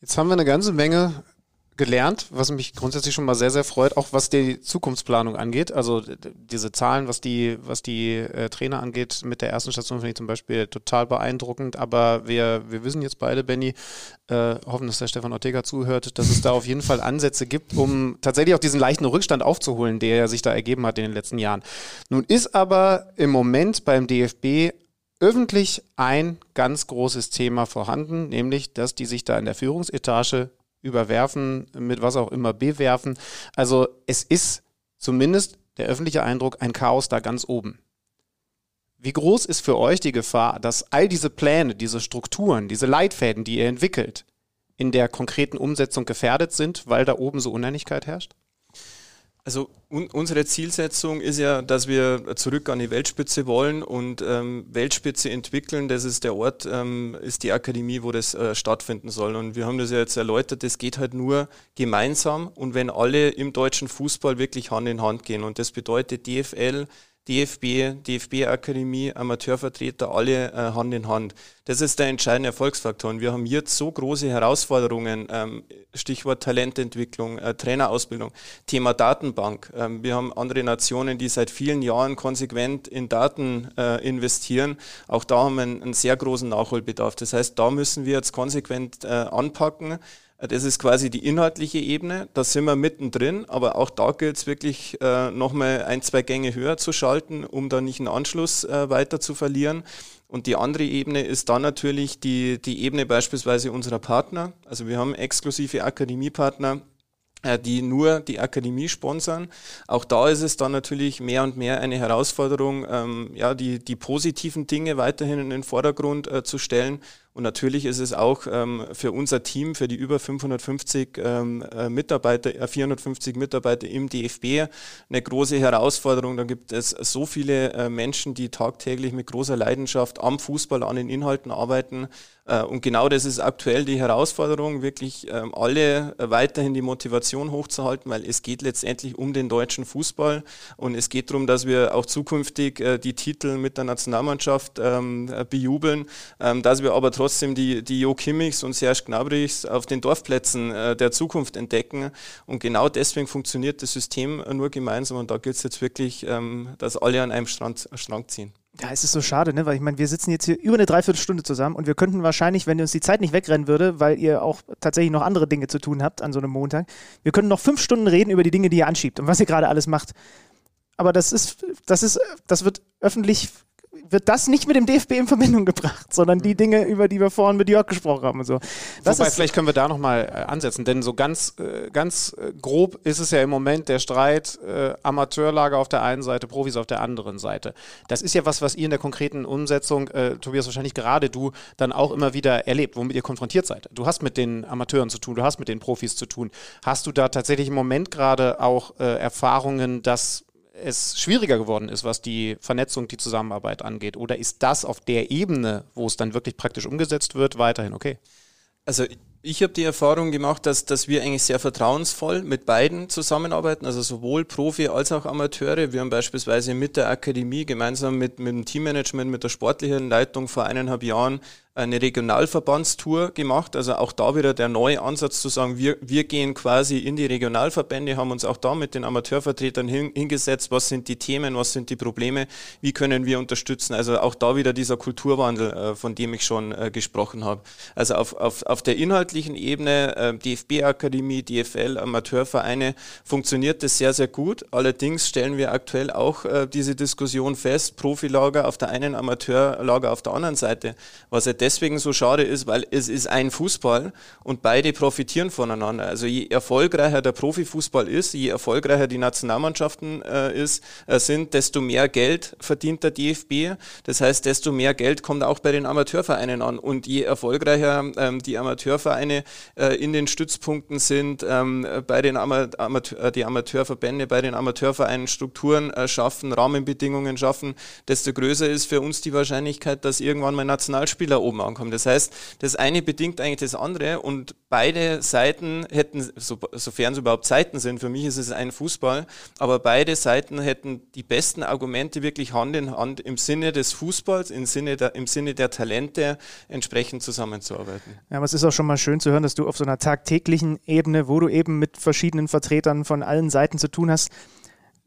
Jetzt haben wir eine ganze Menge gelernt, was mich grundsätzlich schon mal sehr, sehr freut, auch was die Zukunftsplanung angeht. Also diese Zahlen, was die, was die äh, Trainer angeht, mit der ersten Station finde ich zum Beispiel total beeindruckend. Aber wir, wir wissen jetzt beide, Benny, äh, hoffen, dass der Stefan Ortega zuhört, dass es da auf jeden Fall Ansätze gibt, um tatsächlich auch diesen leichten Rückstand aufzuholen, der sich da ergeben hat in den letzten Jahren. Nun ist aber im Moment beim DFB öffentlich ein ganz großes Thema vorhanden, nämlich, dass die sich da in der Führungsetage überwerfen, mit was auch immer bewerfen. Also es ist zumindest der öffentliche Eindruck ein Chaos da ganz oben. Wie groß ist für euch die Gefahr, dass all diese Pläne, diese Strukturen, diese Leitfäden, die ihr entwickelt, in der konkreten Umsetzung gefährdet sind, weil da oben so Uneinigkeit herrscht? Also un unsere Zielsetzung ist ja, dass wir zurück an die Weltspitze wollen und ähm, Weltspitze entwickeln. Das ist der Ort, ähm, ist die Akademie, wo das äh, stattfinden soll. Und wir haben das ja jetzt erläutert, das geht halt nur gemeinsam und wenn alle im deutschen Fußball wirklich Hand in Hand gehen. Und das bedeutet DFL, DFB, DFB-Akademie, Amateurvertreter, alle äh, Hand in Hand. Das ist der entscheidende Erfolgsfaktor. Und wir haben jetzt so große Herausforderungen, ähm, Stichwort Talententwicklung, äh, Trainerausbildung, Thema Datenbank. Ähm, wir haben andere Nationen, die seit vielen Jahren konsequent in Daten äh, investieren. Auch da haben wir einen, einen, sehr großen Nachholbedarf. Das heißt, da müssen wir jetzt konsequent äh, anpacken. Das ist quasi die inhaltliche Ebene, da sind wir mittendrin, aber auch da gilt es wirklich äh, nochmal ein, zwei Gänge höher zu schalten, um da nicht einen Anschluss äh, weiter zu verlieren. Und die andere Ebene ist dann natürlich die, die Ebene beispielsweise unserer Partner. Also wir haben exklusive Akademiepartner, äh, die nur die Akademie sponsern. Auch da ist es dann natürlich mehr und mehr eine Herausforderung, ähm, ja, die, die positiven Dinge weiterhin in den Vordergrund äh, zu stellen und natürlich ist es auch ähm, für unser Team, für die über 550 ähm, äh, Mitarbeiter, äh, 450 Mitarbeiter im DFB eine große Herausforderung. Da gibt es so viele äh, Menschen, die tagtäglich mit großer Leidenschaft am Fußball, an den Inhalten arbeiten. Äh, und genau das ist aktuell die Herausforderung, wirklich ähm, alle weiterhin die Motivation hochzuhalten, weil es geht letztendlich um den deutschen Fußball und es geht darum, dass wir auch zukünftig äh, die Titel mit der Nationalmannschaft ähm, bejubeln, ähm, dass wir aber trotzdem die, die Jo Kimmichs und Serge Gnabrichs auf den Dorfplätzen äh, der Zukunft entdecken. Und genau deswegen funktioniert das System nur gemeinsam. Und da gilt es jetzt wirklich, ähm, dass alle an einem Strand, Strang ziehen. Ja, es ist so schade, ne? weil ich meine, wir sitzen jetzt hier über eine Dreiviertelstunde zusammen und wir könnten wahrscheinlich, wenn uns die Zeit nicht wegrennen würde, weil ihr auch tatsächlich noch andere Dinge zu tun habt an so einem Montag, wir könnten noch fünf Stunden reden über die Dinge, die ihr anschiebt und was ihr gerade alles macht. Aber das ist, das ist, das wird öffentlich wird das nicht mit dem DFB in Verbindung gebracht, sondern die Dinge, über die wir vorhin mit Jörg gesprochen haben und so. Das Wobei, vielleicht können wir da nochmal äh, ansetzen, denn so ganz, äh, ganz äh, grob ist es ja im Moment der Streit äh, Amateurlager auf der einen Seite, Profis auf der anderen Seite. Das ist ja was, was ihr in der konkreten Umsetzung, äh, Tobias, wahrscheinlich gerade du, dann auch immer wieder erlebt, womit ihr konfrontiert seid. Du hast mit den Amateuren zu tun, du hast mit den Profis zu tun. Hast du da tatsächlich im Moment gerade auch äh, Erfahrungen, dass es schwieriger geworden ist, was die Vernetzung, die Zusammenarbeit angeht? Oder ist das auf der Ebene, wo es dann wirklich praktisch umgesetzt wird, weiterhin okay? Also ich habe die Erfahrung gemacht, dass, dass wir eigentlich sehr vertrauensvoll mit beiden zusammenarbeiten, also sowohl Profi als auch Amateure. Wir haben beispielsweise mit der Akademie gemeinsam mit, mit dem Teammanagement, mit der sportlichen Leitung vor eineinhalb Jahren eine Regionalverbandstour gemacht. Also auch da wieder der neue Ansatz zu sagen, wir, wir gehen quasi in die Regionalverbände, haben uns auch da mit den Amateurvertretern hin, hingesetzt, was sind die Themen, was sind die Probleme, wie können wir unterstützen. Also auch da wieder dieser Kulturwandel, äh, von dem ich schon äh, gesprochen habe. Also auf, auf, auf der inhaltlichen Ebene, äh, DFB-Akademie, DFL, Amateurvereine, funktioniert das sehr, sehr gut. Allerdings stellen wir aktuell auch diese Diskussion fest, Profilager auf der einen, Amateurlager auf der anderen Seite, was deswegen so schade ist, weil es ist ein Fußball und beide profitieren voneinander. Also je erfolgreicher der Profifußball ist, je erfolgreicher die Nationalmannschaften äh, ist, äh, sind, desto mehr Geld verdient der DFB. Das heißt, desto mehr Geld kommt auch bei den Amateurvereinen an. Und je erfolgreicher ähm, die Amateurvereine äh, in den Stützpunkten sind, ähm, bei den Ama Amateur, äh, die Amateurverbände, bei den Amateurvereinen Strukturen äh, schaffen, Rahmenbedingungen schaffen, desto größer ist für uns die Wahrscheinlichkeit, dass irgendwann mal Nationalspieler oben ankommen. Das heißt, das eine bedingt eigentlich das andere und beide Seiten hätten, so, sofern es überhaupt Seiten sind, für mich ist es ein Fußball, aber beide Seiten hätten die besten Argumente wirklich Hand in Hand im Sinne des Fußballs, im Sinne der, im Sinne der Talente entsprechend zusammenzuarbeiten. Ja, aber es ist auch schon mal schön zu hören, dass du auf so einer tagtäglichen Ebene, wo du eben mit verschiedenen Vertretern von allen Seiten zu tun hast,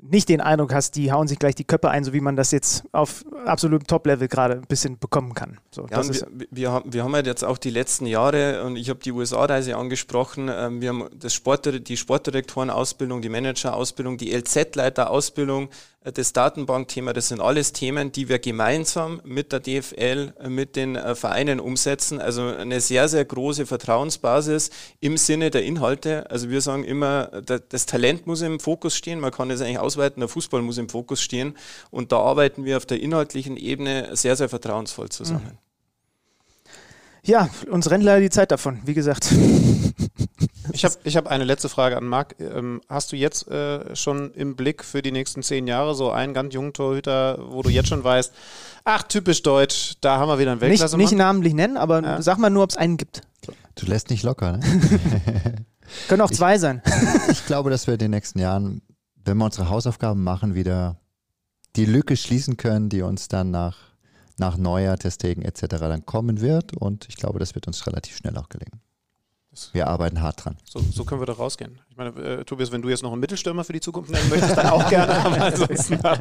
nicht den Eindruck hast, die hauen sich gleich die Köpfe ein, so wie man das jetzt auf absolutem Top-Level gerade ein bisschen bekommen kann. So, ja, wir, wir, haben, wir haben halt jetzt auch die letzten Jahre, und ich habe die USA-Reise angesprochen, ähm, wir haben das Sport, die Sportdirektoren-Ausbildung, die Manager-Ausbildung, die LZ-Leiter-Ausbildung, das Datenbankthema, das sind alles Themen, die wir gemeinsam mit der DFL, mit den äh, Vereinen umsetzen. Also eine sehr, sehr große Vertrauensbasis im Sinne der Inhalte. Also wir sagen immer, das Talent muss im Fokus stehen, man kann es eigentlich ausweiten, der Fußball muss im Fokus stehen. Und da arbeiten wir auf der inhaltlichen Ebene sehr, sehr vertrauensvoll zusammen. Mhm. Ja, uns rennt leider die Zeit davon, wie gesagt. Ich habe ich hab eine letzte Frage an Marc. Ähm, hast du jetzt äh, schon im Blick für die nächsten zehn Jahre so einen ganz jungen Torhüter, wo du jetzt schon weißt, ach, typisch deutsch, da haben wir wieder einen Weltklasse. Nicht, nicht namentlich nennen, aber ja. sag mal nur, ob es einen gibt. Du lässt nicht locker, ne? [laughs] Können auch zwei ich, sein. [laughs] ich glaube, dass wir in den nächsten Jahren, wenn wir unsere Hausaufgaben machen, wieder die Lücke schließen können, die uns dann nach, nach Neujahr, Testegen etc. dann kommen wird. Und ich glaube, das wird uns relativ schnell auch gelingen. Wir arbeiten hart dran. So, so können wir da rausgehen. Ich meine, äh, Tobias, wenn du jetzt noch einen Mittelstürmer für die Zukunft nennen möchtest, dann auch gerne. Aber [laughs] ansonsten dann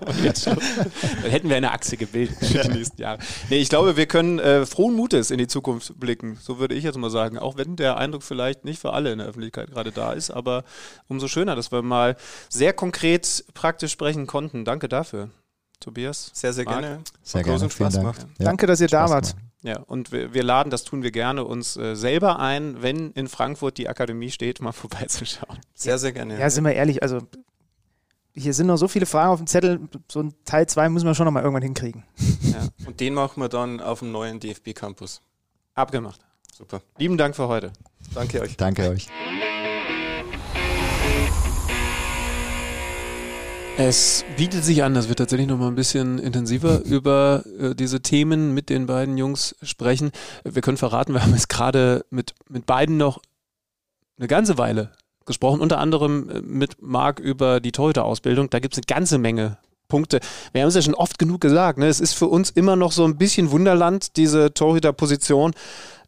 hätten wir eine Achse gebildet für die nächsten Jahre. Nee, ich glaube, wir können äh, frohen Mutes in die Zukunft blicken. So würde ich jetzt mal sagen. Auch wenn der Eindruck vielleicht nicht für alle in der Öffentlichkeit gerade da ist, aber umso schöner, dass wir mal sehr konkret praktisch sprechen konnten. Danke dafür. Tobias. Sehr, sehr Marc. gerne. Sehr gerne. Spaß gemacht. Ja. Danke, dass ihr Spaß da wart. Gemacht. Ja, und wir, wir, laden, das tun wir gerne, uns äh, selber ein, wenn in Frankfurt die Akademie steht, mal [laughs] vorbeizuschauen. Sehr, sehr gerne. Ja, sind wir ehrlich, also hier sind noch so viele Fragen auf dem Zettel, so ein Teil 2 müssen wir schon noch mal irgendwann hinkriegen. Ja, [laughs] und den machen wir dann auf dem neuen DFB-Campus. Abgemacht. Super. Lieben Dank für heute. Danke euch. Danke euch. Es bietet sich an, dass wir tatsächlich noch mal ein bisschen intensiver [laughs] über äh, diese Themen mit den beiden Jungs sprechen. Wir können verraten, wir haben jetzt gerade mit, mit beiden noch eine ganze Weile gesprochen, unter anderem äh, mit Marc über die Torhüter-Ausbildung. Da gibt es eine ganze Menge Punkte. Wir haben es ja schon oft genug gesagt, ne? es ist für uns immer noch so ein bisschen Wunderland, diese Torhüter-Position,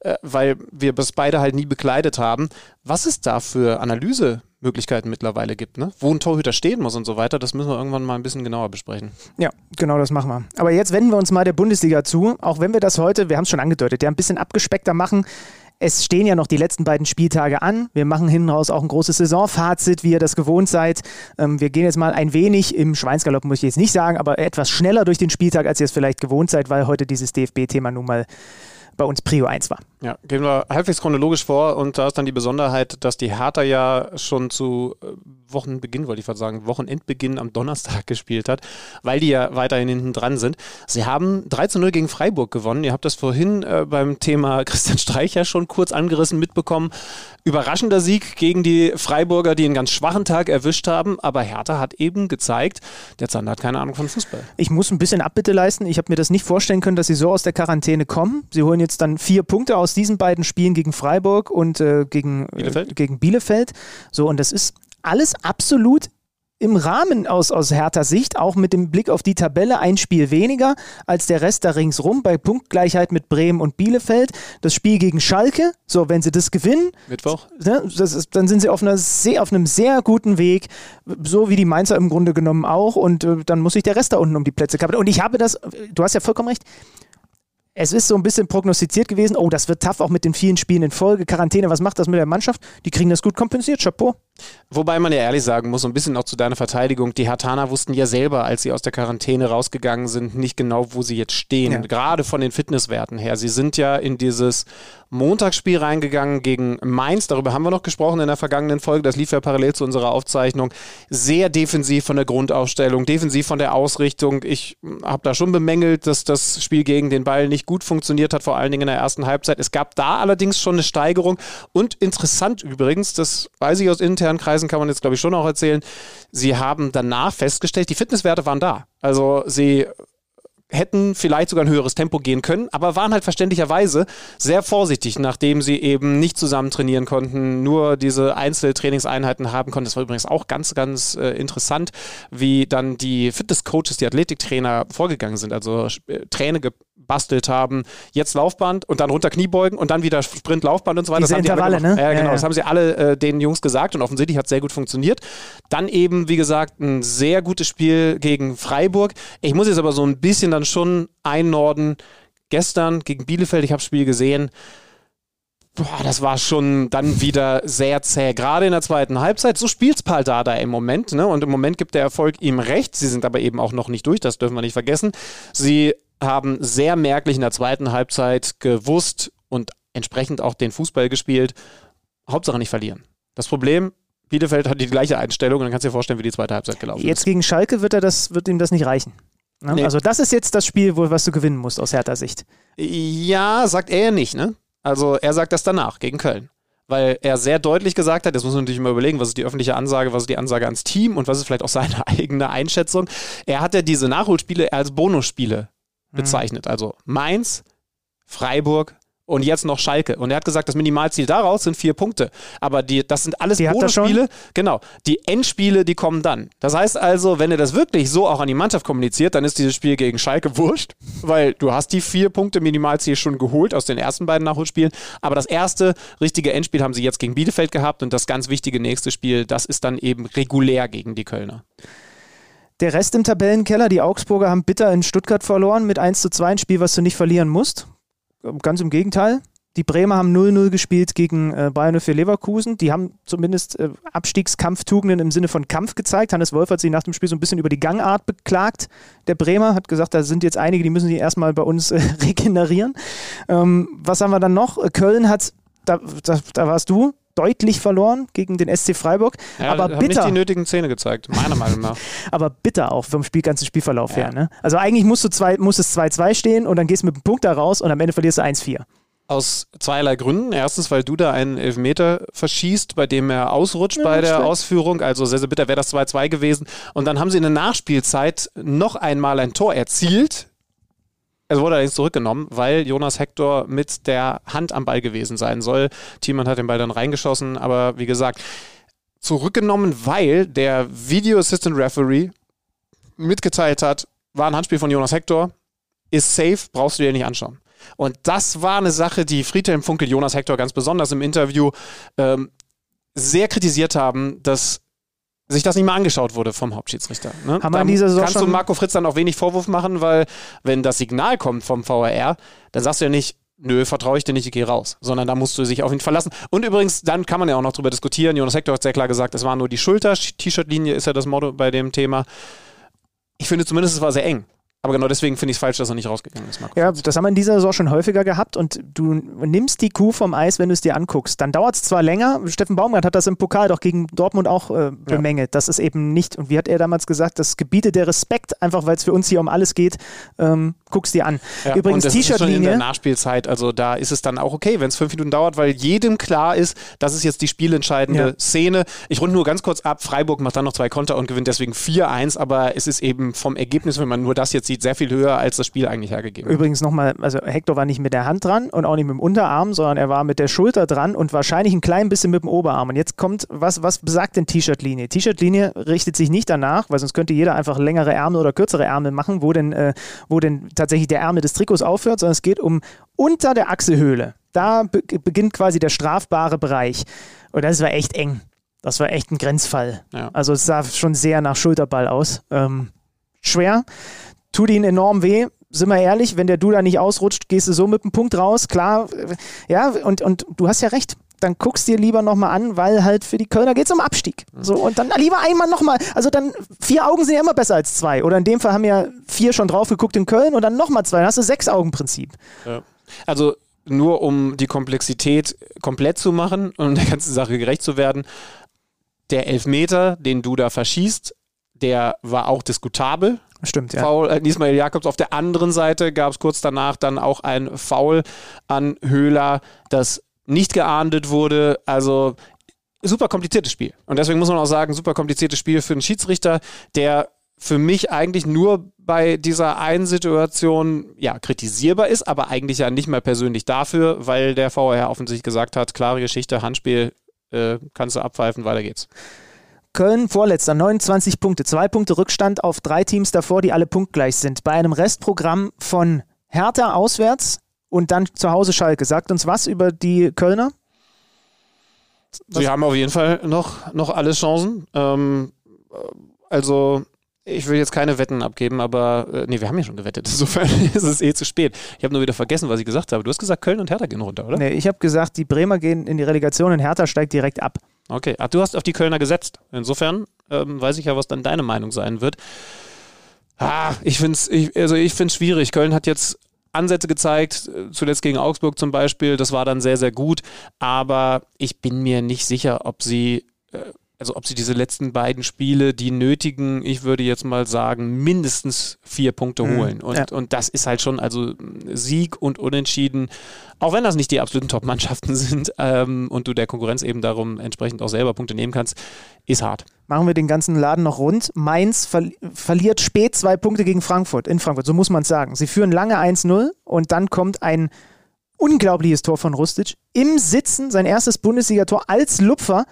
äh, weil wir das beide halt nie bekleidet haben. Was ist da für Analyse Möglichkeiten mittlerweile gibt, ne? wo ein Torhüter stehen muss und so weiter. Das müssen wir irgendwann mal ein bisschen genauer besprechen. Ja, genau das machen wir. Aber jetzt wenden wir uns mal der Bundesliga zu, auch wenn wir das heute, wir haben es schon angedeutet, ja ein bisschen abgespeckter machen. Es stehen ja noch die letzten beiden Spieltage an. Wir machen hinten raus auch ein großes Saisonfazit, wie ihr das gewohnt seid. Ähm, wir gehen jetzt mal ein wenig im Schweinsgalopp, muss ich jetzt nicht sagen, aber etwas schneller durch den Spieltag, als ihr es vielleicht gewohnt seid, weil heute dieses DFB-Thema nun mal bei uns Prio 1 war. Ja, gehen wir halbwegs chronologisch vor und da ist dann die Besonderheit, dass die Hertha ja schon zu äh, Wochenbeginn, wollte ich fast sagen, Wochenendbeginn am Donnerstag [laughs] gespielt hat, weil die ja weiterhin hinten dran sind. Sie haben 3 zu 0 gegen Freiburg gewonnen. Ihr habt das vorhin äh, beim Thema [laughs] Christian Streicher schon kurz angerissen mitbekommen. Überraschender Sieg gegen die Freiburger, die einen ganz schwachen Tag erwischt haben, aber Hertha hat eben gezeigt, der Zander hat keine Ahnung von Fußball. Ich muss ein bisschen Abbitte leisten. Ich habe mir das nicht vorstellen können, dass sie so aus der Quarantäne kommen. Sie holen jetzt dann vier Punkte aus diesen beiden Spielen gegen Freiburg und äh, gegen, Bielefeld. Äh, gegen Bielefeld. So, und das ist alles absolut im Rahmen aus, aus Hertha Sicht, auch mit dem Blick auf die Tabelle, ein Spiel weniger als der Rest da ringsrum bei Punktgleichheit mit Bremen und Bielefeld. Das Spiel gegen Schalke, so, wenn sie das gewinnen, Mittwoch, ne, ist, dann sind sie auf, einer sehr, auf einem sehr guten Weg, so wie die Mainzer im Grunde genommen auch. Und äh, dann muss sich der Rest da unten um die Plätze kappen. Und ich habe das, du hast ja vollkommen recht, es ist so ein bisschen prognostiziert gewesen, oh, das wird tough, auch mit den vielen Spielen in Folge. Quarantäne, was macht das mit der Mannschaft? Die kriegen das gut kompensiert, Chapeau. Wobei man ja ehrlich sagen muss, so ein bisschen auch zu deiner Verteidigung, die Hartaner wussten ja selber, als sie aus der Quarantäne rausgegangen sind, nicht genau, wo sie jetzt stehen. Ja. Gerade von den Fitnesswerten her. Sie sind ja in dieses Montagsspiel reingegangen gegen Mainz. Darüber haben wir noch gesprochen in der vergangenen Folge. Das lief ja parallel zu unserer Aufzeichnung. Sehr defensiv von der Grundaufstellung, defensiv von der Ausrichtung. Ich habe da schon bemängelt, dass das Spiel gegen den Ball nicht gut funktioniert hat, vor allen Dingen in der ersten Halbzeit. Es gab da allerdings schon eine Steigerung. Und interessant übrigens, das weiß ich aus internen internen Kreisen kann man jetzt, glaube ich, schon auch erzählen, sie haben danach festgestellt, die Fitnesswerte waren da. Also sie hätten vielleicht sogar ein höheres Tempo gehen können, aber waren halt verständlicherweise sehr vorsichtig, nachdem sie eben nicht zusammen trainieren konnten, nur diese Einzeltrainingseinheiten haben konnten. Das war übrigens auch ganz, ganz äh, interessant, wie dann die Fitnesscoaches, die Athletiktrainer vorgegangen sind, also äh, Träne gebastelt haben, jetzt Laufband und dann runter Kniebeugen und dann wieder Sprint, Laufband und so weiter. Diese das Intervalle, ne? Ja, genau, ja, das haben sie alle äh, den Jungs gesagt und offensichtlich hat es sehr gut funktioniert. Dann eben, wie gesagt, ein sehr gutes Spiel gegen Freiburg. Ich muss jetzt aber so ein bisschen dann schon einnorden. Gestern gegen Bielefeld, ich habe das Spiel gesehen, boah, das war schon dann wieder sehr zäh. Gerade in der zweiten Halbzeit. So spielt Pal Dada im Moment. Ne? Und im Moment gibt der Erfolg ihm recht. Sie sind aber eben auch noch nicht durch, das dürfen wir nicht vergessen. Sie haben sehr merklich in der zweiten Halbzeit gewusst und entsprechend auch den Fußball gespielt. Hauptsache nicht verlieren. Das Problem, Bielefeld hat die gleiche Einstellung und dann kannst du dir vorstellen, wie die zweite Halbzeit gelaufen jetzt ist. Jetzt gegen Schalke wird, er das, wird ihm das nicht reichen. Ne? Nee. Also das ist jetzt das Spiel, wo, was du gewinnen musst aus Hertha Sicht. Ja, sagt er nicht, ne? Also er sagt das danach gegen Köln. Weil er sehr deutlich gesagt hat, jetzt muss man natürlich mal überlegen, was ist die öffentliche Ansage, was ist die Ansage ans Team und was ist vielleicht auch seine [laughs] eigene Einschätzung. Er hat ja diese Nachholspiele als Bonusspiele mhm. bezeichnet. Also Mainz, Freiburg, und jetzt noch Schalke. Und er hat gesagt, das Minimalziel daraus sind vier Punkte. Aber die, das sind alles Bonusspiele. Genau. Die Endspiele, die kommen dann. Das heißt also, wenn er das wirklich so auch an die Mannschaft kommuniziert, dann ist dieses Spiel gegen Schalke wurscht, weil du hast die vier Punkte Minimalziel schon geholt aus den ersten beiden Nachholspielen. Aber das erste richtige Endspiel haben sie jetzt gegen Bielefeld gehabt und das ganz wichtige nächste Spiel, das ist dann eben regulär gegen die Kölner. Der Rest im Tabellenkeller, die Augsburger haben bitter in Stuttgart verloren mit 1 zu 2, ein Spiel, was du nicht verlieren musst. Ganz im Gegenteil. Die Bremer haben 0-0 gespielt gegen äh, Bayern für Leverkusen. Die haben zumindest äh, Abstiegskampftugenden im Sinne von Kampf gezeigt. Hannes Wolf hat sich nach dem Spiel so ein bisschen über die Gangart beklagt. Der Bremer hat gesagt, da sind jetzt einige, die müssen sich erstmal bei uns äh, [laughs] regenerieren. Ähm, was haben wir dann noch? Köln hat, da, da, da warst du, deutlich verloren gegen den SC Freiburg. Ja, aber bitter. nicht die nötigen Zähne gezeigt, meiner Meinung nach. [laughs] aber bitter auch vom Spiel, ganzen Spielverlauf ja. her. Ne? Also eigentlich musst du zwei, muss es 2-2 stehen und dann gehst du mit einem Punkt da raus und am Ende verlierst du 1-4. Aus zweierlei Gründen. Erstens, weil du da einen Elfmeter verschießt, bei dem er ausrutscht ja, bei der stimmt. Ausführung. Also sehr, sehr bitter wäre das 2-2 gewesen. Und dann haben sie in der Nachspielzeit noch einmal ein Tor erzielt es wurde allerdings zurückgenommen, weil Jonas Hector mit der Hand am Ball gewesen sein soll. Thiemann hat den Ball dann reingeschossen, aber wie gesagt, zurückgenommen, weil der Video Assistant Referee mitgeteilt hat, war ein Handspiel von Jonas Hector, ist safe, brauchst du dir nicht anschauen. Und das war eine Sache, die Friedhelm Funkel Jonas Hector ganz besonders im Interview ähm, sehr kritisiert haben, dass sich das nicht mal angeschaut wurde vom Hauptschiedsrichter. Ne? Haben wir in dieser kannst du Marco Fritz dann auch wenig Vorwurf machen, weil wenn das Signal kommt vom VRR, dann sagst du ja nicht, nö, vertraue ich dir nicht, ich gehe raus. Sondern da musst du dich auf ihn verlassen. Und übrigens, dann kann man ja auch noch drüber diskutieren. Jonas Hector hat sehr klar gesagt, es war nur die Schulter-T-Shirt-Linie, ist ja das Motto bei dem Thema. Ich finde zumindest, es war sehr eng. Aber genau deswegen finde ich es falsch, dass er nicht rausgegangen ist, Marco. Ja, das haben wir in dieser Saison schon häufiger gehabt und du nimmst die Kuh vom Eis, wenn du es dir anguckst. Dann dauert es zwar länger, Steffen Baumgart hat das im Pokal doch gegen Dortmund auch äh, bemängelt. Ja. Das ist eben nicht, und wie hat er damals gesagt, das gebietet der Respekt, einfach weil es für uns hier um alles geht, ähm, guck's dir an. Ja, Übrigens, T-Shirt-Linie. in der Nachspielzeit, also da ist es dann auch okay, wenn es fünf Minuten dauert, weil jedem klar ist, das ist jetzt die spielentscheidende ja. Szene. Ich runde nur ganz kurz ab, Freiburg macht dann noch zwei Konter und gewinnt deswegen 4-1, aber es ist eben vom Ergebnis, wenn man nur das jetzt sieht, sehr viel höher als als das Spiel eigentlich hergegeben hat. Übrigens nochmal, also Hector war nicht mit der Hand dran und auch nicht mit dem Unterarm, sondern er war mit der Schulter dran und wahrscheinlich ein klein bisschen mit dem Oberarm. Und jetzt kommt, was, was besagt denn T-Shirt-Linie? T-Shirt-Linie richtet sich nicht danach, weil sonst könnte jeder einfach längere Ärmel oder kürzere Ärmel machen, wo denn, äh, wo denn tatsächlich der Ärmel des Trikots aufhört, sondern es geht um unter der Achselhöhle. Da be beginnt quasi der strafbare Bereich. Und das war echt eng. Das war echt ein Grenzfall. Ja. Also es sah schon sehr nach Schulterball aus. Ähm, schwer tut ihn enorm weh. Sind wir ehrlich, wenn der Duda nicht ausrutscht, gehst du so mit dem Punkt raus. Klar, ja, und, und du hast ja recht dann guckst dir lieber nochmal an, weil halt für die Kölner geht es um Abstieg. So, und dann lieber einmal nochmal, also dann vier Augen sind ja immer besser als zwei. Oder in dem Fall haben ja vier schon drauf geguckt in Köln und dann nochmal zwei. Dann hast du sechs Augen Prinzip. Ja. Also nur um die Komplexität komplett zu machen und der ganzen Sache gerecht zu werden, der Elfmeter, den du da verschießt, der war auch diskutabel. Stimmt, ja. Foul an äh, Ismail Jakobs. Auf der anderen Seite gab es kurz danach dann auch ein Foul an Höhler, das nicht geahndet wurde. Also super kompliziertes Spiel. Und deswegen muss man auch sagen, super kompliziertes Spiel für einen Schiedsrichter, der für mich eigentlich nur bei dieser einen Situation ja kritisierbar ist, aber eigentlich ja nicht mehr persönlich dafür, weil der VAR offensichtlich gesagt hat, klare Geschichte, Handspiel, äh, kannst du abpfeifen, weiter geht's. Köln vorletzter, 29 Punkte, zwei Punkte Rückstand auf drei Teams davor, die alle punktgleich sind. Bei einem Restprogramm von Hertha auswärts und dann zu Hause Schalke. Sagt uns was über die Kölner? Was? Sie haben auf jeden Fall noch, noch alle Chancen. Ähm, also ich will jetzt keine Wetten abgeben, aber äh, nee, wir haben ja schon gewettet. [laughs] Insofern ist es eh zu spät. Ich habe nur wieder vergessen, was ich gesagt habe. Du hast gesagt, Köln und Hertha gehen runter, oder? Nee, ich habe gesagt, die Bremer gehen in die Relegation und Hertha steigt direkt ab. Okay, Ach, du hast auf die Kölner gesetzt. Insofern ähm, weiß ich ja, was dann deine Meinung sein wird. Ah, ich finde es ich, also ich schwierig. Köln hat jetzt Ansätze gezeigt, äh, zuletzt gegen Augsburg zum Beispiel. Das war dann sehr, sehr gut. Aber ich bin mir nicht sicher, ob sie äh, also ob sie diese letzten beiden Spiele, die nötigen, ich würde jetzt mal sagen, mindestens vier Punkte mhm. holen. Und, ja. und das ist halt schon, also Sieg und Unentschieden, auch wenn das nicht die absoluten Top-Mannschaften [laughs] sind ähm, und du der Konkurrenz eben darum entsprechend auch selber Punkte nehmen kannst, ist hart. Machen wir den ganzen Laden noch rund. Mainz ver verliert spät zwei Punkte gegen Frankfurt, in Frankfurt, so muss man es sagen. Sie führen lange 1-0 und dann kommt ein unglaubliches Tor von Rustic im Sitzen, sein erstes Bundesligator als Lupfer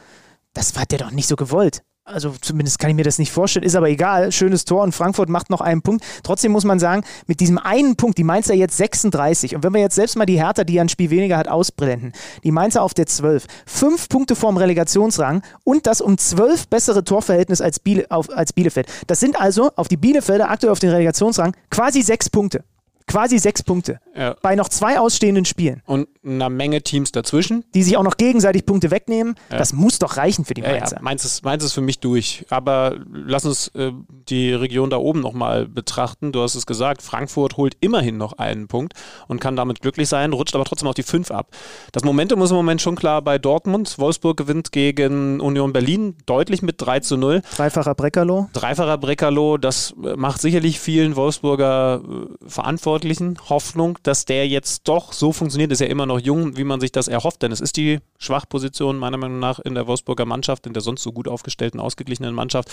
das war der doch nicht so gewollt. Also zumindest kann ich mir das nicht vorstellen, ist aber egal. Schönes Tor und Frankfurt macht noch einen Punkt. Trotzdem muss man sagen, mit diesem einen Punkt, die Mainzer jetzt 36 und wenn wir jetzt selbst mal die Hertha, die ja ein Spiel weniger hat, ausblenden, die Mainzer auf der 12, fünf Punkte vorm Relegationsrang und das um zwölf bessere Torverhältnis als, Biele, auf, als Bielefeld. Das sind also auf die Bielefelder aktuell auf den Relegationsrang quasi sechs Punkte. Quasi sechs Punkte. Ja. Bei noch zwei ausstehenden Spielen. Und einer Menge Teams dazwischen. Die sich auch noch gegenseitig Punkte wegnehmen. Ja. Das muss doch reichen für die Mainzer. Ja, Mainz, ist, Mainz ist für mich durch. Aber lass uns äh, die Region da oben nochmal betrachten. Du hast es gesagt, Frankfurt holt immerhin noch einen Punkt und kann damit glücklich sein, rutscht aber trotzdem auf die fünf ab. Das Momentum ist im Moment schon klar bei Dortmund. Wolfsburg gewinnt gegen Union Berlin deutlich mit 3 zu 0. Dreifacher Breckerlo. Dreifacher Breckerlo. Das macht sicherlich vielen Wolfsburger äh, verantwortlich Verantwortlichen Hoffnung, dass der jetzt doch so funktioniert, ist ja immer noch jung, wie man sich das erhofft, denn es ist die Schwachposition meiner Meinung nach in der Wolfsburger Mannschaft, in der sonst so gut aufgestellten, ausgeglichenen Mannschaft.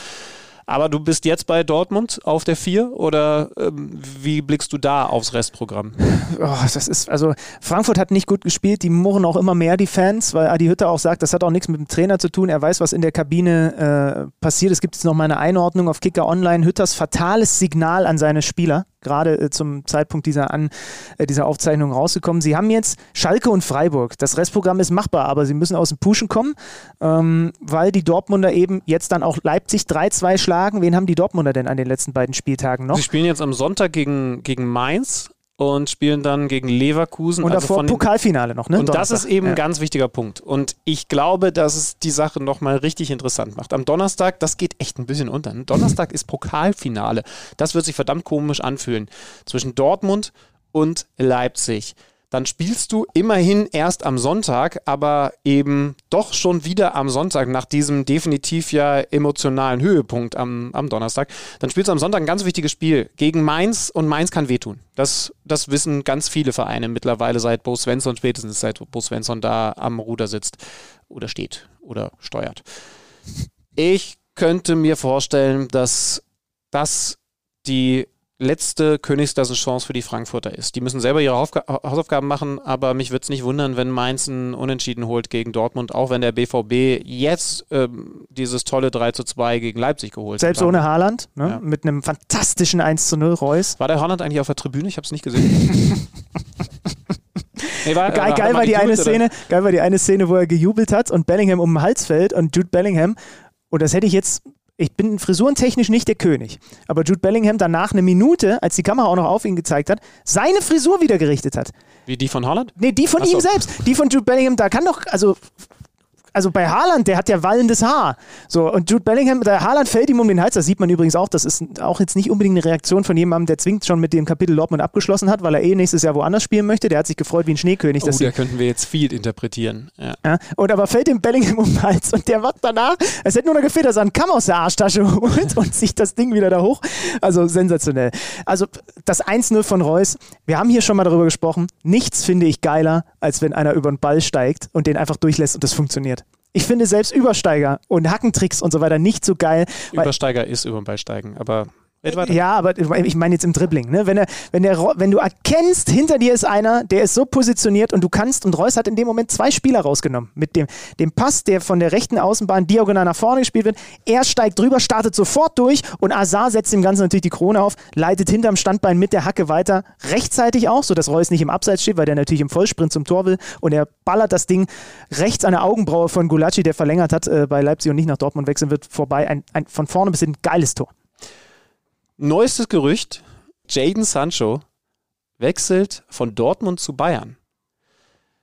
Aber du bist jetzt bei Dortmund auf der 4 oder ähm, wie blickst du da aufs Restprogramm? Oh, das ist, also Frankfurt hat nicht gut gespielt, die murren auch immer mehr, die Fans, weil Adi Hütter auch sagt, das hat auch nichts mit dem Trainer zu tun, er weiß, was in der Kabine äh, passiert. Es gibt jetzt noch mal eine Einordnung auf Kicker Online, Hütters fatales Signal an seine Spieler gerade äh, zum Zeitpunkt dieser, an, äh, dieser Aufzeichnung rausgekommen. Sie haben jetzt Schalke und Freiburg. Das Restprogramm ist machbar, aber sie müssen aus dem Puschen kommen, ähm, weil die Dortmunder eben jetzt dann auch Leipzig 3-2 schlagen. Wen haben die Dortmunder denn an den letzten beiden Spieltagen noch? Sie spielen jetzt am Sonntag gegen, gegen Mainz und spielen dann gegen Leverkusen. Und also davor Pokalfinale noch, ne? Und Donnerstag. das ist eben ja. ein ganz wichtiger Punkt. Und ich glaube, dass es die Sache nochmal richtig interessant macht. Am Donnerstag, das geht echt ein bisschen unter. Ne? Donnerstag ist Pokalfinale. Das wird sich verdammt komisch anfühlen. Zwischen Dortmund und Leipzig dann spielst du immerhin erst am Sonntag, aber eben doch schon wieder am Sonntag, nach diesem definitiv ja emotionalen Höhepunkt am, am Donnerstag. Dann spielst du am Sonntag ein ganz wichtiges Spiel gegen Mainz und Mainz kann wehtun. Das, das wissen ganz viele Vereine mittlerweile, seit Bo Svensson, spätestens seit Bo Svensson da am Ruder sitzt oder steht oder steuert. Ich könnte mir vorstellen, dass das die letzte Königsklassenchance für die Frankfurter ist. Die müssen selber ihre Aufga Hausaufgaben machen, aber mich würde es nicht wundern, wenn Mainz ein Unentschieden holt gegen Dortmund, auch wenn der BVB jetzt ähm, dieses tolle 3 zu 2 gegen Leipzig geholt Selbst hat. Selbst ohne Haaland, ne? ja. mit einem fantastischen 1 zu 0 Reus. War der Haaland eigentlich auf der Tribüne? Ich habe es nicht gesehen. [laughs] nee, war, geil, geil war die eine Szene, geil war die eine Szene, wo er gejubelt hat und Bellingham um den Hals fällt und Jude Bellingham und das hätte ich jetzt ich bin frisurentechnisch nicht der König, aber Jude Bellingham danach eine Minute, als die Kamera auch noch auf ihn gezeigt hat, seine Frisur wieder gerichtet hat. Wie die von Holland? Nee, die von Achso. ihm selbst. Die von Jude Bellingham, da kann doch, also also bei Haaland, der hat ja wallendes Haar. So, und Jude Bellingham, der Haaland fällt ihm um den Hals. Das sieht man übrigens auch. Das ist auch jetzt nicht unbedingt eine Reaktion von jemandem, der zwingend schon mit dem Kapitel Dortmund abgeschlossen hat, weil er eh nächstes Jahr woanders spielen möchte. Der hat sich gefreut wie ein Schneekönig. Oh, da könnten wir jetzt viel interpretieren. Ja. ja. Und aber fällt dem Bellingham um den Hals und der macht danach, es hätte nur noch gefehlt, dass er einen Kamm aus der Arschtasche [laughs] holt und sich das Ding wieder da hoch. Also sensationell. Also das 1-0 von Reus, wir haben hier schon mal darüber gesprochen. Nichts finde ich geiler, als wenn einer über den Ball steigt und den einfach durchlässt und das funktioniert. Ich finde selbst Übersteiger und Hackentricks und so weiter nicht so geil. Übersteiger ist über den Ball steigen, aber ja, aber ich meine jetzt im Dribbling. Ne? Wenn, er, wenn, der, wenn du erkennst, hinter dir ist einer, der ist so positioniert und du kannst, und Reus hat in dem Moment zwei Spieler rausgenommen. Mit dem, dem Pass, der von der rechten Außenbahn diagonal nach vorne gespielt wird. Er steigt drüber, startet sofort durch und Azar setzt dem Ganzen natürlich die Krone auf, leitet hinterm Standbein mit der Hacke weiter. Rechtzeitig auch, sodass Reus nicht im Abseits steht, weil der natürlich im Vollsprint zum Tor will. Und er ballert das Ding rechts an der Augenbraue von Gulacsi, der verlängert hat äh, bei Leipzig und nicht nach Dortmund wechseln wird, vorbei. Ein, ein von vorne bis hinten geiles Tor. Neuestes Gerücht: Jaden Sancho wechselt von Dortmund zu Bayern.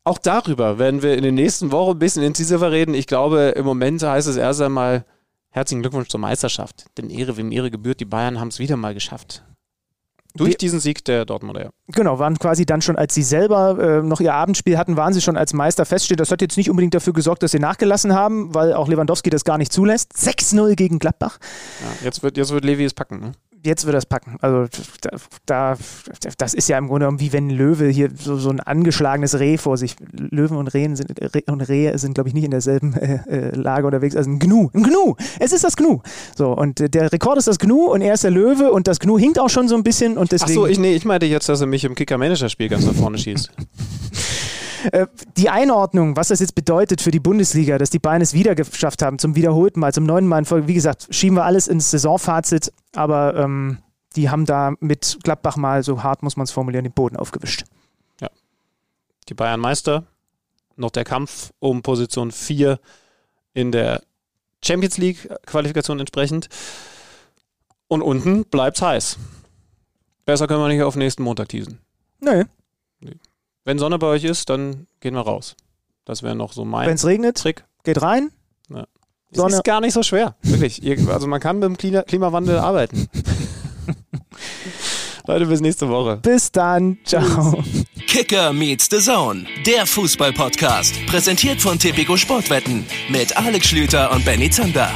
Auch darüber werden wir in den nächsten Wochen ein bisschen intensiver reden. Ich glaube, im Moment heißt es erst einmal herzlichen Glückwunsch zur Meisterschaft. Denn Ehre, wem Ehre gebührt, die Bayern haben es wieder mal geschafft. Durch die, diesen Sieg der Dortmunder, ja. Genau, waren quasi dann schon, als sie selber äh, noch ihr Abendspiel hatten, waren sie schon als Meister feststehen. Das hat jetzt nicht unbedingt dafür gesorgt, dass sie nachgelassen haben, weil auch Lewandowski das gar nicht zulässt. 6-0 gegen Gladbach. Ja, jetzt, wird, jetzt wird Levi es packen, ne? Jetzt wird das packen. Also da, das ist ja im Grunde genommen wie wenn ein Löwe hier so, so ein angeschlagenes Reh vor sich. Löwen und Rehen sind Reh und Rehe sind, glaube ich, nicht in derselben äh, äh, Lage unterwegs. Also ein Gnu. Ein Gnu. Es ist das Gnu. So, und äh, der Rekord ist das Gnu und er ist der Löwe und das Gnu hinkt auch schon so ein bisschen und deswegen. Achso, ich, nee, ich meinte jetzt, dass er mich im Kicker-Manager-Spiel ganz nach vorne schießt. [laughs] Äh, die Einordnung, was das jetzt bedeutet für die Bundesliga, dass die Bayern es wieder geschafft haben, zum wiederholten Mal, zum neunten Mal in Folge, wie gesagt, schieben wir alles ins Saisonfazit, aber ähm, die haben da mit Gladbach mal, so hart muss man es formulieren, den Boden aufgewischt. Ja. Die Bayern Meister, noch der Kampf um Position 4 in der Champions League Qualifikation entsprechend. Und unten bleibt es heiß. Besser können wir nicht auf nächsten Montag teasen. Nee. Wenn Sonne bei euch ist, dann gehen wir raus. Das wäre noch so mein Wenn es regnet, Trick. geht rein. Ja. Es ist gar nicht so schwer. Wirklich. Also man kann mit dem Klimawandel arbeiten. [laughs] Leute, bis nächste Woche. Bis dann. Ciao. Kicker meets the Zone, der Fußball-Podcast. Präsentiert von Tipico Sportwetten mit Alex Schlüter und Benny Zander.